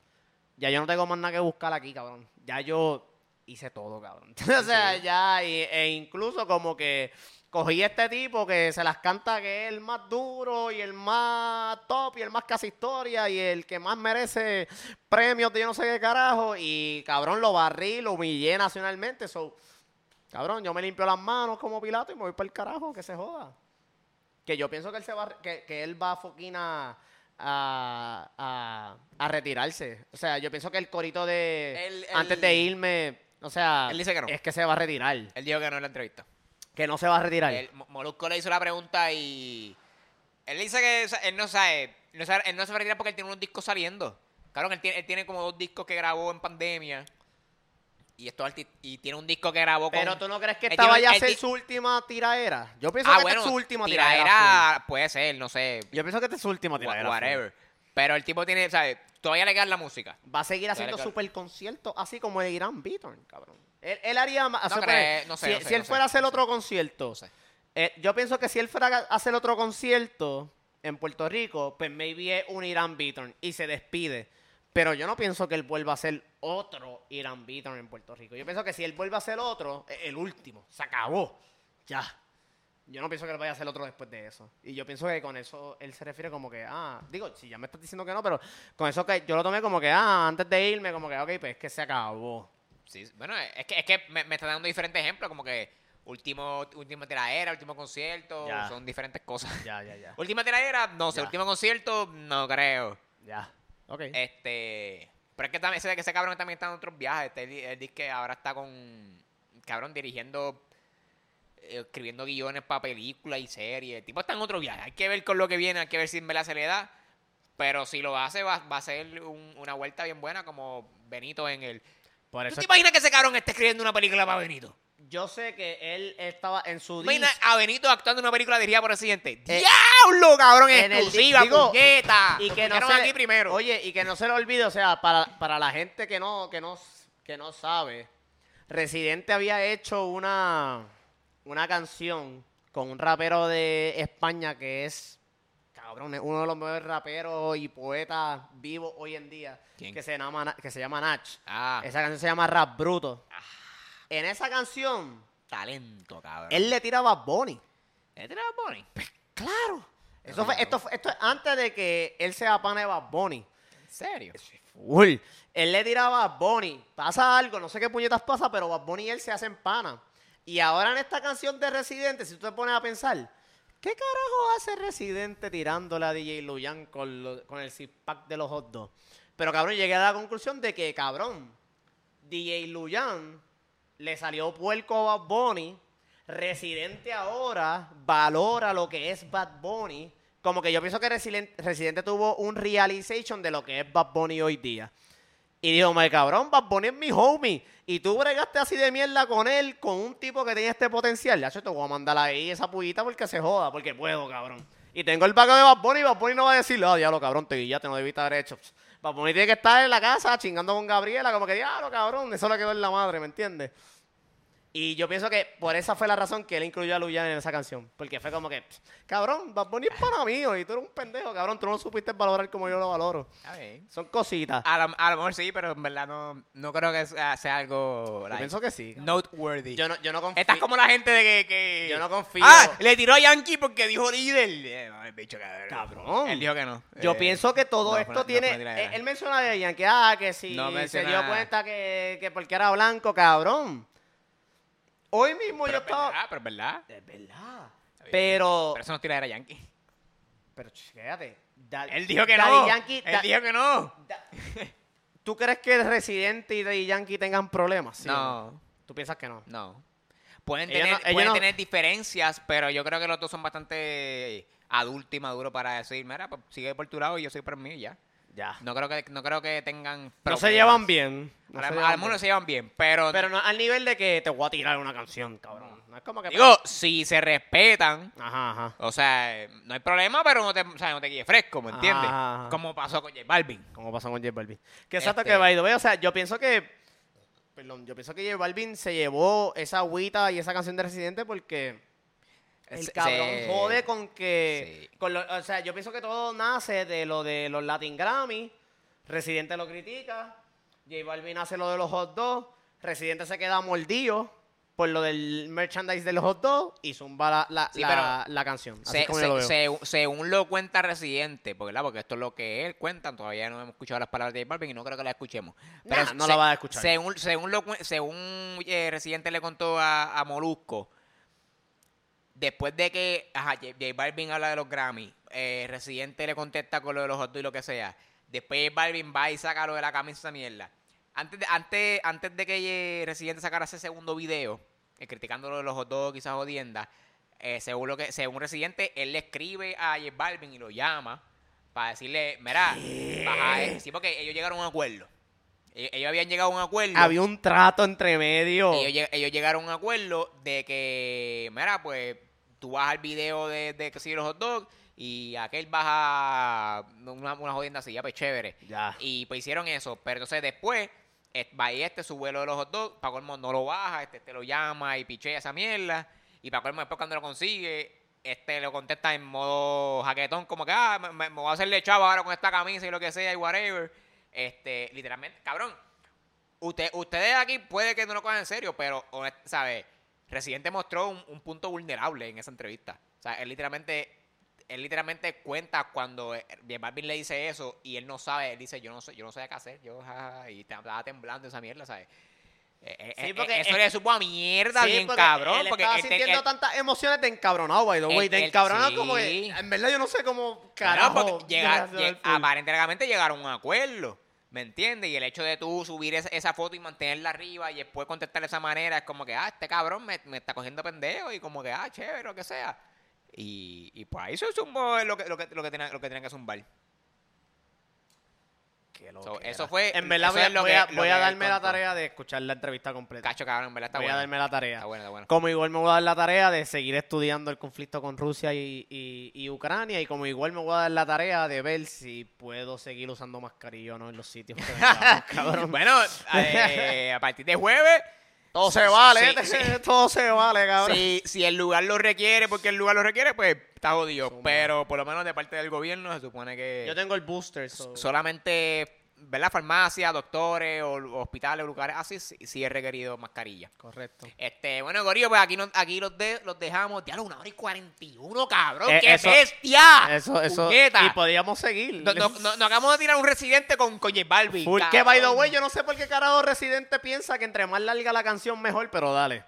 Ya yo no tengo más nada que buscar aquí, cabrón. Ya yo hice todo, cabrón. o sea, ya, y- e incluso como que cogí a este tipo que se las canta que es el más duro y el más top y el más casi historia y el que más merece premios de yo no sé qué carajo y cabrón lo barrí, lo humillé nacionalmente, so cabrón, yo me limpio las manos como Pilato y me voy para el carajo, que se joda. Que yo pienso que él se va, que, que él va a fucking a, a, a- retirarse. O sea, yo pienso que el corito de Él- antes de irme, o sea, Él dice que no. es que se va a retirar, Él dijo que no en la entrevista. que no se va a retirar. El, Mo- Molusco le hizo la pregunta y Él dice que o sea, él no sabe, no sabe- él no se va a retirar porque él tiene unos discos saliendo. Claro, él tiene, él tiene como dos discos que grabó en pandemia. Y esto y tiene un disco que grabó con Pero tú no crees que esta vaya a ser su última tiraera. Yo pienso Ah, que bueno, esta es su última tiraera. tiraera puede ser, no sé. Yo pienso que esta es su última tiraera. whatever. Pero el tipo tiene, ¿sabes? Todavía le queda la música. Va a seguir haciendo Dale, super conciertos, así como el Irán Beaton, cabrón. Él, él haría más. No sé, si no sé, si él fuera a hacer otro concierto, eh, yo pienso que si él fuera a hacer otro concierto en Puerto Rico, pues maybe es un Irán Beaton y se despide. Pero yo no pienso que él vuelva a hacer otro Irán Beaton en Puerto Rico. Yo pienso que si él vuelve a hacer otro, el último. Se acabó. Ya. Yo no pienso que él vaya a hacer otro después de eso. Y yo pienso que con eso él se refiere como que, ah, digo, si ya me estás diciendo que no, pero con eso que yo lo tomé como que, ah, antes de irme, como que, ok, pues es que se acabó. Sí, bueno, es que, es que me, me está dando diferentes ejemplos, como que último, última tiradera, último concierto, Ya. son diferentes cosas. Ya, ya, ya. Última tiradera, no sé, Ya. último concierto, no creo. Ya. Ok. Este, pero es que también ese, ese cabrón también está en otros viajes. Este, él, él dice que ahora está con, cabrón, dirigiendo, escribiendo guiones para películas y series. El tipo está en otro viaje. Hay que ver con lo que viene, hay que ver si en verdad se le da. Pero si lo hace, va, va a ser un- una vuelta bien buena como Benito en el... Por ¿Tú te imaginas que ese cabrón esté escribiendo una película para Benito? yo sé que él estaba en su Imagina a Benito actuando en una película dirigida por el siguiente. Eh, ¡Diablo, cabrón! en el exclusiva, digo, puñeta! y que no se, aquí primero. Oye, y que no se lo olvide, o sea, para, para la gente que no, que no, que no sabe, Residente había hecho una, una canción con un rapero de España que es, cabrón, es uno de los mejores raperos y poetas vivos hoy en día, ¿Quién? que se llama, que se llama Nach. Ah, Esa canción se llama Rap Bruto. En esa canción, talento, cabrón. él le tira a Bad Bunny. ¿Este era Bonnie? Claro. Eso fue, esto, fue- esto es antes de que él sea pana de Bad Bunny. ¿En serio? Full. Él le tiraba a Bad Bunny. Pasa algo, no sé qué puñetas pasa, pero Bad Bunny y él se hacen pana. Y ahora en esta canción de Residente, si tú te pones a pensar, ¿qué carajo hace Residente tirándole a DJ Luyan con, con el six pack de los hot dogs? Pero cabrón, llegué a la conclusión de que, cabrón, DJ Luyan le salió puerco a Bad Bunny. Residente ahora valora lo que es Bad Bunny. Como que yo pienso que Residen- Residente tuvo un realization de lo que es Bad Bunny hoy día. Y dijo, me cabrón, Bad Bunny es mi homie. Y tú bregaste así de mierda con él, con un tipo que tiene este potencial. Ya, yo te voy a mandar ahí esa pullita porque se joda, porque puedo, cabrón. Y tengo el vago de Bad Bunny y Bad Bunny no va a decir, ah, diablo, cabrón, te guillaste, no debiste haber hecho. Bad Bunny tiene que estar en la casa chingando con Gabriela, como que, diablo, cabrón, eso le quedó en la madre, ¿me entiendes? Y yo pienso que por esa fue la razón que él incluyó a Luyan en esa canción. Porque fue como que, cabrón, Bad Bunny es para mío y tú eres un pendejo, cabrón, tú no lo supiste valorar como yo lo valoro. A ver. Son cositas. A lo, a lo mejor sí, pero en verdad no, no creo que sea, sea algo Yo like, pienso que sí. noteworthy. Yo no, yo no confío. Estás como la gente de que, que- Yo no confío. Ah, le tiró a Yankee porque dijo líder. Eh, no, el bicho, cabrón. Cabrón. Él dijo que no. Yo Eh, pienso que todo no, esto no tiene. él, él menciona de Yankee, ah, que si No se menciona- dio cuenta que, que porque era blanco, cabrón. Hoy mismo pero yo es estaba. verdad, pero es verdad. Es verdad. Pero. Pero eso no tiradera Yankee. Pero. Da- Él dijo que Daddy no. Yankee, Él da- dijo que no. da- ¿Tú crees que el Residente y Daddy Yankee tengan problemas? ¿sí o No. ¿Tú piensas que no? No. Pueden Ellos tener, no- pueden no- tener diferencias, pero yo creo que los dos son bastante adultos y maduros para decir, mira, pues sigue por tu lado y yo soy por mí y ya. Ya. No creo que, no creo que tengan No se llevan bien. No A se lo llevan mejor bien. se llevan bien, pero, Pero no al nivel de que te voy a tirar una canción, cabrón. No es como que. digo, si se respetan, Ajá, ajá. o sea, no hay problema, pero no te, o sea, no te fresco, ¿me entiendes? Ajá. Como pasó con J Balvin. Como pasó con J Balvin. Que exacto Este- que way, o sea, yo pienso que. Perdón, yo pienso que J Balvin se llevó esa agüita y esa canción de Residente porque. El cabrón jode con que. Sí. con lo- o sea, yo pienso que todo nace de lo de los Latin Grammy. Residente lo critica. J Balvin hace lo de los hot dogs. Residente se queda mordido por lo del merchandise de los hot dogs y zumba la, la, Sí, la- la canción. Así Se- es como se- yo lo veo. se- según lo cuenta Residente, porque, porque esto es lo que él cuenta, todavía no hemos escuchado las palabras de J Balvin y no creo que las escuchemos. Nah, no la vas a escuchar. Según, según, lo, según eh, Residente le contó a, a Molusco, después de que ajá, J, J Balvin habla de los Grammy, eh, Residente le contesta con lo de los hot y lo que sea. Después J Balvin va y saca lo de la camisa mierda. Antes de, antes, antes de que Residente sacara ese segundo video, eh, criticando lo de los hot dogs y esas jodiendas, eh, según lo que, según Residente, él le escribe a J Balvin y lo llama para decirle, mira, baja eh". Sí, porque ellos llegaron a un acuerdo. Ellos, ellos habían llegado a un acuerdo. Había un trato entre medio. Ellos, ellos llegaron a un acuerdo de que, mira, pues tú vas al video de, de que sigue los hot dogs y aquel baja una, una jodienda así, ya pues chévere. Ya. Y pues hicieron eso. Pero entonces después, va este, su vuelo de los hot dogs, para colmo no lo baja, este te lo llama y pichea esa mierda. Y para colmo después cuando lo consigue, este lo contesta en modo jaquetón, como que, ah, me, me- me voy a hacerle chavo ahora con esta camisa y lo que sea y whatever. Este, literalmente, cabrón, Usted, ustedes aquí puede que no lo cojan en serio, pero, honest- ¿sabe? Residente mostró un, un punto vulnerable en esa entrevista. O sea, él literalmente, él literalmente cuenta cuando eh, J Balvin le dice eso y él no sabe, él dice, yo no sé, yo no sé qué hacer, yo, jajaja", y te- estaba temblando esa mierda, ¿sabes? Eh, eh, Sí, eh, porque eso es- le supo a mierda Sí, bien porque cabrón. Él porque estaba él te- sintiendo él- tantas emociones de encabronado, by the way. Él- De él- encabronado sí. como que... En verdad yo no sé cómo carajo... porque llega- reaccionar lleg- aparentemente llegaron a un acuerdo. ¿Me entiendes? Y el hecho de tú subir esa, esa foto y mantenerla arriba y después contestar de esa manera es como que, ah, este cabrón me, me está cogiendo pendejo y como que, ah, chévere, lo que sea. Y, y pues ahí se zumbó lo que, lo que, lo que, lo que tenían que zumbar. Qué So, loquera. eso fue- En verdad voy a, es lo voy que- a- lo voy que a él darme la tarea de escuchar la entrevista completa. Cacho, cabrón, en verdad está voy bueno. a darme la tarea. Está bueno, está bueno. Como igual me voy a dar la tarea de seguir estudiando el conflicto con Rusia y, y- y Ucrania. Y como igual me voy a dar la tarea de ver si puedo seguir usando mascarilla o no en los sitios que vengamos, cabrón. Bueno, eh, a partir de jueves, todo se vale, Sí, sí. todo se vale, cabrón. si, si el lugar lo requiere, porque el lugar lo requiere, pues está jodido. Pero por lo menos de parte del gobierno se supone que... Yo tengo el booster, so- solamente ¿verdad? farmacias, doctores o o hospitales o lugares así sí, sí es requerido mascarilla. Correcto. Este, bueno, Gorillo, pues aquí, nos- aquí los, de, los dejamos. Diablo, una hora y 41, cabrón. Eh, ¡Qué eso- bestia! Eso, eso. Puñeta. Y podíamos seguir. No- no- no- Nos acabamos de tirar un residente con, con J Balvin. Full que, by the way, yo no sé por qué carajo Residente piensa que entre más larga la canción mejor, pero dale.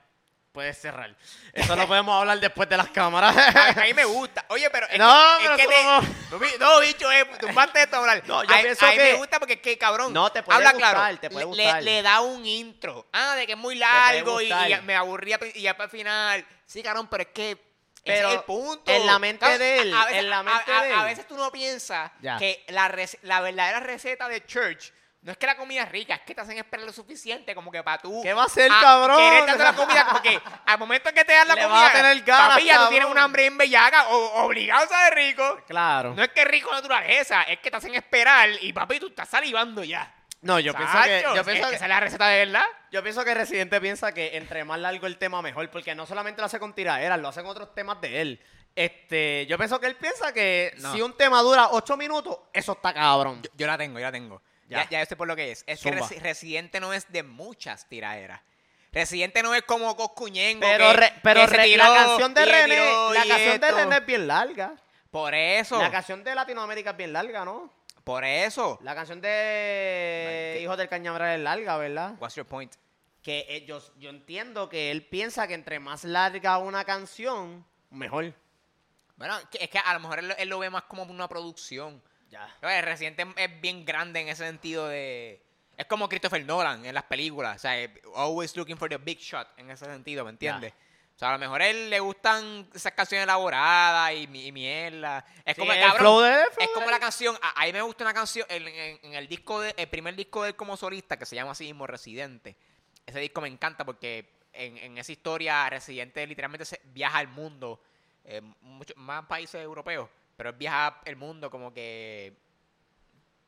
Puedes cerrar. Eso lo podemos hablar después de las cámaras. A, a mí me gusta. Oye, pero. Es No, que, es pero que eso te- no, bi- no, bicho, eh, tumbaste esto a hablar. No, yo a, pienso a mí que- me gusta porque es que, cabrón. No, te puede habla gustar, claro. te puede le- gustar. Le, da un intro. Ah, de que es muy largo y, me aburría y ya para el final. Sí, cabrón, pero es que. Pero es el punto. en la mente de él, a- a veces- en la a- mente a- de A él. veces tú no piensas Ya. que la, la verdadera receta de Church no es que la comida es rica, es que te hacen esperar lo suficiente como que para tú. ¿Qué va a hacer, a cabrón? Querer darte la comida, como que al momento en que te dan la Le comida. vas a tener ganas, papi, ya tú tienes un hambre en bellaca o obligado a saber rico. Claro. No es que es rico naturaleza, es que te hacen esperar y papi, tú estás salivando ya. No, yo pienso que. Yo pienso ¿esa que es la receta de verdad? Yo pienso que Residente piensa que entre más largo el tema mejor, porque no solamente lo hace con tiraderas, lo hace con otros temas de él. Este, yo pienso que él piensa que No. si un tema dura ocho minutos, eso está cabrón. Yo, yo la tengo, yo la tengo. Ya, Ya. ya, yo sé por lo que es. Es Zumba. que Resi- Residente no es de muchas tiraderas. Residente no es como Coscuñengo. Pero, que, re- pero que se re- tiró la canción de René, tiró la canción de. René es bien larga. Por eso. La canción de Latinoamérica es bien larga, ¿no? Por eso. La canción de ¿qué? Hijos del Cañaveral es larga, ¿verdad? What's your point? Que eh, yo, yo entiendo que él piensa que entre más larga una canción, mejor. Bueno, es que a lo mejor él lo ve más como una producción. Ya. El Residente es bien grande en ese sentido de... Es como Christopher Nolan en las películas. O sea, always looking for the big shot en ese sentido, ¿me entiendes? O sea, a lo mejor a él le gustan esas canciones elaboradas y, y mierda. Es Sí, como, el cabrón, flow de él, flow es como de la canción, a, a mí me gusta una canción en, en- en el disco de, el primer disco de él como solista que se llama así mismo Residente. Ese disco me encanta porque en, en esa historia Residente literalmente se, viaja al mundo, eh, mucho, más países europeos, pero él viaja el mundo como que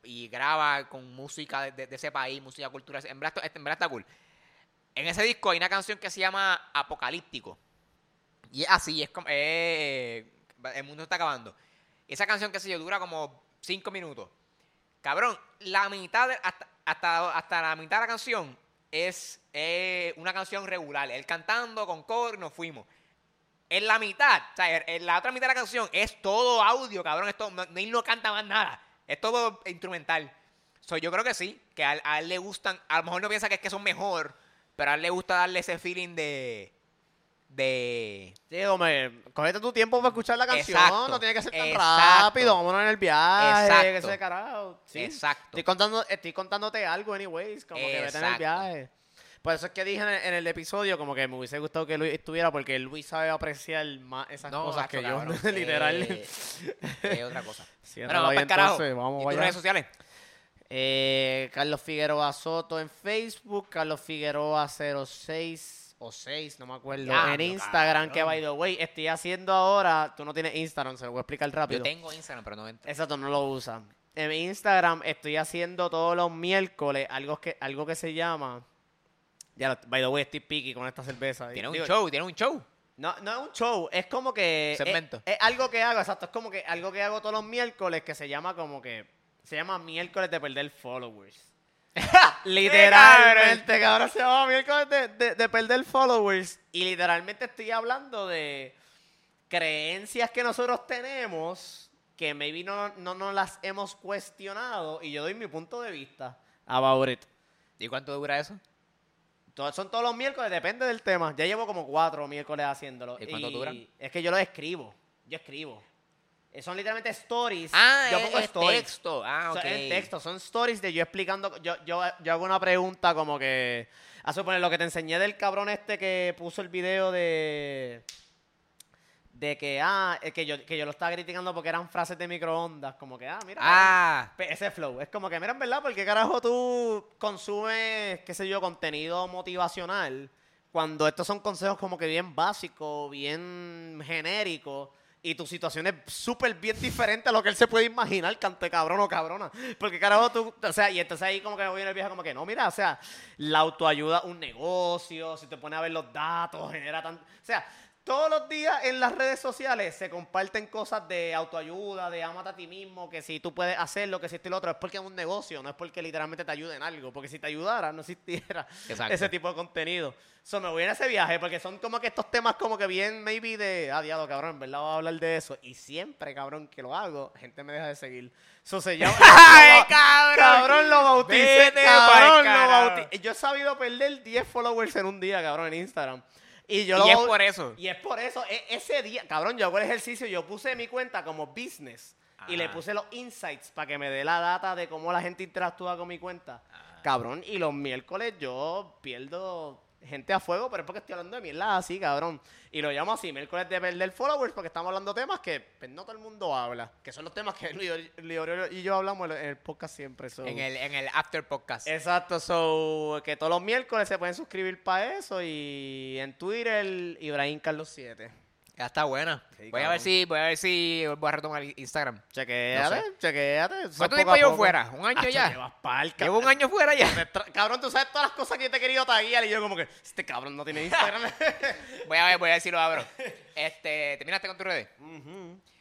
y graba con música de, ese país, música cultural. En verdad, está- en está cool. En ese disco hay una canción que se llama Apocalíptico. Y es así, es como. eh, el mundo está acabando. Esa canción, que sé yo, dura como cinco minutos. Cabrón, la mitad, hasta, hasta, hasta la mitad de la canción es eh, una canción regular. Él cantando con y nos fuimos. En la mitad, o sea, en- la otra mitad de la canción es todo audio, cabrón. Esto, no, él no canta más nada. Es todo instrumental. So, yo creo que sí, que a, él- a él le gustan, a lo mejor no piensa que es que son mejor, pero a él le gusta darle ese feeling de. de. Sí, hombre, cógete tu tiempo para escuchar la canción. Exacto, No tiene que ser tan exacto. rápido. Vámonos en el viaje. Exacto. Que ese carajo. Sí. Exacto. Estoy, contando, estoy contándote algo, anyways. Como que vete en el viaje. Por eso es que dije en el, en el episodio como que me hubiese gustado que Luis estuviera porque Luis sabe apreciar más esas No, cosas que yo, cabrón. literal. Eh, es otra cosa. Bueno, vamos para carajo. vamos ¿Y tus redes sociales? Eh, Carlos Figueroa Soto en Facebook, Carlos Figueroa 06 o 6, no me acuerdo. En Instagram, que cabrón. by the way, estoy haciendo ahora, tú no tienes Instagram, se lo voy a explicar rápido. Yo tengo Instagram, pero no entro. Exacto, no lo usas. En Instagram estoy haciendo todos los miércoles algo que, algo que se llama. Ya, by the way, estoy piqui con esta cerveza. Tiene un Digo, show, tiene un show. No, no es un show, es como que. es- Segmento. Es, algo que hago, exacto. Es como que algo que hago todos los miércoles que se llama como que. Se llama miércoles de perder followers. literalmente, cabrón, se llama miércoles de, de- de perder followers. Y literalmente estoy hablando de creencias que nosotros tenemos que maybe no, no nos las hemos cuestionado. Y yo doy mi punto de vista about it. ¿Y cuánto dura eso? Son todos los miércoles, depende del tema. Ya llevo como cuatro miércoles haciéndolo. ¿Y cuánto duran? Es que yo lo escribo. Yo escribo. Eh, Son literalmente stories. Ah, yo es, pongo es stories. texto. Ah, ok. en texto, son stories de yo explicando. Yo, yo, yo hago una pregunta como que. A suponer lo que te enseñé del cabrón este que puso el video de. De que, ah, que yo, que yo lo estaba criticando porque eran frases de microondas. Como que, ah, mira. Ah, Ese flow. Es como que, mira, en verdad, ¿por qué carajo tú consumes, qué sé yo, contenido motivacional? Cuando estos son consejos como que bien básicos, bien genéricos, y tu situación es súper bien diferente a lo que él se puede imaginar, cante cabrón o cabrona. Porque carajo tú, o sea, y entonces ahí como que viene el viejo como que, no, mira, o sea, la autoayuda, un negocio, si te pones a ver los datos, genera tanto, o sea, todos los días en las redes sociales se comparten cosas de autoayuda, de amate a ti mismo, que si tú puedes hacerlo, que si esto y lo otro, es porque es un negocio, no es porque literalmente te ayude en algo, porque si te ayudara no existiera Exacto. ese tipo de contenido. So, me voy en ese viaje porque son como que estos temas como que bien maybe de, ah, diablo, cabrón, en verdad voy a hablar de eso. Y siempre, cabrón, que lo hago, gente me deja de seguir. So, se llama... ¡Ay, cabrón! Cabrón, lo bauticé, cabrón, lo bauticé. Yo he sabido perder 10 followers en un día, cabrón, en Instagram. Y yo y lo es por eso. y es por eso, e- ese día, cabrón, yo hago el ejercicio, yo puse mi cuenta como business y le Ajá. puse los insights para que me dé la data de cómo la gente interactúa con mi cuenta. Cabrón, y los miércoles yo pierdo gente a fuego, pero es porque estoy hablando de mierda así, cabrón. Y lo llamo así, miércoles de perder followers, porque estamos hablando de temas que pues, no todo el mundo habla, que son los temas que Leo y yo hablamos en el podcast siempre. so. En el, en el After Podcast. Exacto, so que todos los miércoles se pueden suscribir para eso y en Twitter Ibrahim Carlos 7. Ya está buena. Sí, voy a ver si, voy a ver si voy a retomar Instagram. Chequéate, No sé. eso ¿Cuánto tiempo llevo fuera? ¿Un año ya? llevas Llevo un año fuera ya. Cabrón, tú sabes todas las cosas que yo te he querido taguear y yo como que, este cabrón no tiene Instagram. Voy a ver, voy a ver si lo abro. Este, ¿terminaste con tus redes?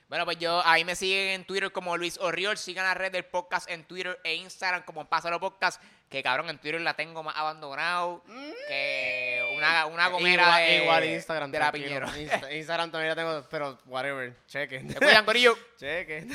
Bueno, pues yo, ahí me siguen en Twitter como Luis Oriol. Sigan la red del podcast en Twitter e Instagram como Pásalo Podcast. Que cabrón, en Twitter la tengo más abandonado que una, una gomera igual, de, igual Instagram. de la. Piñero. Insta- Instagram también la tengo, pero whatever, cheque. ¿Te cuidan, Corillo? cheque.